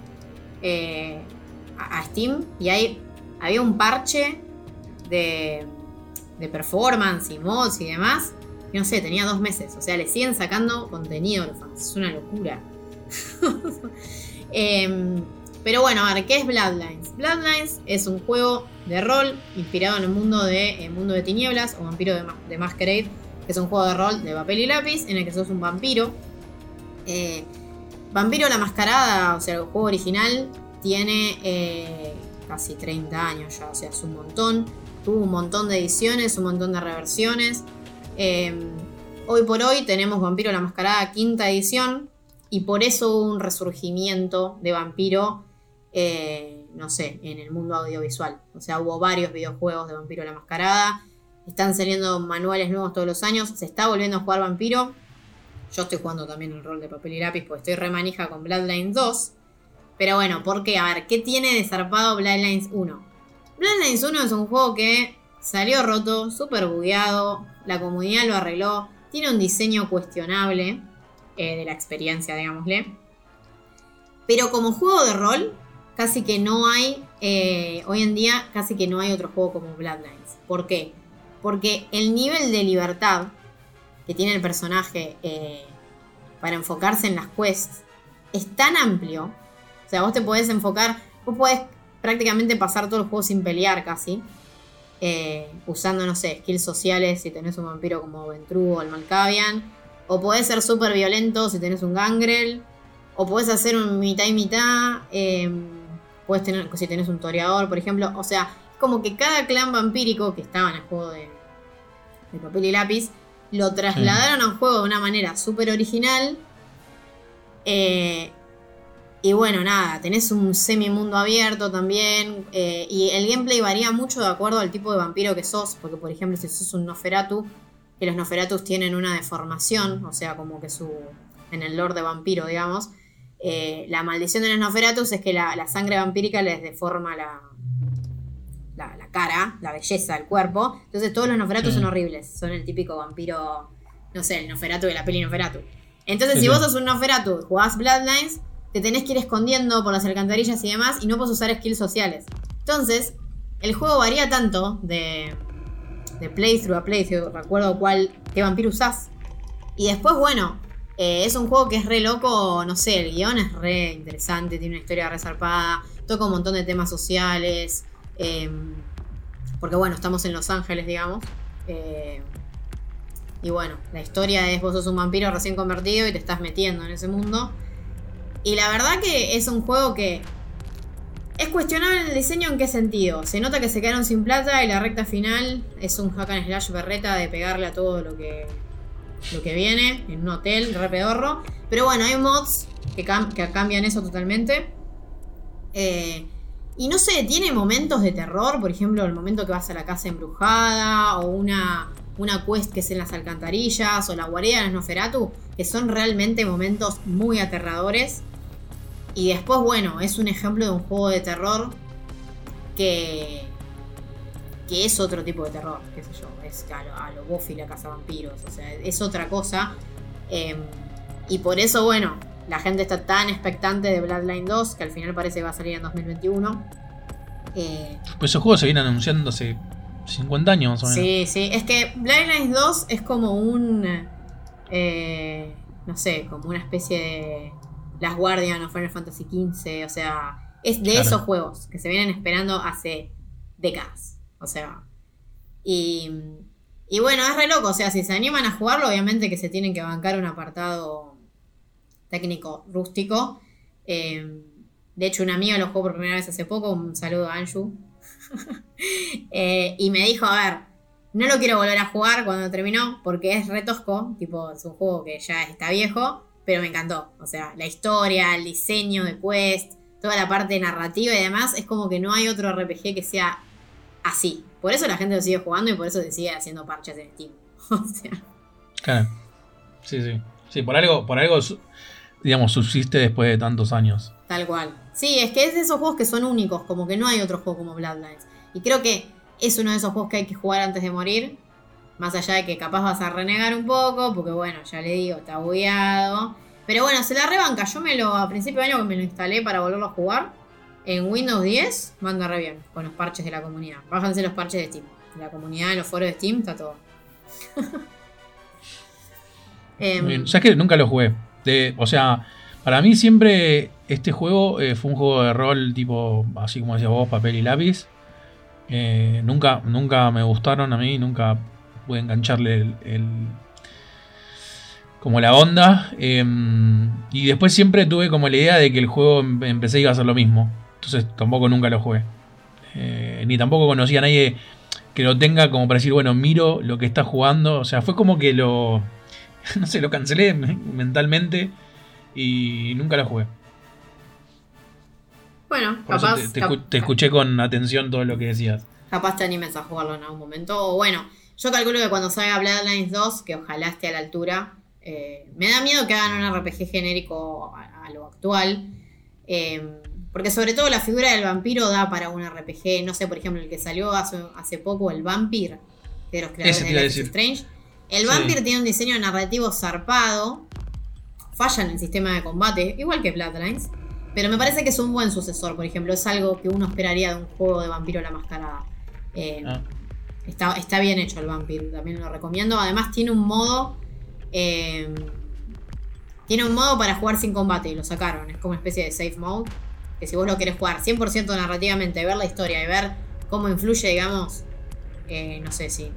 eh, a, Steam y ahí había un parche de, de performance y mods y demás. No sé, tenía dos meses. O sea, le siguen sacando contenido a los fans. Es una locura. Em, pero bueno, a ver, ¿qué es Bloodlines? Bloodlines es un juego de rol inspirado en el mundo de, eh, mundo de tinieblas o vampiro de, de Masquerade, que es un juego de rol de papel y lápiz en el que sos un vampiro. Eh, vampiro la Mascarada, o sea, el juego original, tiene eh, casi 30 años ya, o sea, es un montón. Tuvo un montón de ediciones, un montón de reversiones. Eh, hoy por hoy tenemos Vampiro la Mascarada quinta edición y por eso hubo un resurgimiento de Vampiro, no sé, en el mundo audiovisual. O sea, hubo varios videojuegos de Vampiro la Mascarada, están saliendo manuales nuevos todos los años, se está volviendo a jugar Vampiro. Yo estoy jugando también el rol de papel y lápiz porque estoy remanija con Bloodlines 2. Pero bueno, ¿por qué? A ver, ¿qué tiene de zarpado Bloodlines 1? Bloodlines 1 es un juego que salió roto, súper bugueado, la comunidad lo arregló, tiene un diseño cuestionable eh, de la experiencia, digámosle. Pero como juego de rol, casi que no hay, eh, hoy en día, casi que no hay otro juego como Bloodlines. ¿Por qué? Porque el nivel de libertad que tiene el personaje eh, para enfocarse en las quests es tan amplio. O sea, vos te podés enfocar, vos podés prácticamente pasar todo el juego sin pelear casi. eh, usando, no sé, skills sociales si tenés un vampiro como Ventru o el Malkavian. O podés ser súper violento si tenés un Gangrel. O podés hacer un mitad y mitad. Podés tener, si tenés un toreador, por ejemplo. O sea, es como que cada clan vampírico que estaba en el juego de, de papel y lápiz lo trasladaron a un juego de una manera súper original. Eh, y bueno, nada, tenés un semi-mundo abierto también. eh, y el gameplay varía mucho de acuerdo al tipo de vampiro que sos. Porque, por ejemplo, si sos un Noferatu, que los Noferatus tienen una deformación, o sea, como que su. en el lore de vampiro, digamos. Eh, la maldición de los Noferatus es que la, la sangre vampírica les deforma la, la, la cara, la belleza del cuerpo. Entonces, todos los Noferatus Sí. son horribles. Son el típico vampiro. No sé, el Noferatu de la peli Noferatu. Entonces, Sí, si sí. vos sos un Noferatu y jugás Bloodlines, te tenés que ir escondiendo por las alcantarillas y demás y no puedes usar skills sociales. Entonces, el juego varía tanto de, de playthrough a playthrough, recuerdo cuál, qué vampiro usás. Y después, bueno, eh, es un juego que es re loco, no sé, el guion es re interesante, tiene una historia re zarpada, toca un montón de temas sociales. eh, porque bueno, estamos en Los Ángeles, digamos. eh, y bueno, la historia es vos sos un vampiro recién convertido y te estás metiendo en ese mundo. Y la verdad que es un juego que es cuestionable el diseño en qué sentido. Se nota que se quedaron sin plata y la recta final es un hack and slash berreta de pegarle a todo lo que lo que viene en un hotel re pedorro. Pero bueno, hay mods que, cam- que cambian eso totalmente. Eh, y no sé, tiene momentos de terror, por ejemplo, el momento que vas a la casa embrujada, o una, una quest que es en las alcantarillas, o la guarida de los Noferatu, que son realmente momentos muy aterradores. Y después, bueno, es un ejemplo de un juego de terror que, que es otro tipo de terror, qué sé yo, es a lo, a lo Buffy la casa vampiros, o sea, es otra cosa. Eh, y por eso, bueno, la gente está tan expectante de Bloodline 2, que al final parece que va a salir en 2021. Eh, Pues esos juegos se vienen anunciando hace 50 años más o menos. sí, sí, es que Bloodlines 2 es como un, eh, no sé, como una especie de Las Guardian o Final Fantasy XV, o sea, es de Claro. esos juegos que se vienen esperando hace décadas, o sea, y, y bueno, es re loco, o sea, si se animan a jugarlo, obviamente que se tienen que bancar un apartado técnico rústico. Eh, de hecho, una amiga lo jugó por primera vez hace poco, un saludo a Anju. Eh, y me dijo, a ver, no lo quiero volver a jugar cuando terminó, porque es re tosco, tipo, es un juego que ya está viejo, pero me encantó. O sea, la historia, el diseño de quest, toda la parte narrativa y demás, es como que no hay otro RPG que sea así. Por eso la gente lo sigue jugando y por eso se sigue haciendo parches en Steam. O sea, Claro. Sí, sí. Sí, por algo, por algo, digamos, subsiste después de tantos años. Tal cual. Sí, es que es de esos juegos que son únicos, como que no hay otro juego como Bloodlines. Y creo que es uno de esos juegos que hay que jugar antes de morir. Más allá de que capaz vas a renegar un poco, porque bueno, ya le digo, está bugueado. Pero bueno, se la rebanca. Yo me lo, a principio de año que me lo instalé para volverlo a jugar. En Windows 10, manda re bien, con los parches de la comunidad. Bájanse los parches de Steam. La comunidad, los foros de Steam, está todo. Em, bien. ¿Sabes que Nunca lo jugué. De, o sea, para mí siempre este juego eh, fue un juego de rol tipo, así como decías vos, papel y lápiz. Eh, nunca, nunca me gustaron a mí, nunca pude engancharle el, el- como la onda. eh, y después siempre tuve como la idea de que el juego em- empecé iba a ser lo mismo. Entonces tampoco nunca lo jugué. Eh, ni tampoco conocí a nadie que lo tenga como para decir, bueno, miro lo que está jugando. O sea, fue como que lo, no sé, lo cancelé me- mentalmente y nunca lo jugué. bueno, Por capaz. te, te cap- escu- te escuché con atención todo lo que decías. Capaz te animes a jugarlo en algún momento. O bueno, yo calculo que cuando salga Bloodlines 2, que ojalá esté a la altura, eh, me da miedo que hagan un RPG genérico a, a lo actual. eh, porque sobre todo la figura del vampiro da para un RPG. No sé, por ejemplo, el que salió hace, hace poco, el Vampir, de los creadores de Life. Strange. El Sí. Vampir tiene un diseño narrativo zarpado. Falla en el sistema de combate, igual que Bloodlines. Pero me parece que es un buen sucesor, por ejemplo. Es algo que uno esperaría de un juego de vampiro a la mascarada. Eh, Ah, está, está bien hecho el Vampire, también lo recomiendo. Además tiene un modo... eh, tiene un modo para jugar sin combate y lo sacaron. Es como una especie de safe mode. Que si vos lo querés jugar 100% narrativamente, ver la historia y ver cómo influye, digamos, eh, no sé si.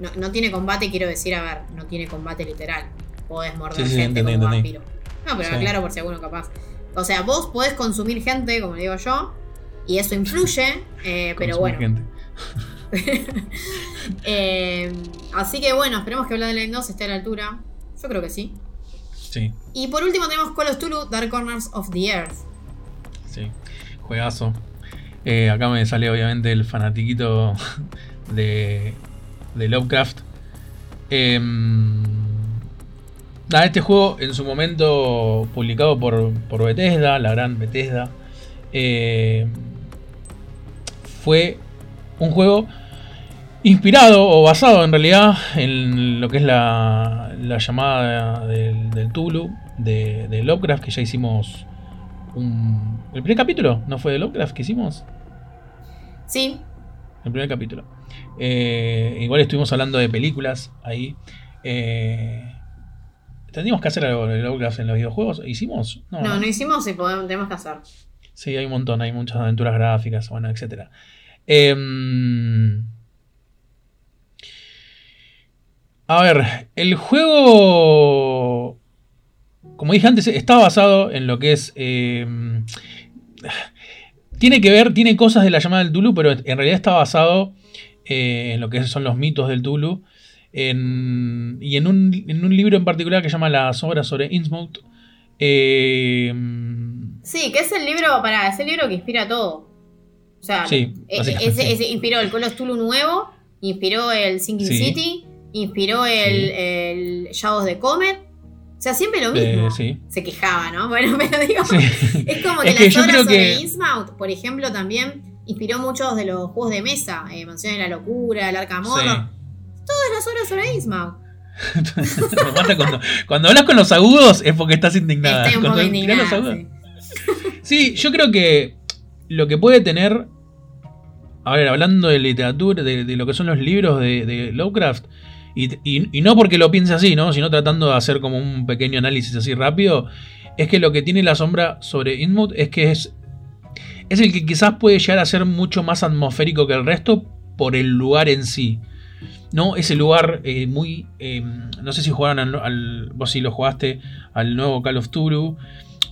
No, no tiene combate, quiero decir, a ver, no tiene combate literal. Podés morder Sí, sí, gente entendí, como vampiro. No, pero Sí. aclaro por si alguno capaz. O sea, vos podés consumir gente, como digo yo, y eso influye, eh, pero bueno. gente. Eh, así que bueno, esperemos que Bloodline 2 esté a la altura. Yo creo que sí. Sí, Y por último tenemos Call of Cthulhu Dark Corners of the Earth. Sí. Juegazo. Eh, acá me sale obviamente el fanatiquito de, de Lovecraft. Em, este juego en su momento publicado por, por Bethesda, la gran Bethesda, eh, fue un juego inspirado o basado en realidad en lo que es la, la llamada del, del Tulu de Lovecraft, que ya hicimos un, el primer capítulo, ¿no fue de Lovecraft que hicimos? Sí, El primer capítulo. Eh, igual estuvimos hablando de películas ahí. Eh, ¿Tendríamos que hacer algo de Lovecraft en los videojuegos? ¿Hicimos? no, no hicimos y podemos, tenemos que hacer. Sí, hay un montón, hay muchas aventuras gráficas, bueno, etc. Em, a ver, el juego, como dije antes, está basado en lo que es... em, tiene que ver, tiene cosas de la llamada del Tulu, pero en realidad está basado eh, en lo que son los mitos del Tulu. en- y en un, en un libro en particular que se llama Las obras sobre Innsmouth. em, Sí, que es el libro, para, es el libro que inspira todo. O sea, Sí, e- básicamente, ese, sí. ese inspiró el Call of Cthulhu nuevo, inspiró el Sinking Sí. City, inspiró el, el Shadows de Comet. O sea, siempre lo Eh, mismo. sí. Se quejaba, ¿no? Bueno, pero digo, Sí. es como que Es que las obras sobre que- Innsmouth, por ejemplo, también inspiró muchos de los juegos de mesa. Eh, Mansión de la Locura, el Arkham Horror. Todas las obras sobre Innsmouth. Cuando, cuando hablas con los agudos es porque estás indignada. Estoy un poco los indignada. agudos- sí. Sí, yo creo que lo que puede tener. A ver, hablando de literatura, de, de lo que son los libros de, de Lovecraft, y, no porque lo piense así, ¿no? Sino tratando de hacer como un pequeño análisis así rápido, es que lo que tiene la sombra sobre Inmouth es que es. Es el que quizás puede llegar a ser mucho más atmosférico que el resto por el lugar en sí. ¿no? Ese lugar eh, muy... eh, no sé si jugaron al, al- Vos sí lo jugaste al nuevo Call of Tulu.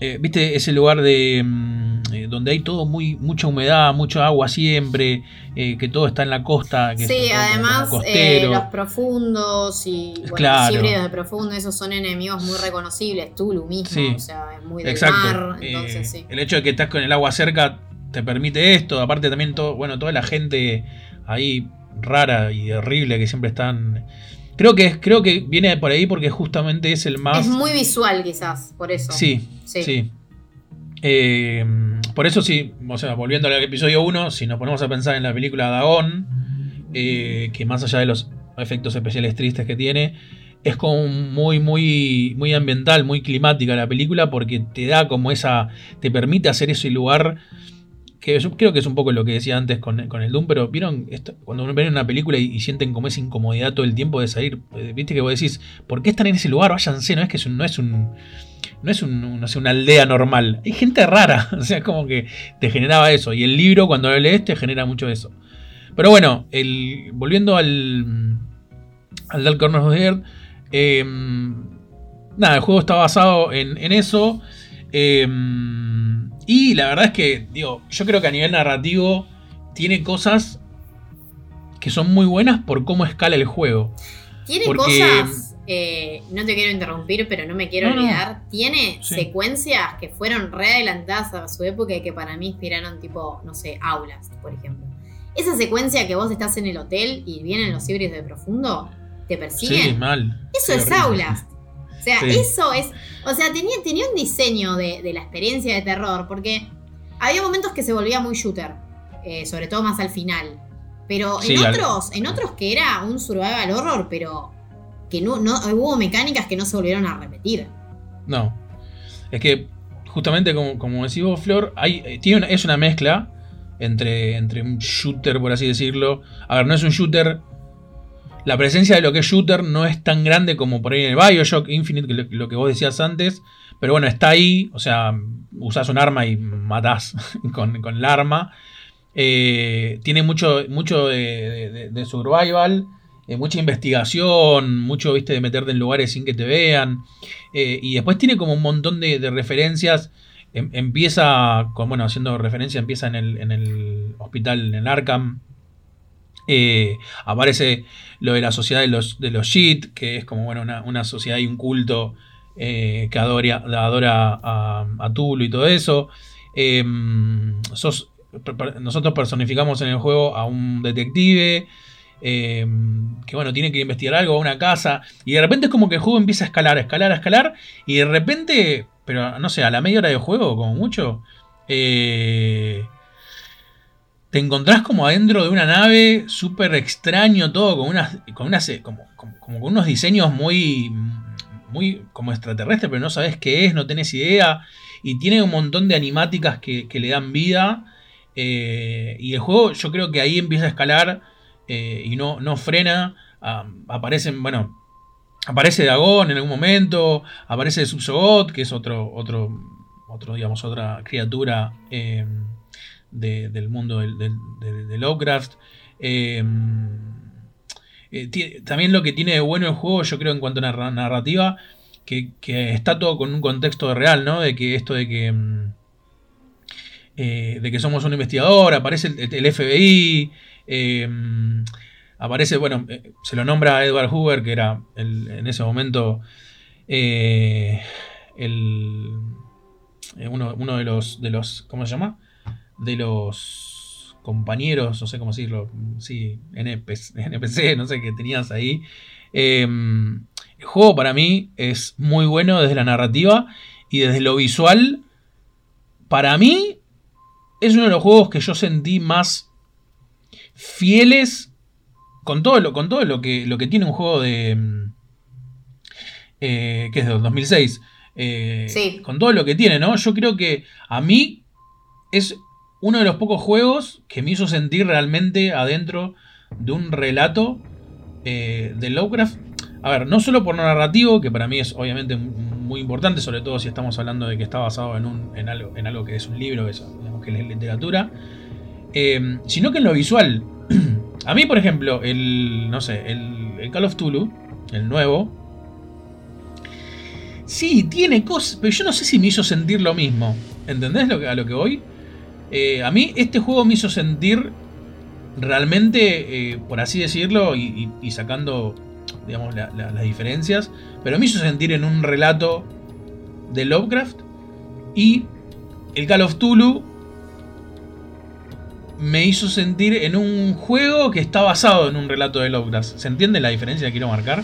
Eh, ¿Viste ese lugar de... mm, eh, donde hay todo muy... Mucha humedad, mucha agua siempre. eh, que todo está en la costa. Que Sí, además eh, los profundos y bueno, Claro. los de profundo, esos son enemigos muy reconocibles. Tulu mismo, Sí. o sea, es muy del Exacto. mar, entonces sí. El hecho de que estás con el agua cerca te permite esto. Aparte también todo, bueno, toda la gente ahí rara y horrible que siempre están. Creo que, creo que viene por ahí porque justamente es el más. Es muy visual quizás, por eso. Sí, Sí. sí. Eh, por eso sí, o sea, volviendo al episodio 1, si nos ponemos a pensar en la película Dagon, eh, que más allá de los efectos especiales tristes que tiene, es como muy, muy, muy ambiental, muy climática la película, porque te da como esa, te permite hacer ese lugar, yo creo que es un poco lo que decía antes con, con el Doom, pero vieron, Esto- cuando uno ve una película y, sienten como esa incomodidad todo el tiempo de salir, eh, viste que vos decís, ¿por qué están en ese lugar? Váyanse, no es que no es un no es un- no sé, una aldea normal. Hay gente rara. O sea, como que te generaba eso. Y el libro, cuando lo lees, te genera mucho eso. Pero bueno, volviendo al, al Dark Corners of the Earth. eh, nada, el juego está basado en, eso. eh, y la verdad es que, digo, yo creo que a nivel narrativo tiene cosas que son muy buenas por cómo escala el juego. Tiene Porque- cosas, eh, no te quiero interrumpir, pero no me quiero No, no. olvidar. Tiene Sí. secuencias que fueron re adelantadas a su época y que para mí inspiraron, tipo, no sé, aulas, por ejemplo. Esa secuencia que vos estás en el hotel y vienen los híbridos de profundo, te persiguen. Sí, mal. Eso es horrible. aulas. O sea, Sí. eso es. O sea, tenía, tenía un diseño de, de la experiencia de terror, porque había momentos que se volvía muy shooter, eh, sobre todo más al final. Pero en Sí, otros, en otros que era un survival horror, pero que no, no hubo mecánicas que no se volvieron a repetir. No. Es que, justamente como, como decís vos, Flor, hay, eh, tiene una- es una mezcla entre, entre un shooter, por así decirlo. A ver, no es un shooter. La presencia de lo que es shooter no es tan grande como por ahí en el Bioshock Infinite, que lo, que vos decías antes. Pero bueno, está ahí. O sea, usás un arma y matás con, con el arma. Eh, tiene mucho, mucho de, survival, eh, mucha investigación, mucho, viste, de meterte en lugares sin que te vean. Eh, y después tiene como un montón de, referencias. Em, empieza, bueno, haciendo referencia, empieza en el, en el hospital en Arkham. aparece lo de la sociedad de los, de los Shit, que es como bueno, una, sociedad y un culto que adora, adora a, a Tulu y todo eso. Em, nosotros personificamos en el juego a un detective eh, que bueno, tiene que investigar algo, a una casa, y de repente es como que el juego empieza a escalar, a escalar, a escalar, y de repente, pero no sé, a la media hora de juego, como mucho, eh, te encontrás como adentro de una nave, súper extraño todo, con unas, con unas, como, con unos diseños muy, muy como pero no sabes qué es, no tenés idea, y tiene un montón de animáticas que, que le dan vida. Eh, y el juego yo creo que ahí empieza a escalar eh, y no, no frena. aparecen, bueno, aparece Dagon en algún momento, aparece Subsogot, que es otro, otro, otro digamos, otra criatura eh, del mundo de, Lovecraft. también lo que tiene de bueno el juego, yo creo, en cuanto a narrativa, que, está todo con un contexto real, ¿no? De que esto de que mm, eh, de que somos un investigador, aparece el, FBI, eh, aparece, bueno, eh, se lo nombra Edward Hoover, que era en ese momento el, uno, de los, de los, ¿cómo se llama? De los compañeros, no sé cómo decirlo, sí, NPC, NPC no sé, qué tenías ahí. el juego para mí es muy bueno desde la narrativa y desde lo visual. Para mí es uno de los juegos que yo sentí más fieles con todo lo, con todo lo, que, lo que tiene un juego de... Mm, eh, que es de 2006. Eh, sí. Con todo lo que tiene, ¿no? Yo creo que a mí es uno de los pocos juegos que me hizo sentir realmente adentro de un relato eh, de Lovecraft. A ver, no solo por lo narrativo, que para mí es obviamente muy importante, sobre todo si estamos hablando de que está basado en, un, en, algo, en algo que es un libro, eso, que es literatura, eh, sino que en lo visual. A mí, por ejemplo, el, no sé, el, Call of Tulu, el nuevo, sí, tiene cosas, pero yo no sé si me hizo sentir lo mismo. ¿Entendés a lo que voy? Eh, a mí este juego me hizo sentir realmente, eh, por así decirlo, y, sacando, digamos, las diferencias, pero me hizo sentir en un relato de Lovecraft y el Call of Tulu me hizo sentir en un juego que está basado en un relato de Lovecraft. ¿Se entiende la diferencia que quiero marcar?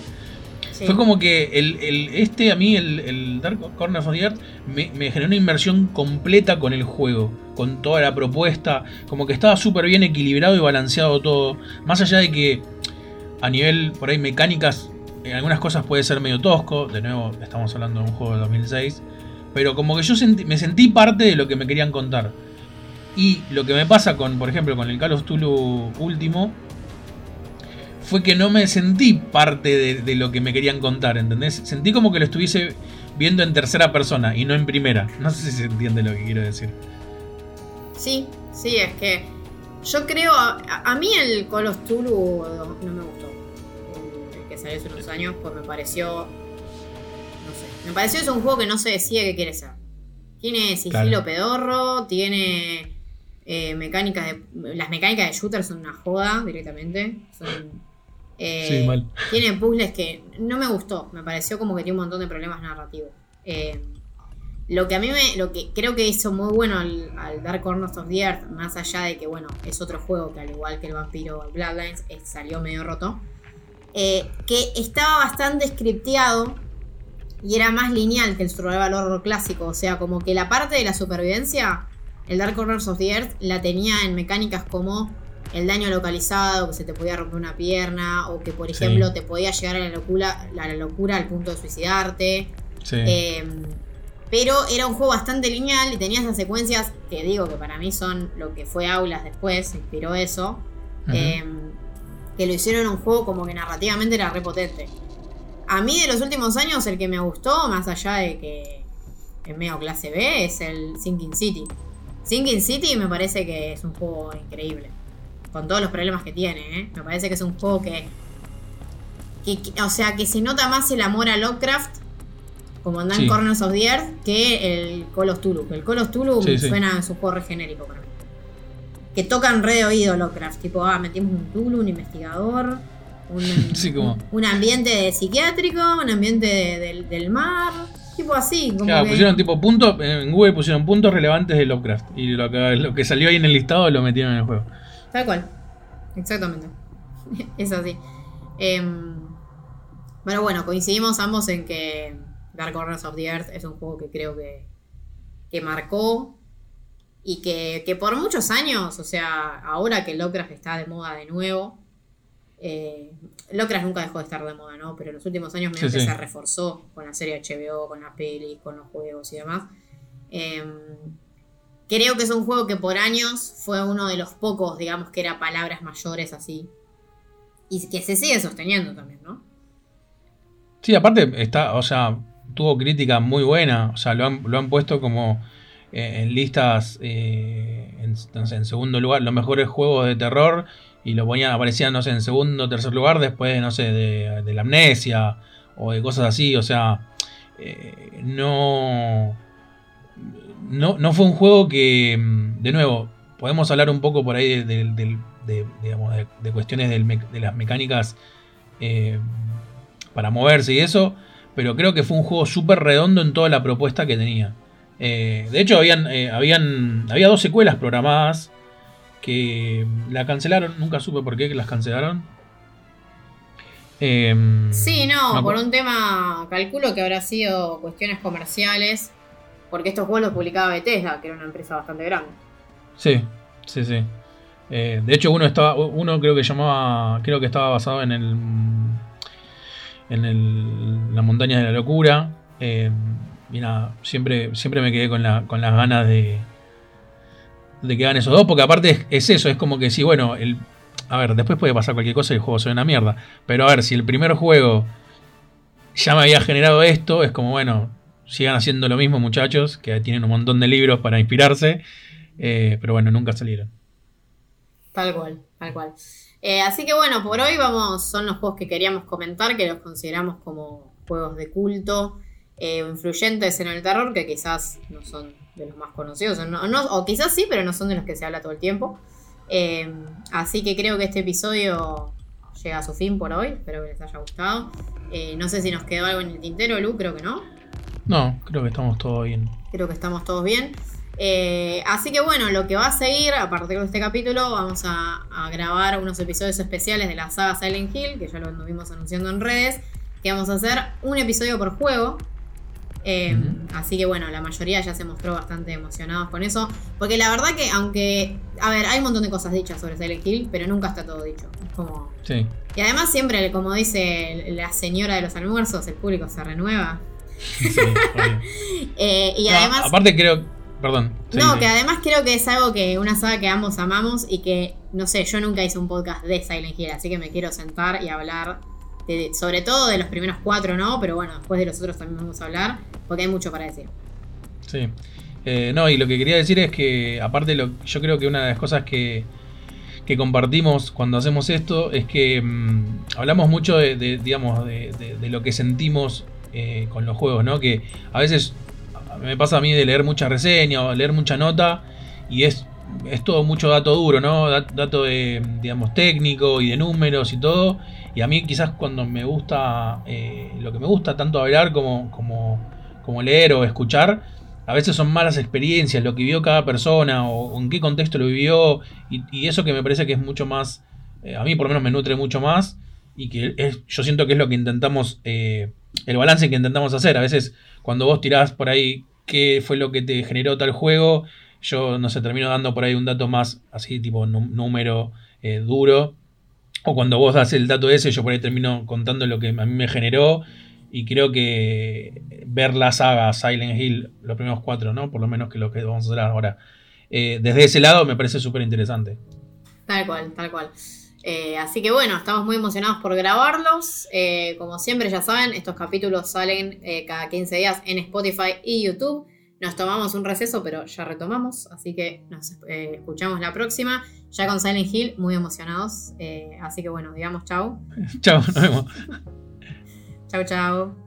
Fue como que el, este a mí, el, Dark Corner of the Earth, me, generó una inmersión completa con el juego, con toda la propuesta, como que estaba súper bien equilibrado y balanceado todo. Más allá de que a nivel, por ahí, mecánicas, en algunas cosas puede ser medio tosco, de nuevo estamos hablando de un juego de 2006, pero como que yo me sentí parte de lo que me querían contar. Y lo que me pasa con, por ejemplo, con el Call of Tulu último, fue que no me sentí parte de, lo que me querían contar, ¿entendés? Sentí como que lo estuviese viendo en tercera persona y no en primera. No sé si se entiende lo que quiero decir. Sí, sí, es que yo creo, a, mí el Call of Tulu no me gustó. El, que salió hace unos años, pues me pareció, no sé, me pareció es un juego que no se decía que quiere ser. Tiene sigilo pedorro, tiene eh, mecánicas de, las mecánicas de shooter son una joda directamente. Eh, tiene puzzles que no me gustó. Me pareció como que tiene un montón de problemas narrativos. Eh, lo que a mí me. Lo que creo que hizo muy bueno al, Dark Corners of the Earth, más allá de que, bueno, es otro juego que al igual que el vampiro Bloodlines, salió medio roto. que estaba bastante scripteado y era más lineal que el survival horror clásico. O sea, como que la parte de la supervivencia el Dark Corners of the Earth la tenía en mecánicas como el daño localizado, que se te podía romper una pierna, o que por ejemplo te podía llegar a la locura, la locura al punto de suicidarte. Em, pero era un juego bastante lineal y tenía esas secuencias que digo que para mí son lo que fue Aulas después, se inspiró eso. Em, que lo hicieron un juego como que narrativamente era repotente. A mí de los últimos años el que me gustó, más allá de que es medio clase B, es el Sinking City. Sinking City me parece que es un juego increíble. Con todos los problemas que tiene, ¿eh? Me parece que es un juego que, que- que- o sea, que se nota más el amor a Lovecraft, como anda en Sí. Corners of the Earth, que el Call of Tulu. El Call of Tulu Sí, sí. suena, es un juego genérico para mí. Que tocan re de oído Lovecraft. Tipo, ah, metimos un Tulu, un investigador, un, como- un ambiente de psiquiátrico, un ambiente de- del, del mar. Tipo así, como Claro, que- pusieron tipo puntos, en Google pusieron puntos relevantes de Lovecraft. Y lo que, lo que salió ahí en el listado lo metieron en el juego. Tal cual. Exactamente. es así. Em, pero bueno, coincidimos ambos en que Dark Corners of the Earth es un juego que creo que, que marcó y que, que por muchos años, o sea, ahora que Lovecraft está de moda de nuevo, eh, Lovecraft nunca dejó de estar de moda, ¿no? Pero en los últimos años medio Sí, que sí. se reforzó con la serie HBO, con las pelis, con los juegos y demás. Em, creo que es un juego que por años fue uno de los pocos, digamos, que era palabras mayores así. Y que se sigue sosteniendo también, ¿no? Sí, aparte está, o sea, tuvo crítica muy buena. O sea, lo han, lo han puesto como eh, en listas eh, en, en segundo lugar, los mejores juegos de terror. Y lo ponían, aparecían, no sé, en segundo o tercer lugar después, no sé, de, de la amnesia o de cosas así. O sea, eh, no, no. No fue un juego que, mm, de nuevo, podemos hablar un poco por ahí de, de- de- digamos, de- de cuestiones de las mecánicas eh, para moverse y eso, pero creo que fue un juego súper redondo en toda la propuesta que tenía. Eh, de hecho, habían, eh, habían, había dos secuelas programadas que la cancelaron, nunca supe por qué que las cancelaron. Eh, Sí, no, por un tema, calculo que habrá sido cuestiones comerciales, porque estos juegos los publicaba Bethesda, que era una empresa bastante grande. Sí, sí, sí. Eh, de hecho, uno estaba, uno creo que llamaba, creo que estaba basado en el, en el, la montaña de la locura. Eh, y nada, siempre, siempre me quedé con, la, con las ganas de, de que hagan esos dos, porque aparte es, es eso, es como que sí, bueno, el, a ver, después puede pasar cualquier cosa y el juego se ve una mierda. Pero a ver, si el primer juego ya me había generado esto, es como, bueno, sigan haciendo lo mismo muchachos, que tienen un montón de libros para inspirarse. Eh, pero bueno, nunca salieron. Tal cual, tal cual. Eh, así que bueno, por hoy vamos, son los juegos que queríamos comentar, que los consideramos como juegos de culto, eh, influyentes en el terror, que quizás no son de los más conocidos, o, quizás sí, pero no son de los que se habla todo el tiempo. Así que creo que este episodio llega a su fin por hoy, espero que les haya gustado. No sé si nos quedó algo en el tintero, Lu, creo que no. No, creo que estamos todos bien. Creo que estamos todos bien. Eh, así que bueno, lo que va a seguir a partir de este capítulo, vamos a, a grabar unos episodios especiales de la saga Silent Hill, que ya lo anduvimos anunciando en redes, que vamos a hacer un episodio por juego. Eh. Así que bueno, la mayoría ya se mostró bastante emocionados con eso, porque la verdad que aunque, a ver, hay un montón de cosas dichas sobre Silent Hill, pero nunca está todo dicho. Es como... Sí. Y además siempre, como dice la señora de los almuerzos, el público se renueva. Sí. Eh, y No, además... aparte creo. Perdón. sí, No, sí. que además creo que es algo que una saga que ambos amamos y que, no sé, yo nunca hice un podcast de Silent Hill, así que me quiero sentar y hablar de- sobre todo de los primeros cuatro, ¿no? Pero bueno, después de los otros también vamos a hablar, porque hay mucho para decir. Sí. Eh, no, y lo que quería decir es que, aparte, lo, yo creo que una de las cosas que, que compartimos cuando hacemos esto es que mm, hablamos mucho de, de, digamos, de, de- de lo que sentimos eh, con los juegos, ¿no? Que a veces me pasa a mí de leer mucha reseña o leer mucha nota y es, es todo mucho dato duro, ¿no? Dat- Dato de, digamos, técnico y de números y todo. Y a mí quizás cuando me gusta, eh, lo que me gusta tanto hablar como, como, como leer o escuchar, a veces son malas experiencias, lo que vivió cada persona o, en qué contexto lo vivió. Y, eso que me parece que es mucho más, eh, a mí por lo menos me nutre mucho más. Y que es, yo siento que es lo que intentamos, el balance que intentamos hacer. A veces cuando vos tirás por ahí qué fue lo que te generó tal juego, yo no sé, termino dando por ahí un dato más así, tipo nú- número eh, duro. O cuando vos das el dato ese, yo por ahí termino contando lo que a mí me generó. Y creo que ver la saga Silent Hill, los primeros cuatro, ¿no? Por lo menos que lo que vamos a hacer ahora. eh, desde ese lado me parece súper interesante. Tal cual, tal cual. Eh, así que bueno, estamos muy emocionados por grabarlos. Eh, como siempre, ya saben, estos capítulos salen eh, cada 15 días en Spotify y YouTube. nos tomamos un receso, pero ya retomamos, así que nos escuchamos la próxima, ya con Silent Hill, muy emocionados. Así que bueno, digamos chau. Chao, nos vemos. Chau, chau.